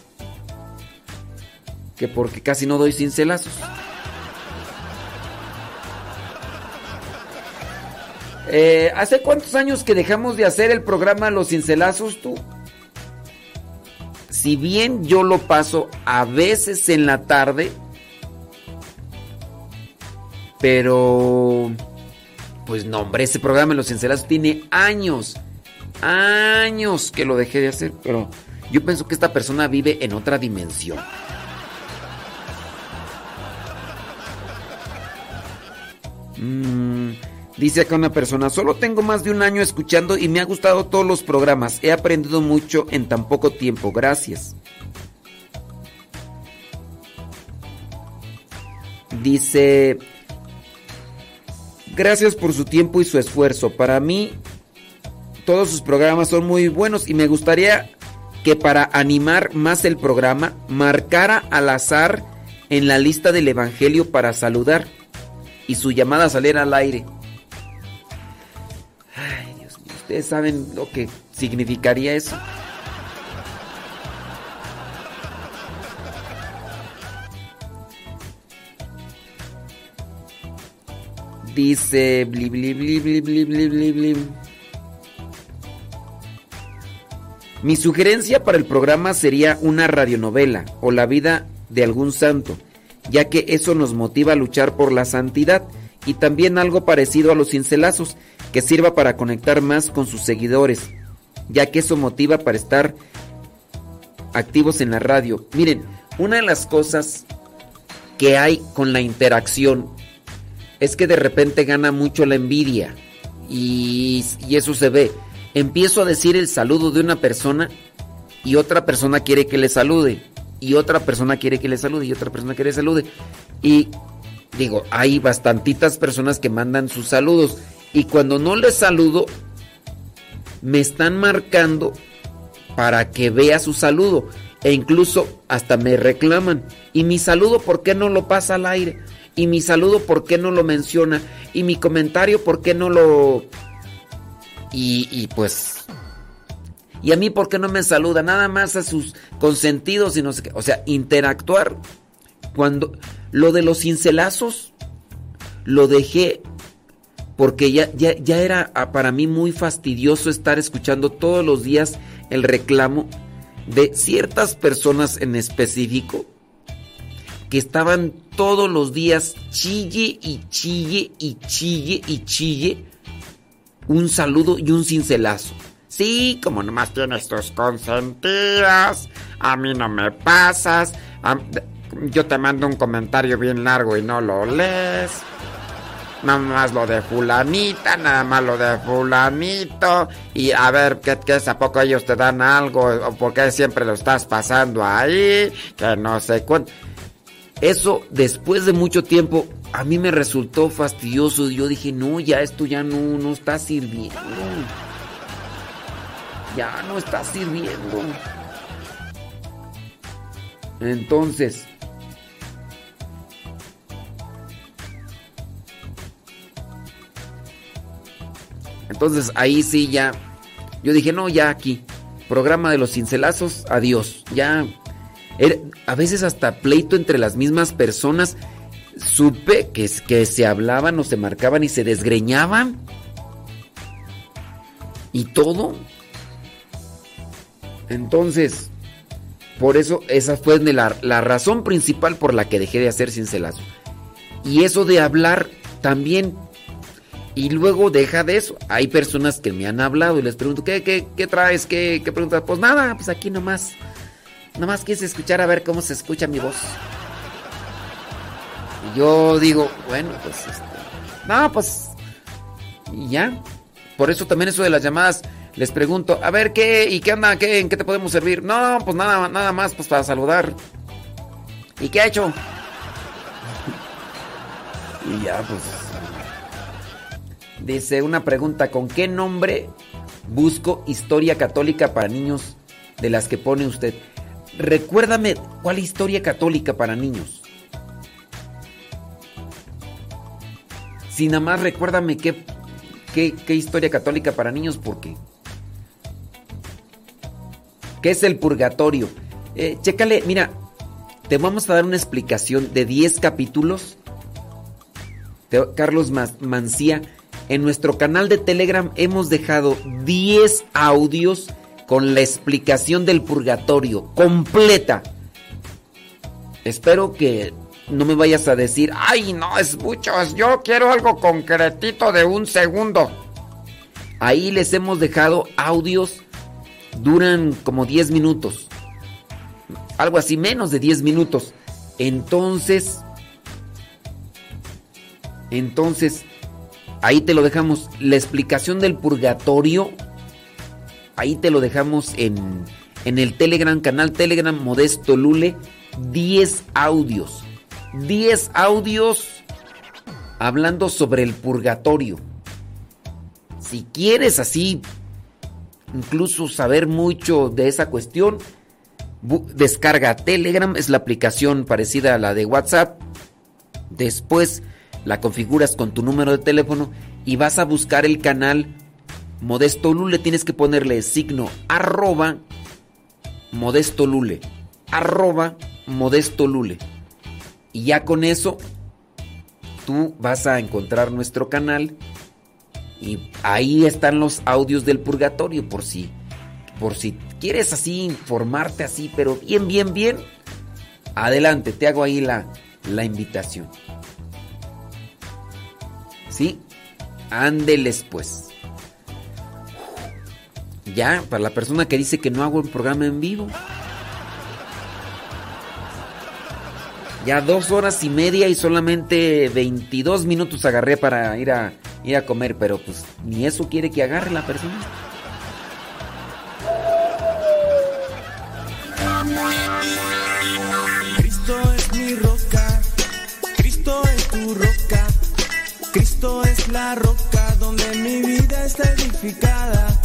Que porque casi no doy cincelazos. Eh, ¿Hace cuántos años que dejamos de hacer el programa Los Cincelazos tú? Si bien yo lo paso a veces en la tarde, pero pues no, hombre, ese programa Los Cincelazos tiene años, años que lo dejé de hacer, pero yo pienso que esta persona vive en otra dimensión. Mm, dice acá una persona, solo tengo más de un año escuchando y me ha gustado todos los programas. He aprendido mucho en tan poco tiempo. Gracias. Dice, gracias por su tiempo y su esfuerzo. Para mí, todos sus programas son muy buenos y me gustaría que para animar más el programa, marcara al azar en la lista del Evangelio para saludar y su llamada saliera al aire. Ay, Dios mío, Ustedes saben lo que significaría eso. Dice bli bli. Mi sugerencia para el programa sería una radionovela o la vida de algún santo, ya que eso nos motiva a luchar por la santidad y también algo parecido a los cincelazos, que sirva para conectar más con sus seguidores, ya que eso motiva para estar activos en la radio. Miren, una de las cosas que hay con la interacción es que de repente gana mucho la envidia y, y eso se ve. Empiezo a decir el saludo de una persona y otra persona quiere que le salude y otra persona quiere que le salude y otra persona quiere que le salude. Y digo, hay bastantitas personas que mandan sus saludos y cuando no les saludo me están marcando para que vea su saludo e incluso hasta me reclaman y mi saludo por qué no lo pasa al aire y mi saludo por qué no lo menciona y mi comentario por qué no lo y, y pues y a mí por qué no me saluda nada más a sus consentidos y no sé qué. O sea interactuar. Cuando lo de los cincelazos lo dejé porque ya, ya, ya era ah, para mí muy fastidioso estar escuchando todos los días el reclamo de ciertas personas en específico que estaban todos los días chille y chille y chille y chille un saludo y un cincelazo. Sí, como nomás tienes tus consentidas, a mí no me pasas, yo te mando un comentario bien largo y no lo lees. Nada más lo de fulanita, nada más lo de fulanito. Y a ver, ¿qué, qué es? ¿A poco ellos te dan algo? ¿O por qué siempre lo estás pasando ahí? Que no sé cuánto. Eso, después de mucho tiempo, a mí me resultó fastidioso. Yo dije, no, ya esto ya no, no está sirviendo. Ya no está sirviendo. Entonces, entonces ahí sí ya, yo dije, no, ya aquí, programa de los cincelazos, adiós, ya. Era- a veces hasta pleito entre las mismas personas, supe que, que se hablaban o se marcaban y se desgreñaban. Y todo. Entonces, por eso esa fue la, razón principal por la que dejé de hacer cincelazo. Y eso de hablar también. Y luego deja de eso. Hay personas que me han hablado y les pregunto, ¿qué, qué, qué traes? ¿Qué, ¿Qué preguntas? Pues nada, pues aquí nomás. Nomás quise escuchar a ver cómo se escucha mi voz. Y yo digo, bueno, pues este. No, pues. Y ya. Por eso también eso de las llamadas. Les pregunto, a ver qué, y qué anda, qué, en qué te podemos servir. No, pues nada, nada más, pues para saludar. ¿Y qué ha hecho? y ya, pues. Dice una pregunta, ¿con qué nombre busco historia católica para niños de las que pone usted? Recuérdame cuál historia católica para niños. Si nada más recuérdame qué, qué, qué historia católica para niños, porque ¿Qué es el purgatorio? Eh, chécale, mira, te vamos a dar una explicación de 10 capítulos. Carlos Ma- Mancía, en nuestro canal de Telegram hemos dejado 10 audios con la explicación del purgatorio completa. Espero que no me vayas a decir, ay, no, es mucho, yo quiero algo concretito de un segundo. Ahí les hemos dejado audios, duran como 10 minutos. Algo así, menos de 10 minutos. Entonces, entonces, ahí te lo dejamos. La explicación del purgatorio, ahí te lo dejamos en, en el Telegram, canal Telegram Modesto Lule. 10 audios. 10 audios hablando sobre el purgatorio. Si quieres así, incluso saber mucho de esa cuestión, descarga Telegram, es la aplicación parecida a la de WhatsApp. Después la configuras con tu número de teléfono y vas a buscar el canal Modesto Lule. Tienes que ponerle signo arroba Modesto Lule. Arroba Modesto Lule. Y ya con eso tú vas a encontrar nuestro canal y ahí están los audios del purgatorio por si por si quieres así informarte así, pero bien bien bien. Adelante, te hago ahí la la invitación. ¿Sí? Ándeles pues. Ya, para la persona que dice que no hago un programa en vivo. Ya dos horas y media y solamente 22 minutos agarré para ir a, ir a comer, pero pues ni eso quiere que agarre la persona. Cristo es mi roca, Cristo es tu roca, Cristo es la roca donde mi vida está edificada.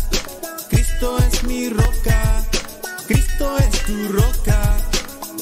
Cristo es mi roca, Cristo es tu roca,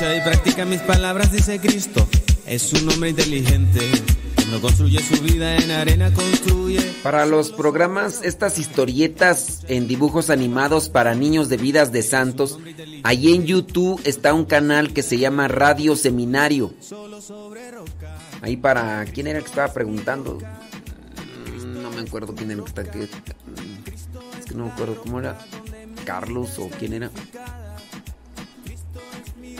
y practica mis palabras, dice Cristo, es un hombre inteligente. No construye su vida en arena, construye. Para los programas, estas historietas en dibujos animados para niños de vidas de santos, ahí en YouTube está un canal que se llama Radio Seminario. Ahí para... ¿Quién era que estaba preguntando? Mm, No me acuerdo quién era que que- Es que no me acuerdo cómo era. Carlos o quién era.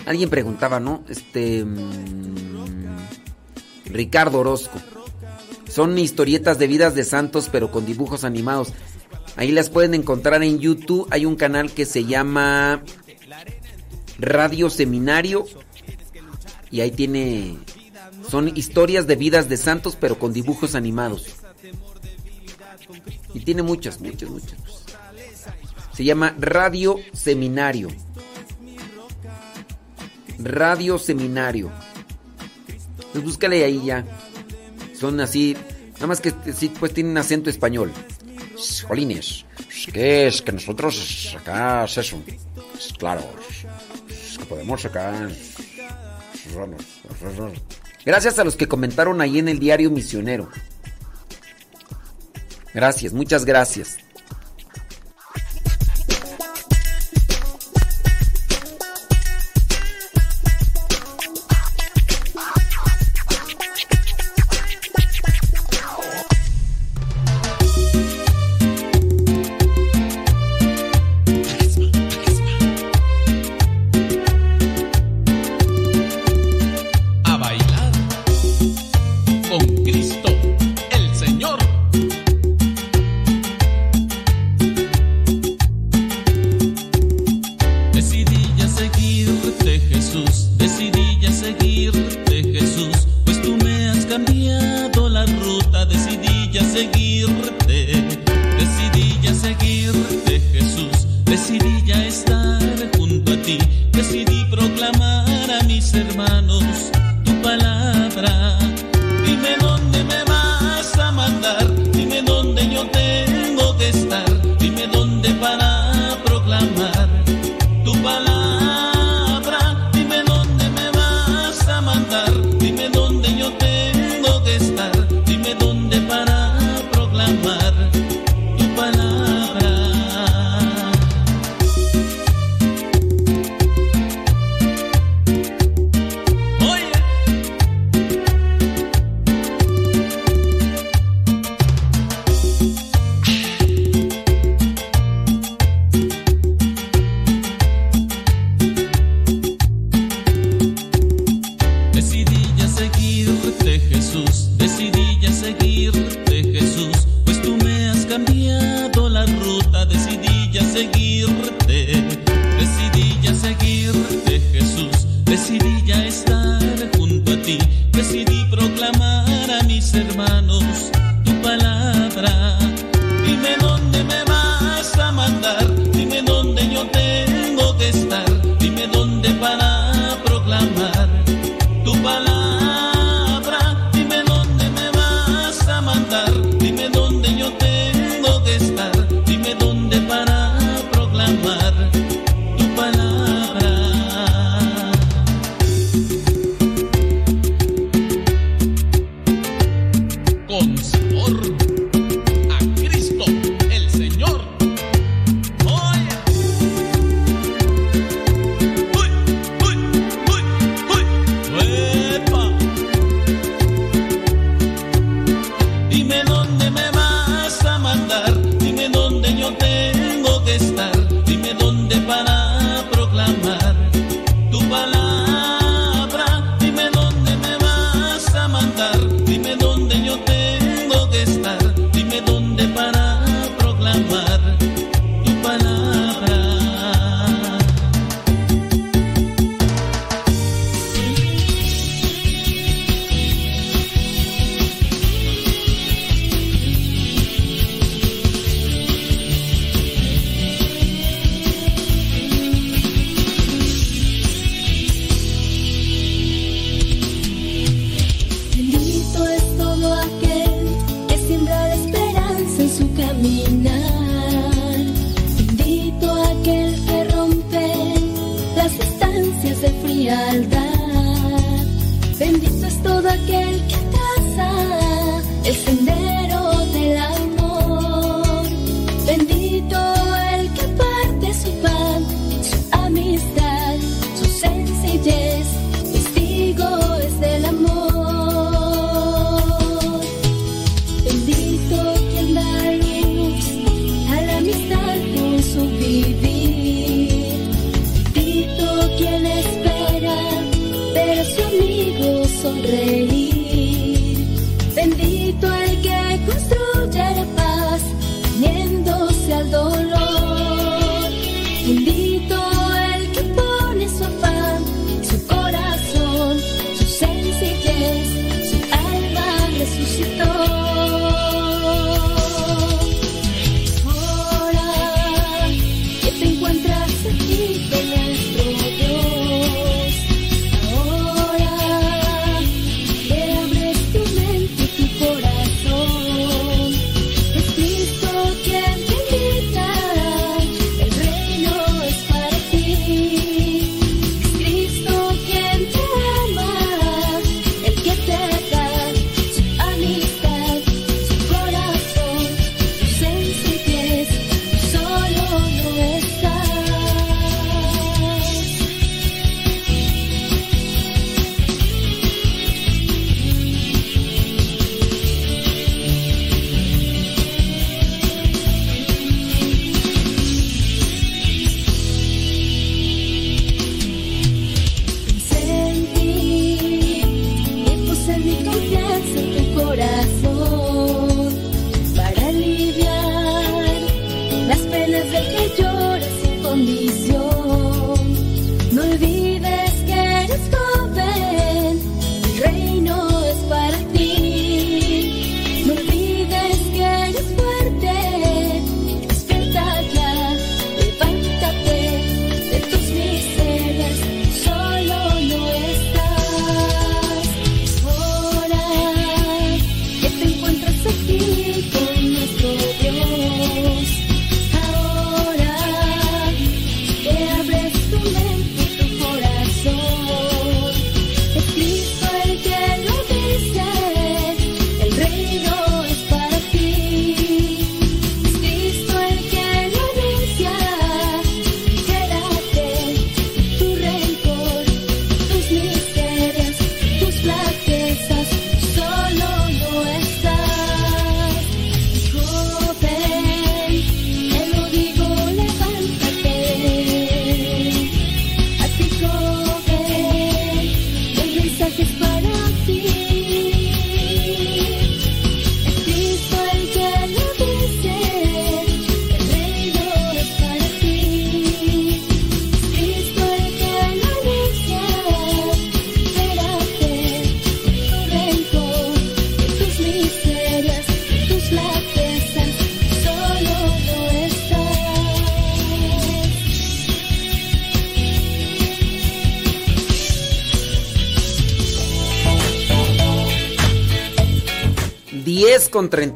Alguien preguntaba, ¿no? Este... mm, Ricardo Orozco. Son historietas de vidas de santos, pero con dibujos animados. Ahí las pueden encontrar en YouTube. Hay un canal que se llama Radio Seminario. Y ahí tiene... Son historias de vidas de santos, pero con dibujos animados. Y tiene muchas, muchas, muchas. Se llama Radio Seminario. Radio Seminario. Pues búscale ahí ya. Son así. Nada más que sí, pues tienen acento español. Jolines. ¿Qué es? Que nosotros acá es eso. Es claro. Es que podemos acá. Gracias a los que comentaron ahí en el diario Misionero. Gracias, muchas gracias.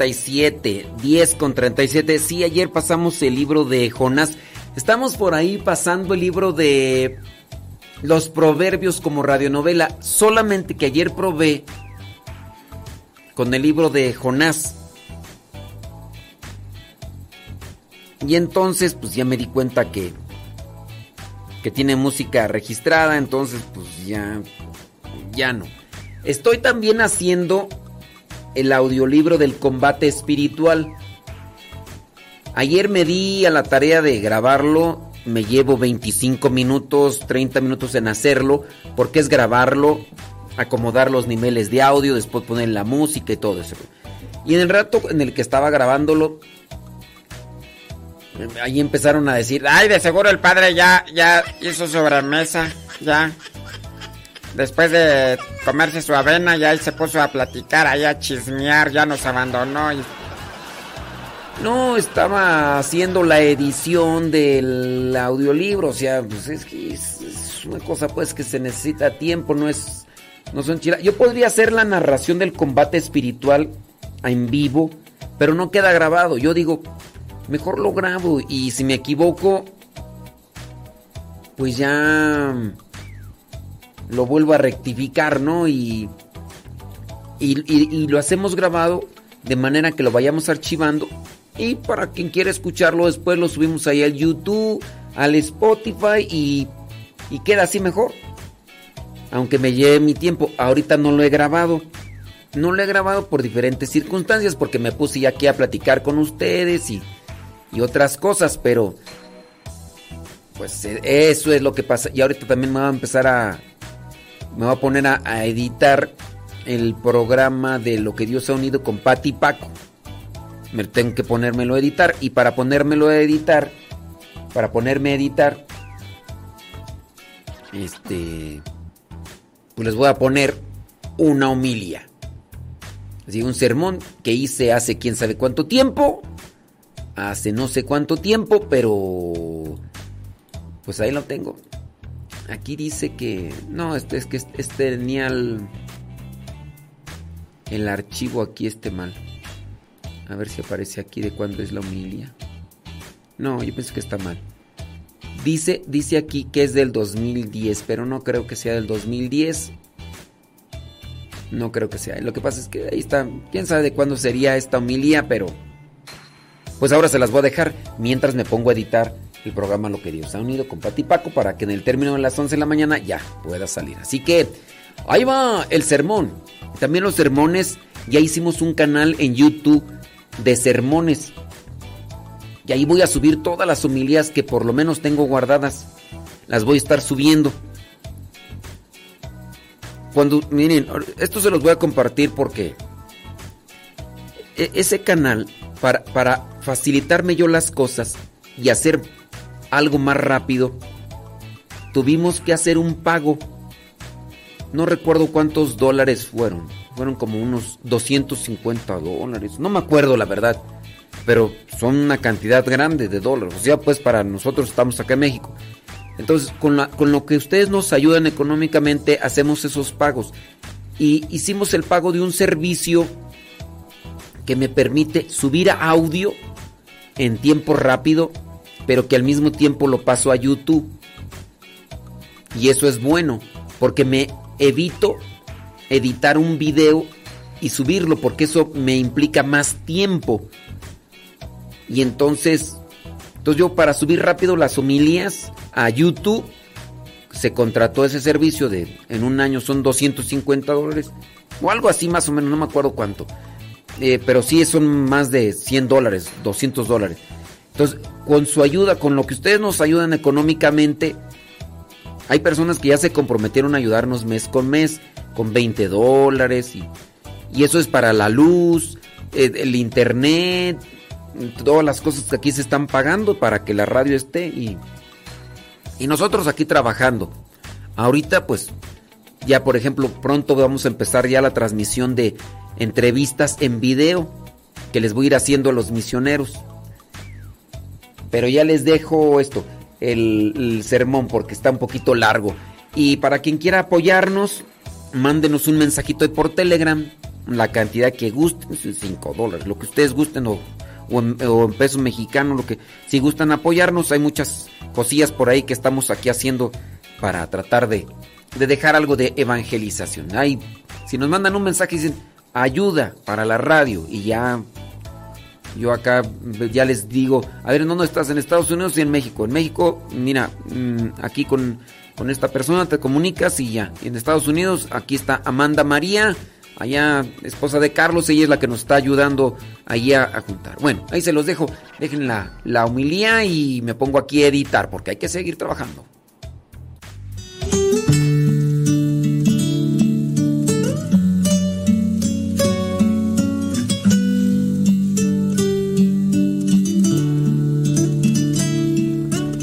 37. 10 con 37. Sí, ayer pasamos el libro de Jonás. Estamos por ahí pasando el libro de los proverbios como radionovela. Solamente que ayer probé con el libro de Jonás. Y entonces, pues ya me di cuenta que. que tiene música registrada. Entonces, pues ya. ya no. Estoy también haciendo el audiolibro del combate espiritual. Ayer me di a la tarea de grabarlo, me llevo 25 minutos, 30 minutos en hacerlo, porque es grabarlo, acomodar los niveles de audio, después poner la música y todo eso. Y en el rato en el que estaba grabándolo, ahí empezaron a decir, Ay, de seguro el padre ya, ya hizo sobremesa, ya. Después de comerse su avena, ya él se puso a platicar, ahí a chismear, ya nos abandonó. y- No, estaba haciendo la edición del audiolibro, o sea, pues es que es, una cosa pues que se necesita tiempo, no es no son Yo podría hacer la narración del combate espiritual en vivo, pero no queda grabado. Yo digo, mejor lo grabo y si me equivoco pues ya lo vuelvo a rectificar, ¿no? Y y, lo hacemos grabado de manera que lo vayamos archivando y para quien quiera escucharlo después lo subimos ahí al YouTube, al Spotify y, y queda así mejor. Aunque me lleve mi tiempo, ahorita no lo he grabado. No lo he grabado por diferentes circunstancias porque me puse ya aquí a platicar con ustedes y, y otras cosas, pero pues eh, eso es lo que pasa. Y ahorita también me voy a empezar a... Me voy a poner a, editar el programa de lo que Dios ha unido con Pati y Paco. Me tengo que ponérmelo a editar. Y para ponérmelo a editar, para ponerme a editar, este, pues les voy a poner una homilia. Así, un sermón que hice hace quién sabe cuánto tiempo. Hace no sé cuánto tiempo, pero pues ahí lo tengo. Aquí dice que no, es que este, tenía el, el archivo aquí este mal. A ver si aparece aquí de cuándo es la homilia. No, yo pienso que está mal. Dice, dice aquí que es del 2010, pero no creo que sea del 2010. No creo que sea. Lo que pasa es que ahí está. Quién sabe de cuándo sería esta homilia, pero. Pues ahora se las voy a dejar mientras me pongo a editar el programa Lo que Dios ha unido con Pati Paco para que en el término de las 11 de la mañana ya pueda salir. Así que ahí va el sermón. También los sermones. Ya hicimos un canal en YouTube de sermones. Y ahí voy a subir todas las homilías que por lo menos tengo guardadas. Las voy a estar subiendo. Cuando, miren, esto se los voy a compartir porque e- ese canal, para, para facilitarme yo las cosas y hacer algo más rápido, tuvimos que hacer un pago. No recuerdo cuántos dólares fueron. Fueron como unos 250 dólares. No me acuerdo la verdad. Pero son una cantidad grande de dólares. O sea, pues para nosotros estamos acá en México. Entonces, con, la- con lo que ustedes nos ayudan económicamente, hacemos esos pagos. Y hicimos el pago de un servicio que me permite subir a audio en tiempo rápido, pero que al mismo tiempo lo paso a YouTube. Y eso es bueno, porque me evito editar un video y subirlo, porque eso me implica más tiempo. Y entonces, entonces yo para subir rápido las homilías a YouTube, se contrató ese servicio de, en un año son 250 dólares, o algo así más o menos, no me acuerdo cuánto. Eh, pero sí son más de 100 dólares, 200 dólares. Entonces, con su ayuda, con lo que ustedes nos ayudan económicamente, hay personas que ya se comprometieron a ayudarnos mes con mes, con 20 dólares, y, y eso es para la luz, eh, el internet, todas las cosas que aquí se están pagando para que la radio esté y, y nosotros aquí trabajando. Ahorita pues ya por ejemplo pronto vamos a empezar ya la transmisión de entrevistas en video que les voy a ir haciendo a los misioneros. Pero ya les dejo esto, el, sermón porque está un poquito largo. Y para quien quiera apoyarnos, mándenos un mensajito por Telegram, la cantidad que gusten, 5 dólares, lo que ustedes gusten o, en, o pesos mexicanos, lo que si gustan apoyarnos, hay muchas cosillas por ahí que estamos aquí haciendo para tratar de, de dejar algo de evangelización. Hay, si nos mandan un mensaje y dicen ayuda para la radio y ya yo acá ya les digo, a ver, ¿en dónde estás? ¿En Estados Unidos y en México? En México, mira, mm, aquí con, con esta persona te comunicas y ya. En Estados Unidos, aquí está Amanda María, allá esposa de Carlos, ella es la que nos está ayudando ahí a, juntar. Bueno, ahí se los dejo, dejen la, la humilía y me pongo aquí a editar porque hay que seguir trabajando.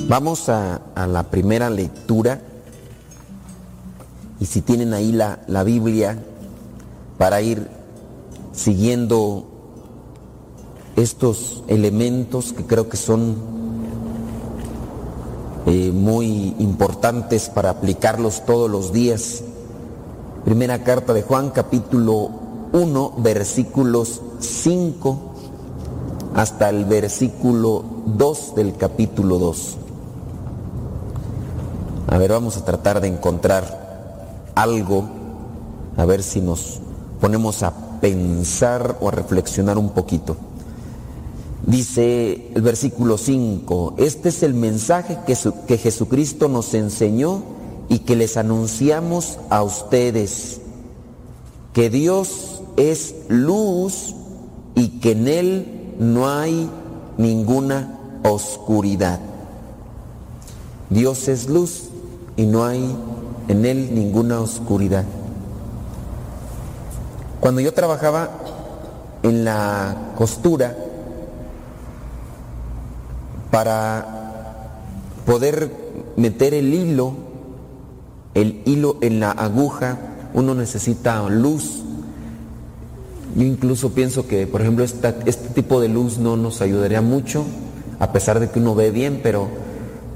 Vamos a, la primera lectura y si tienen ahí la, la Biblia para ir siguiendo estos elementos que creo que son eh, muy importantes para aplicarlos todos los días. Primera carta de Juan, capítulo 1, versículos 5 hasta el versículo 2 del capítulo 2. A ver, vamos a tratar de encontrar algo, a ver si nos ponemos a pensar o a reflexionar un poquito. Dice el versículo 5, este es el mensaje que, que Jesucristo nos enseñó y que les anunciamos a ustedes, que Dios es luz y que en Él no hay ninguna oscuridad. Dios es luz y no hay en Él ninguna oscuridad. Cuando yo trabajaba en la costura, para poder meter el hilo, el hilo en la aguja, uno necesita luz. Yo incluso pienso que, por ejemplo, este tipo de luz no nos ayudaría mucho, a pesar de que uno ve bien, pero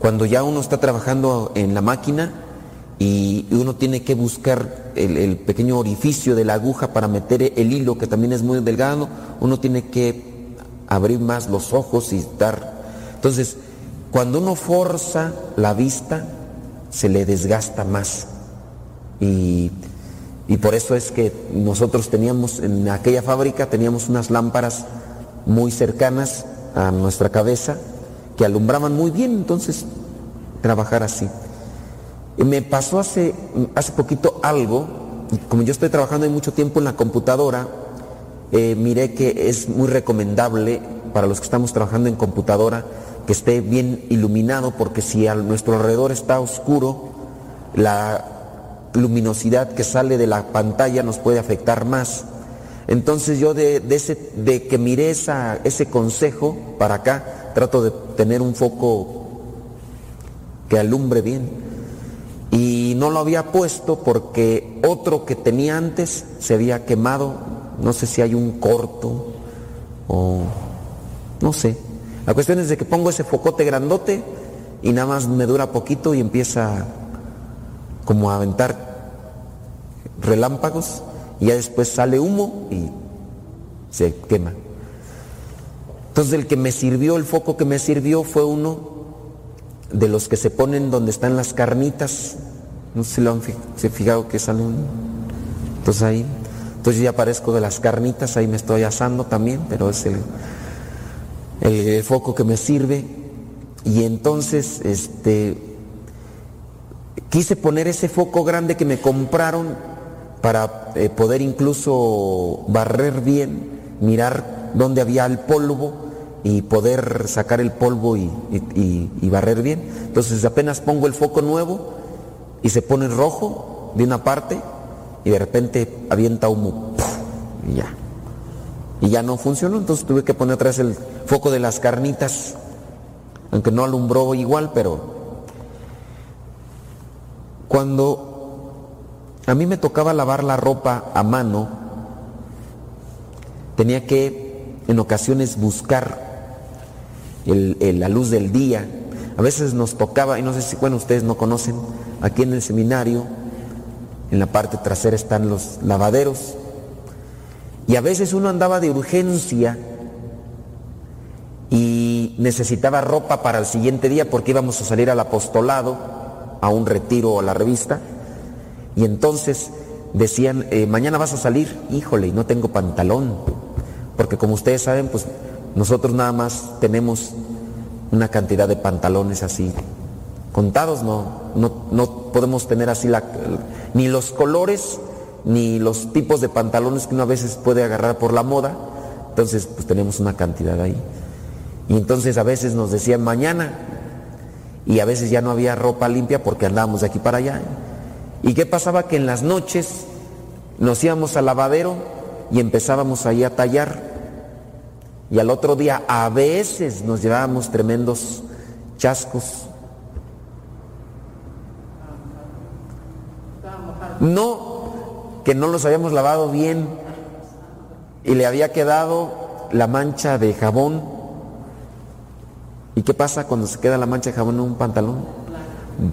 cuando ya uno está trabajando en la máquina y uno tiene que buscar el, pequeño orificio de la aguja para meter el hilo, que también es muy delgado, uno tiene que abrir más los ojos y dar. Entonces, cuando uno forza la vista, se le desgasta más. Y, y por eso es que nosotros teníamos, en aquella fábrica, teníamos unas lámparas muy cercanas a nuestra cabeza que alumbraban muy bien, entonces trabajar así. Me pasó hace, hace poquito algo, como yo estoy trabajando mucho tiempo en la computadora, eh, miré que es muy recomendable para los que estamos trabajando en computadora que esté bien iluminado porque si a nuestro alrededor está oscuro, la luminosidad que sale de la pantalla nos puede afectar más. Entonces yo de, de ese, de que miré esa, ese consejo para acá, trato de tener un foco que alumbre bien. Y no lo había puesto porque otro que tenía antes se había quemado. No sé si hay un corto o no sé. La cuestión es de que pongo ese focote grandote y nada más me dura poquito y empieza como a aventar relámpagos y ya después sale humo y se quema. Entonces el que me sirvió, el foco que me sirvió fue uno de los que se ponen donde están las carnitas. No sé si lo han fijado que salen. Entonces ahí, entonces yo ya aparezco de las carnitas, ahí me estoy asando también, pero es el, el foco que me sirve. Y entonces, este, quise poner ese foco grande que me compraron para eh, poder incluso barrer bien, mirar dónde había el polvo y poder sacar el polvo y, y- barrer bien. Entonces apenas pongo el foco nuevo y se pone rojo de una parte y de repente avienta humo y ya. Y ya no funcionó, entonces tuve que poner vez el foco de las carnitas, aunque no alumbró igual, pero cuando a mí me tocaba lavar la ropa a mano, tenía que en ocasiones buscar el- la luz del día. A veces nos tocaba, y no sé si, bueno, ustedes no conocen, aquí en el seminario, en la parte trasera están los lavaderos. Y a veces uno andaba de urgencia y necesitaba ropa para el siguiente día porque íbamos a salir al apostolado, a un retiro o a la revista. Y entonces decían, eh, mañana vas a salir, híjole, y no tengo pantalón. Porque como ustedes saben, pues nosotros nada más tenemos una cantidad de pantalones así. Contados no, no, no podemos tener así la, ni los colores ni los tipos de pantalones que uno a veces puede agarrar por la moda. Entonces, pues tenemos una cantidad ahí. Y entonces a veces nos decían mañana y a veces ya no había ropa limpia porque andábamos de aquí para allá. ¿Y qué pasaba? Que en las noches nos íbamos al lavadero y empezábamos ahí a tallar. Y al otro día a veces nos llevábamos tremendos chascos. No, que no los habíamos lavado bien y le había quedado la mancha de jabón. ¿Y qué pasa cuando se queda la mancha de jabón en un pantalón?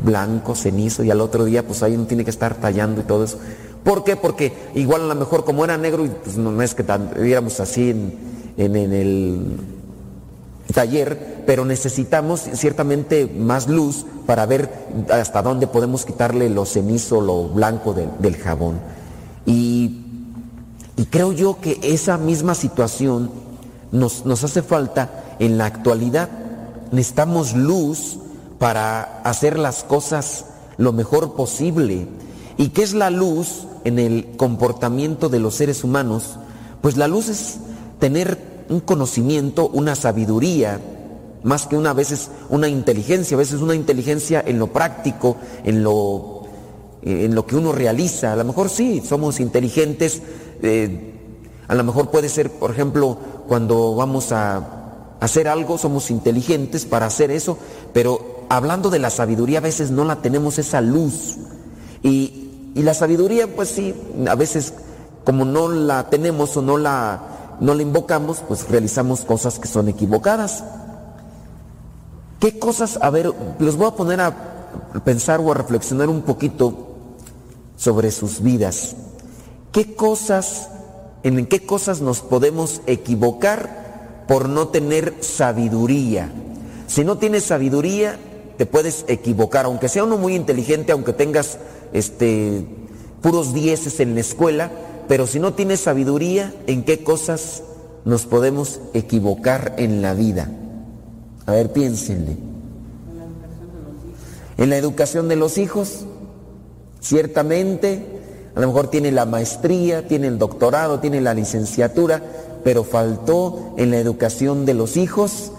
Blanco, cenizo, y al otro día pues ahí uno tiene que estar tallando y todo eso. ¿Por qué? Porque igual a lo mejor como era negro, pues no, es que viéramos así en, en, el taller, pero necesitamos ciertamente más luz para ver hasta dónde podemos quitarle lo cenizo, lo blanco del jabón. Y, y, creo yo que esa misma situación nos, nos hace falta en la actualidad. Necesitamos luz para hacer las cosas lo mejor posible. ¿Y qué es la luz en el comportamiento de los seres humanos? Pues la luz es tener un conocimiento, una sabiduría, más que una veces una inteligencia, a veces una inteligencia en lo práctico, en lo, en lo que uno realiza. A lo mejor sí, somos inteligentes, eh, a lo mejor puede ser, por ejemplo, cuando vamos a hacer algo, somos inteligentes para hacer eso, pero hablando de la sabiduría, a veces no la tenemos esa luz. Y, y la sabiduría, pues sí, a veces como no la tenemos o no la no le invocamos, pues realizamos cosas que son equivocadas. ¿Qué cosas? A ver, los voy a poner a pensar o a reflexionar un poquito sobre sus vidas. ¿Qué cosas, en qué cosas nos podemos equivocar por no tener sabiduría? Si no tienes sabiduría, te puedes equivocar, aunque sea uno muy inteligente, aunque tengas este puros dieces en la escuela, pero si no tienes sabiduría, ¿en qué cosas nos podemos equivocar en la vida? A ver, piénsenle. En la educación de los hijos, ciertamente, a lo mejor tiene la maestría, tiene el doctorado, tiene la licenciatura, pero faltó en la educación de los hijos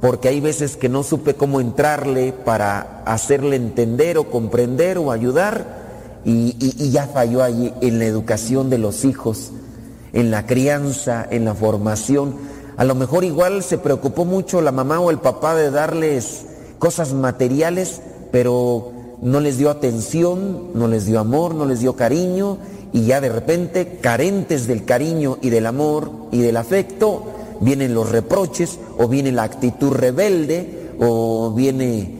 porque hay veces que no supe cómo entrarle para hacerle entender o comprender o ayudar y, ya falló allí en la educación de los hijos, en la crianza, en la formación. A lo mejor igual se preocupó mucho la mamá o el papá de darles cosas materiales, pero no les dio atención, no les dio amor, no les dio cariño y ya de repente, carentes del cariño y del amor y del afecto, vienen los reproches o viene la actitud rebelde o viene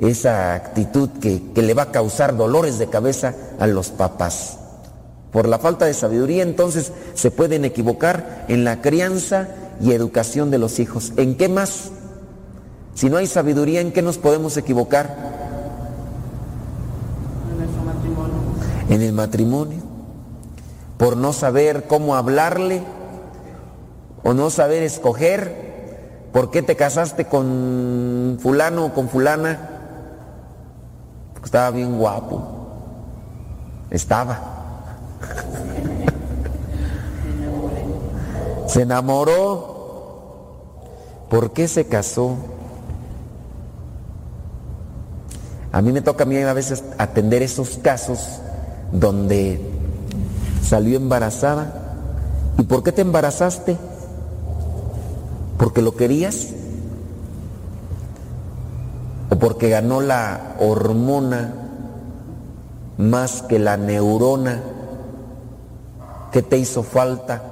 esa actitud que, le va a causar dolores de cabeza a los papás. Por la falta de sabiduría entonces se pueden equivocar en la crianza y educación de los hijos. ¿En qué más? Si no hay sabiduría, ¿en qué nos podemos equivocar? En el matrimonio. Por no saber cómo hablarle o no saber escoger. ¿Por qué te casaste con fulano o con fulana? Estaba bien guapo. Estaba. Se enamoró. ¿Por qué se casó? A mí me toca a mí a veces atender esos casos donde salió embarazada. ¿Y por qué te embarazaste? ¿Porque lo querías? o porque ganó la hormona más que la neurona que te hizo falta.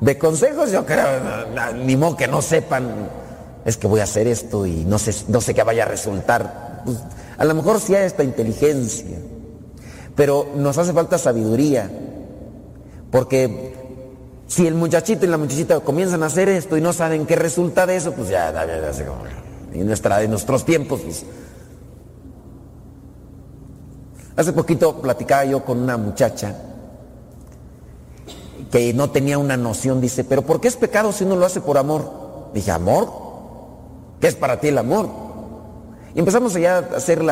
De consejos yo creo, ni modo que no sepan, es que voy a hacer esto y no sé, no sé qué vaya a resultar. Pues, a lo mejor sí hay esta inteligencia, pero nos hace falta sabiduría, porque si el muchachito y la muchachita comienzan a hacer esto y no saben qué resulta de eso, pues ya, ya, ya, en, nuestra, en nuestros tiempos, pues. Hace poquito platicaba yo con una muchacha que no tenía una noción, dice, pero ¿por qué es pecado si uno lo hace por amor? Dije, ¿amor? ¿Qué es para ti el amor? Y empezamos allá a hacer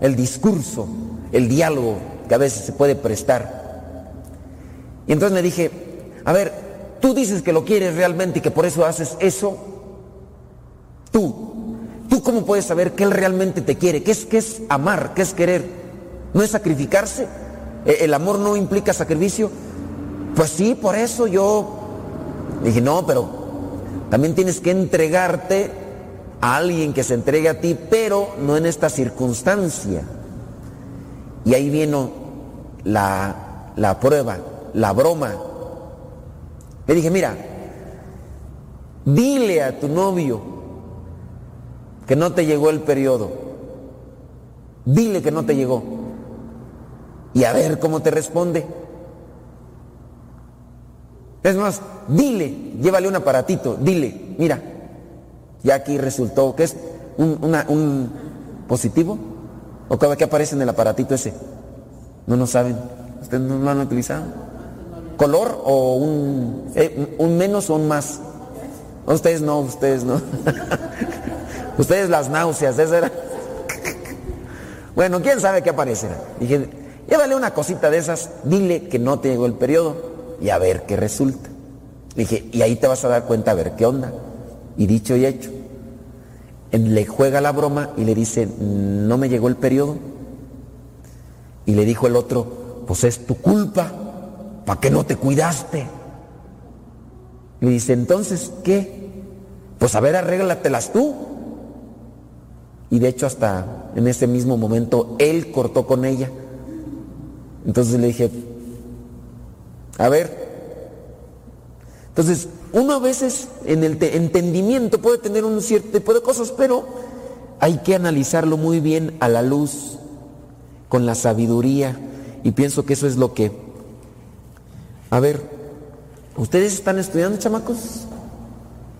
el discurso, el diálogo que a veces se puede prestar. Y entonces le dije, a ver, tú dices que lo quieres realmente y que por eso haces eso. Tú, ¿tú cómo puedes saber que él realmente te quiere? ¿Qué es, qué es amar? ¿Qué es querer? ¿No es sacrificarse? ¿E- ¿El amor no implica sacrificio? Pues sí, por eso yo dije, no, pero también tienes que entregarte a alguien que se entregue a ti, pero no en esta circunstancia. Y ahí vino la, la prueba, la broma. Le dije, mira, dile a tu novio que no te llegó el periodo. Dile que no te llegó. Y a ver cómo te responde. Es más, dile, llévale un aparatito, dile, mira, ya aquí resultó que es un, positivo. ¿O cada que aparece en el aparatito ese? No lo saben. ¿Ustedes no lo han utilizado? ¿Color o un, eh, un menos o un más? Ustedes no, ustedes no. ustedes las náuseas, esa era. bueno, quién sabe qué aparecerá. Dije, llévale una cosita de esas, dile que no te llegó el periodo y a ver qué resulta. Dije, y ahí te vas a dar cuenta a ver qué onda. Y dicho y hecho. Le juega la broma y le dice, no me llegó el periodo. Y le dijo el otro, pues es tu culpa, ¿para qué no te cuidaste? Le dice, entonces, ¿qué? Pues a ver, arréglatelas tú. Y de hecho hasta en ese mismo momento él cortó con ella. Entonces le dije, a ver. Entonces, uno a veces en el te- entendimiento puede tener un cierto tipo de cosas, pero hay que analizarlo muy bien a la luz, con la sabiduría. Y pienso que eso es lo que... A ver, ¿ustedes están estudiando, chamacos?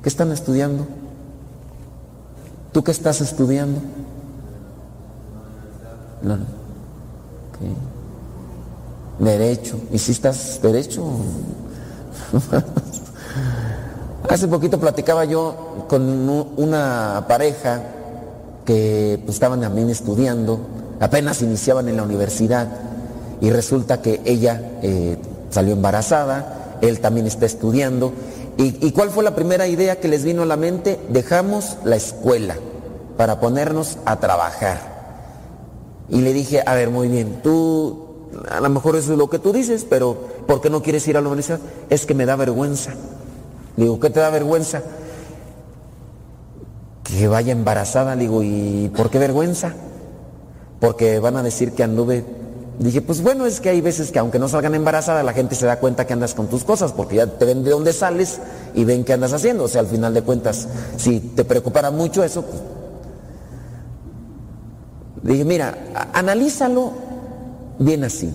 ¿Qué están estudiando? ¿Tú qué estás estudiando? No. Derecho. ¿Y si estás derecho? Hace poquito platicaba yo con una pareja que pues, estaban también estudiando, apenas iniciaban en la universidad y resulta que ella eh, salió embarazada, él también está estudiando. ¿Y, ¿Y cuál fue la primera idea que les vino a la mente? Dejamos la escuela para ponernos a trabajar. Y le dije, a ver, muy bien, tú, a lo mejor eso es lo que tú dices, pero ¿por qué no quieres ir a la universidad? Es que me da vergüenza. Digo, ¿qué te da vergüenza? Que vaya embarazada. Digo, ¿y por qué vergüenza? Porque van a decir que anduve. Dije, pues bueno, es que hay veces que aunque no salgan embarazada, la gente se da cuenta que andas con tus cosas, porque ya te ven de dónde sales y ven qué andas haciendo. O sea, al final de cuentas, si te preocupara mucho eso, pues, Dije, mira, analízalo bien así.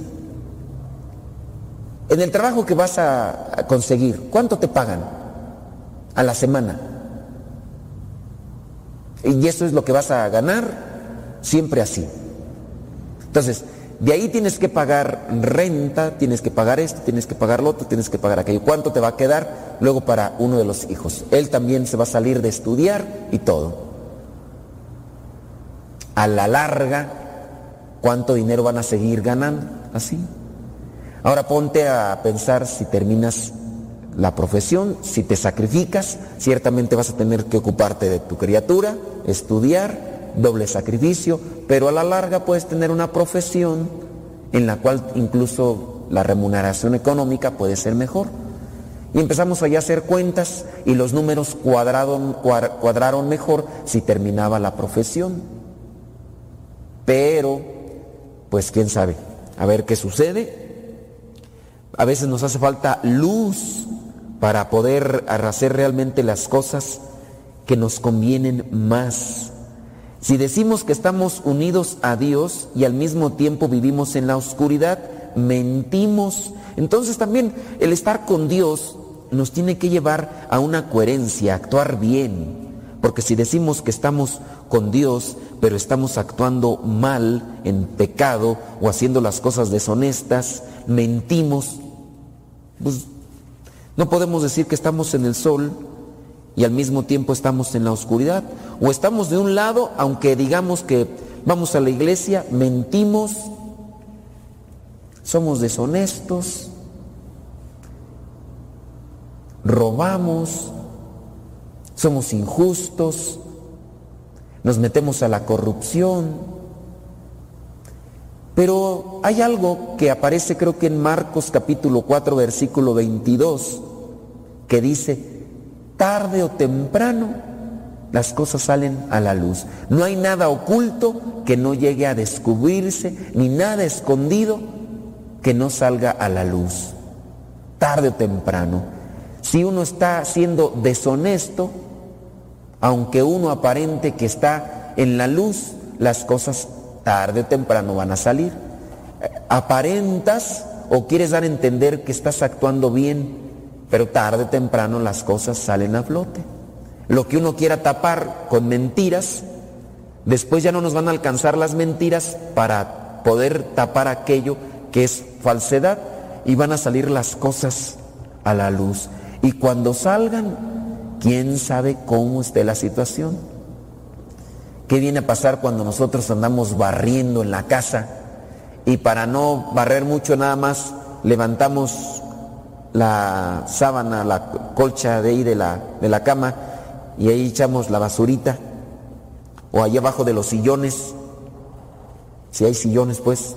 En el trabajo que vas a conseguir, ¿cuánto te pagan a la semana? Y eso es lo que vas a ganar siempre así. Entonces, de ahí tienes que pagar renta, tienes que pagar esto, tienes que pagar lo otro, tienes que pagar aquello. ¿Cuánto te va a quedar luego para uno de los hijos? Él también se va a salir de estudiar y todo a la larga cuánto dinero van a seguir ganando, así. Ahora ponte a pensar si terminas la profesión, si te sacrificas, ciertamente vas a tener que ocuparte de tu criatura, estudiar, doble sacrificio, pero a la larga puedes tener una profesión en la cual incluso la remuneración económica puede ser mejor. Y empezamos allá a hacer cuentas y los números cuadraron, cuadraron mejor si terminaba la profesión. Pero, pues quién sabe, a ver qué sucede. A veces nos hace falta luz para poder hacer realmente las cosas que nos convienen más. Si decimos que estamos unidos a Dios y al mismo tiempo vivimos en la oscuridad, mentimos. Entonces también el estar con Dios nos tiene que llevar a una coherencia, a actuar bien. Porque si decimos que estamos con Dios, pero estamos actuando mal, en pecado, o haciendo las cosas deshonestas, mentimos, pues no podemos decir que estamos en el sol y al mismo tiempo estamos en la oscuridad. O estamos de un lado, aunque digamos que vamos a la iglesia, mentimos, somos deshonestos, robamos, somos injustos, nos metemos a la corrupción. Pero hay algo que aparece creo que en Marcos capítulo 4 versículo 22 que dice, tarde o temprano las cosas salen a la luz. No hay nada oculto que no llegue a descubrirse, ni nada escondido que no salga a la luz. Tarde o temprano. Si uno está siendo deshonesto, aunque uno aparente que está en la luz, las cosas tarde o temprano van a salir. Aparentas o quieres dar a entender que estás actuando bien, pero tarde o temprano las cosas salen a flote. Lo que uno quiera tapar con mentiras, después ya no nos van a alcanzar las mentiras para poder tapar aquello que es falsedad y van a salir las cosas a la luz. Y cuando salgan, ¿quién sabe cómo esté la situación? ¿Qué viene a pasar cuando nosotros andamos barriendo en la casa y para no barrer mucho nada más levantamos la sábana, la colcha de ahí de la, de la cama y ahí echamos la basurita o allá abajo de los sillones, si hay sillones pues,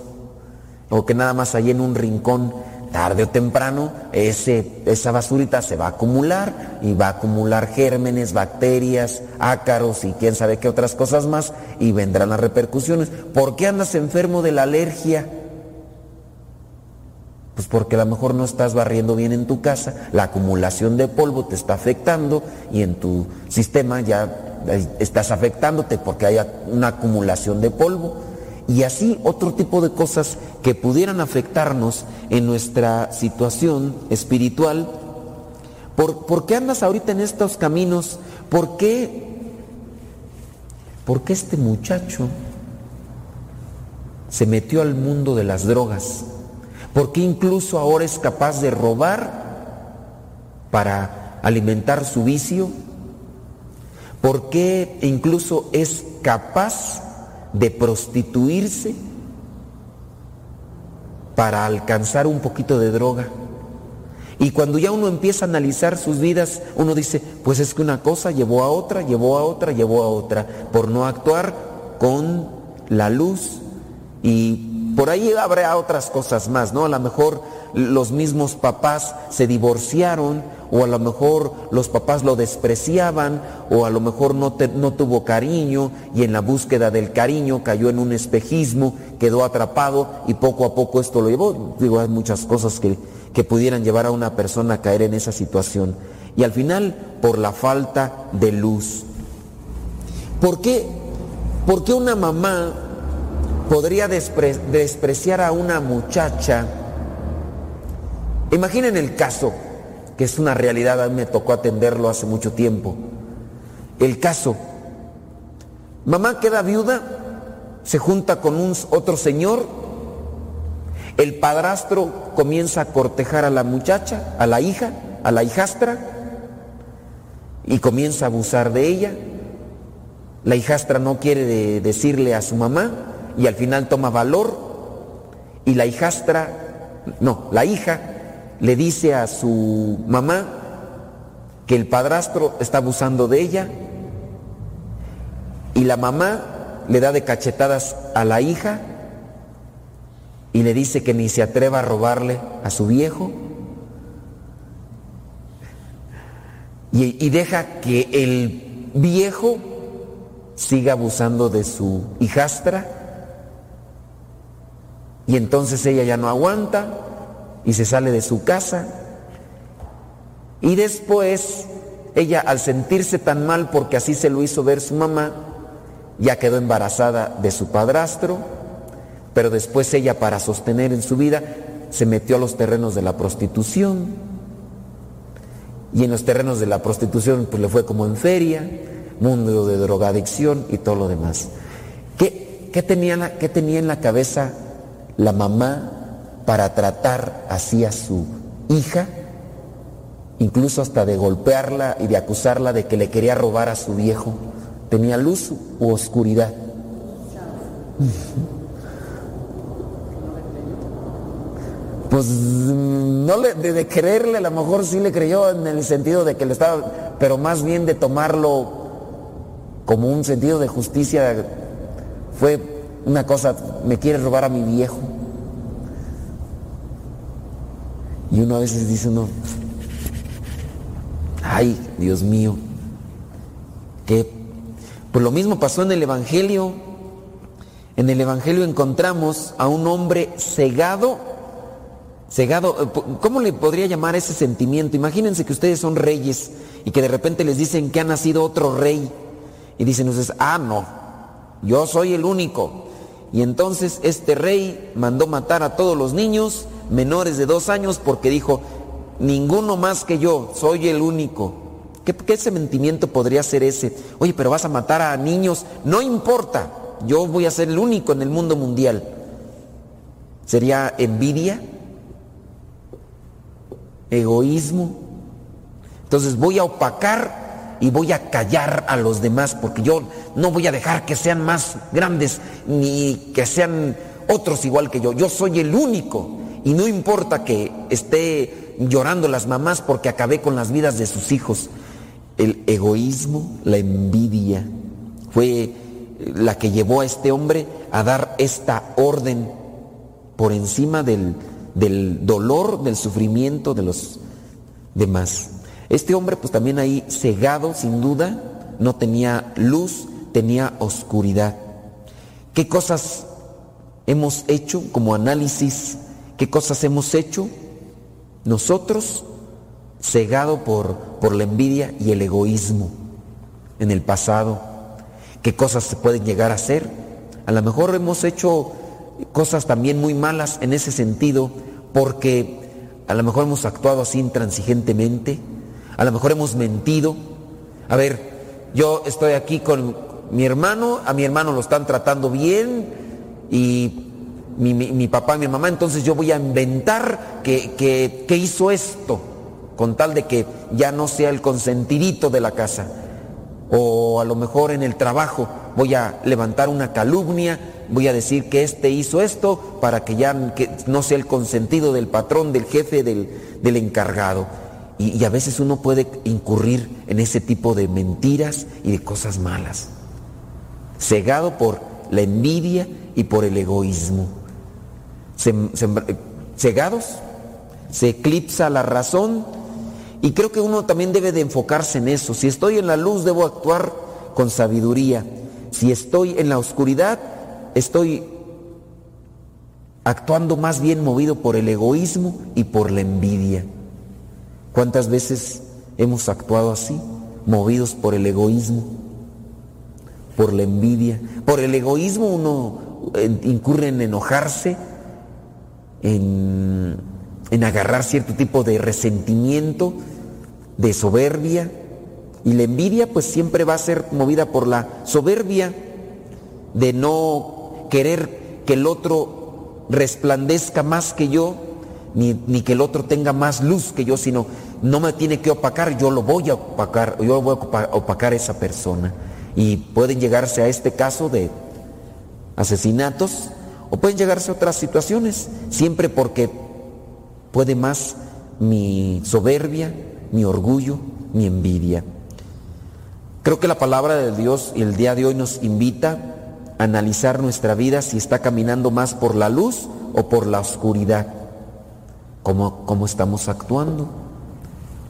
o que nada más ahí en un rincón, tarde o temprano, ese, esa basurita se va a acumular y va a acumular gérmenes, bacterias, ácaros y quién sabe qué otras cosas más y vendrán las repercusiones. ¿Por qué andas enfermo de la alergia? Pues porque a lo mejor no estás barriendo bien en tu casa, la acumulación de polvo te está afectando y en tu sistema ya estás afectándote porque hay una acumulación de polvo. Y así otro tipo de cosas que pudieran afectarnos en nuestra situación espiritual. ¿Por, ¿por qué andas ahorita en estos caminos? ¿Por qué? ¿Por qué este muchacho se metió al mundo de las drogas? ¿Por qué incluso ahora es capaz de robar para alimentar su vicio? ¿Por qué incluso es capaz de prostituirse para alcanzar un poquito de droga? Y cuando ya uno empieza a analizar sus vidas, uno dice, pues es que una cosa llevó a otra, llevó a otra, llevó a otra, por no actuar con la luz y por ahí habrá otras cosas más, ¿no? A lo mejor los mismos papás se divorciaron, o a lo mejor los papás lo despreciaban, o a lo mejor no, tuvo cariño y en la búsqueda del cariño cayó en un espejismo, quedó atrapado y poco a poco esto lo llevó. Digo, hay muchas cosas que, pudieran llevar a una persona a caer en esa situación. Y al final, por la falta de luz. ¿Por qué? ¿Por qué una mamá podría despre despreciar a una muchacha. Imaginen el caso, que es una realidad, a mí me tocó atenderlo hace mucho tiempo. El caso, mamá queda viuda, se junta con un otro señor, el padrastro comienza a cortejar a la muchacha, a la hija, a la hijastra, y comienza a abusar de ella. La hijastra no quiere de decirle a su mamá, y al final toma valor y la hijastra, no, la hija le dice a su mamá que el padrastro está abusando de ella y la mamá le da de cachetadas a la hija y le dice que ni se atreva a robarle a su viejo. Y, y deja que el viejo siga abusando de su hijastra. Y entonces ella ya no aguanta y se sale de su casa. Y después ella al sentirse tan mal porque así se lo hizo ver su mamá, ya quedó embarazada de su padrastro, pero después ella para sostener en su vida se metió a los terrenos de la prostitución. Y en los terrenos de la prostitución pues le fue como en feria, mundo de drogadicción y todo lo demás. ¿Qué, qué tenía, qué tenía en la cabeza la mamá para tratar así a su hija, incluso hasta de golpearla y de acusarla de que le quería robar a su viejo. ¿Tenía luz u oscuridad? Pues mm, no le, de, de creerle, a lo mejor sí le creyó en el sentido de que le estaba, pero más bien de tomarlo como un sentido de justicia, fue una cosa, me quiere robar a mi viejo. Y uno a veces dice uno, ay, Dios mío, que pues lo mismo pasó en el Evangelio. En el Evangelio encontramos a un hombre cegado, cegado, eh, ¿cómo le podría llamar ese sentimiento? Imagínense que ustedes son reyes y que de repente les dicen que ha nacido otro rey y dicen ustedes, ah, no, yo soy el único. Y entonces este rey mandó matar a todos los niños menores de dos años porque dijo, ninguno más que yo, soy el único. ¿Qué, ¿Qué, sentimiento podría ser ese? Oye, pero vas a matar a niños, no importa, yo voy a ser el único en el mundo mundial. ¿Sería envidia? ¿Egoísmo? Entonces voy a opacar y voy a callar a los demás porque yo no voy a dejar que sean más grandes ni que sean otros igual que yo. Yo soy el único y no importa que esté llorando las mamás porque acabé con las vidas de sus hijos. El egoísmo, la envidia, fue la que llevó a este hombre a dar esta orden por encima del, del dolor, del sufrimiento de los demás. Este hombre pues también ahí cegado sin duda, no tenía luz, tenía oscuridad. ¿Qué cosas hemos hecho como análisis? ¿Qué cosas hemos hecho nosotros cegado por, por la envidia y el egoísmo en el pasado? ¿Qué cosas se pueden llegar a hacer? A lo mejor hemos hecho cosas también muy malas en ese sentido porque a lo mejor hemos actuado así intransigentemente, a lo mejor hemos mentido. A ver, yo estoy aquí con mi hermano, a mi hermano lo están tratando bien y mi, mi, mi papá mi mamá, entonces yo voy a inventar que, que, que hizo esto con tal de que ya no sea el consentidito de la casa. O a lo mejor en el trabajo voy a levantar una calumnia, voy a decir que este hizo esto para que ya que no sea el consentido del patrón, del jefe, del, del encargado. Y, y, a veces uno puede incurrir en ese tipo de mentiras y de cosas malas, cegado por la envidia y por el egoísmo. Se, cegados, se eclipsa la razón y creo que uno también debe de enfocarse en eso. Si estoy en la luz, debo actuar con sabiduría. Si estoy en la oscuridad, estoy actuando más bien movido por el egoísmo y por la envidia. ¿Cuántas veces hemos actuado así, movidos por el egoísmo, por la envidia? Por el egoísmo uno incurre en enojarse, en, en agarrar cierto tipo de resentimiento, de soberbia, y la envidia pues siempre va a ser movida por la soberbia de no querer que el otro resplandezca más que yo, ni, ni, que el otro tenga más luz que yo, sino no me tiene que opacar, yo lo voy a opacar, yo voy a opacar a esa persona. Y pueden llegarse a este caso de asesinatos o pueden llegarse otras situaciones, siempre porque puede más mi soberbia, mi orgullo, mi envidia. Creo que la palabra de Dios el día de hoy nos invita a analizar nuestra vida si está caminando más por la luz o por la oscuridad. ¿Cómo, cómo estamos actuando?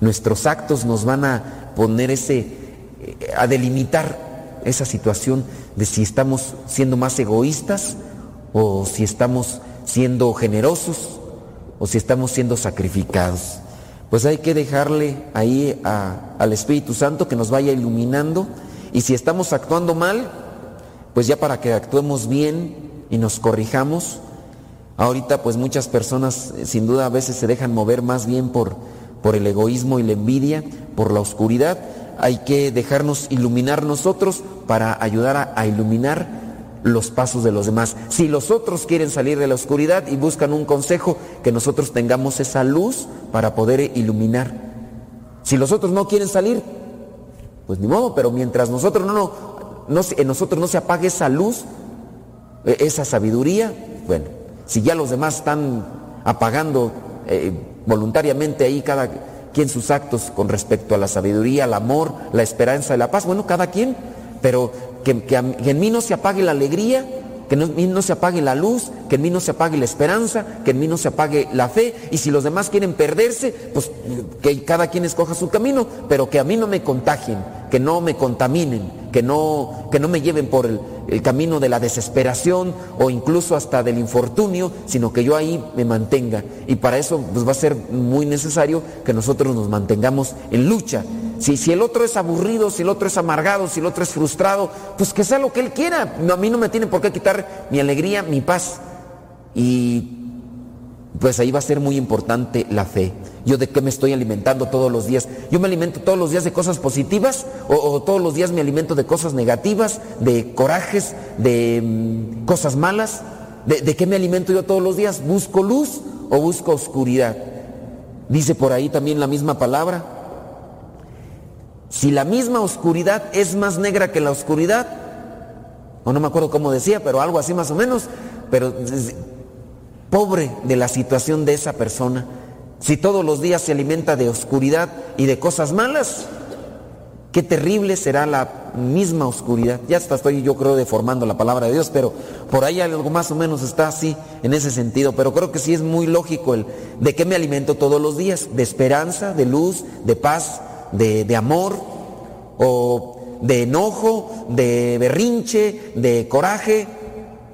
Nuestros actos nos van a poner ese, a delimitar esa situación de si estamos siendo más egoístas o si estamos siendo generosos o si estamos siendo sacrificados. Pues hay que dejarle ahí al Espíritu Santo que nos vaya iluminando y si estamos actuando mal, pues ya para que actuemos bien y nos corrijamos. Ahorita pues muchas personas sin duda a veces se dejan mover más bien por, por el egoísmo y la envidia, por la oscuridad. Hay que dejarnos iluminar nosotros para ayudar a iluminar los pasos de los demás. Si los otros quieren salir de la oscuridad y buscan un consejo, que nosotros tengamos esa luz para poder iluminar. Si los otros no quieren salir, pues ni modo, pero mientras nosotros no, no, no en nosotros no se apague esa luz, e- esa sabiduría, bueno, si ya los demás están apagando eh, voluntariamente ahí cada quien sus actos con respecto a la sabiduría, el amor, la esperanza y la paz, bueno, cada quien, pero que, en mí no se apague la alegría, que en mí no se apague la luz, que en mí no se apague la esperanza, que en mí no se apague la fe, y si los demás quieren perderse, pues que cada quien escoja su camino, pero que a mí no me contagien, que no me contaminen, que no, que no me lleven por el, el camino de la desesperación o incluso hasta del infortunio, sino que yo ahí me mantenga. Y para eso pues, va a ser muy necesario que nosotros nos mantengamos en lucha. Si, si el otro es aburrido, si el otro es amargado, si el otro es frustrado, pues que sea lo que él quiera. A mí no me tiene por qué quitar mi alegría, mi paz. Y pues ahí va a ser muy importante la fe. Yo de qué me estoy alimentando todos los días. Yo me alimento todos los días de cosas positivas o, o todos los días me alimento de cosas negativas, de corajes, de mm, cosas malas. ¿De, de qué me alimento yo todos los días? ¿Busco luz o busco oscuridad? Dice por ahí también la misma palabra. Si la misma oscuridad es más negra que la oscuridad, o no me acuerdo cómo decía, pero algo así más o menos, pero pobre de la situación de esa persona. Si todos los días se alimenta de oscuridad y de cosas malas, qué terrible será la misma oscuridad. Ya hasta estoy yo creo deformando la palabra de Dios, pero por ahí algo más o menos está así en ese sentido. Pero creo que sí es muy lógico el de qué me alimento todos los días, de esperanza, de luz, de paz, de, de amor, o de enojo, de berrinche, de coraje.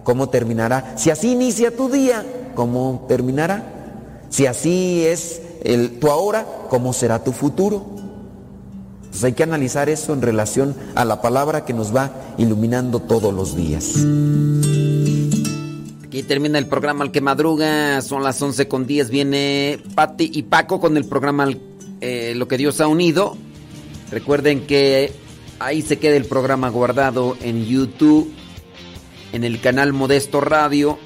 ¿Cómo terminará? Si así inicia tu día, ¿cómo terminará? Si así es el, tu ahora, ¿cómo será tu futuro? Entonces hay que analizar eso en relación a la palabra que nos va iluminando todos los días. Aquí termina el programa Al que madruga, son las 11 con 10, viene Patti y Paco con el programa eh, Lo que Dios ha unido. Recuerden que ahí se queda el programa guardado en YouTube, en el canal Modesto Radio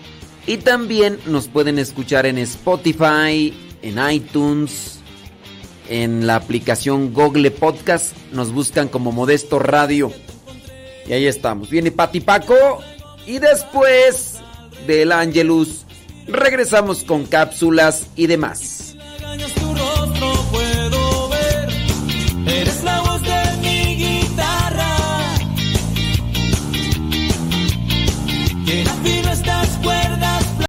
y también nos pueden escuchar en Spotify, en iTunes, en la aplicación Google Podcast, nos buscan como Modesto Radio. Y ahí estamos. Viene Pati Paco y después del Angelus regresamos con cápsulas y demás. Eres la voz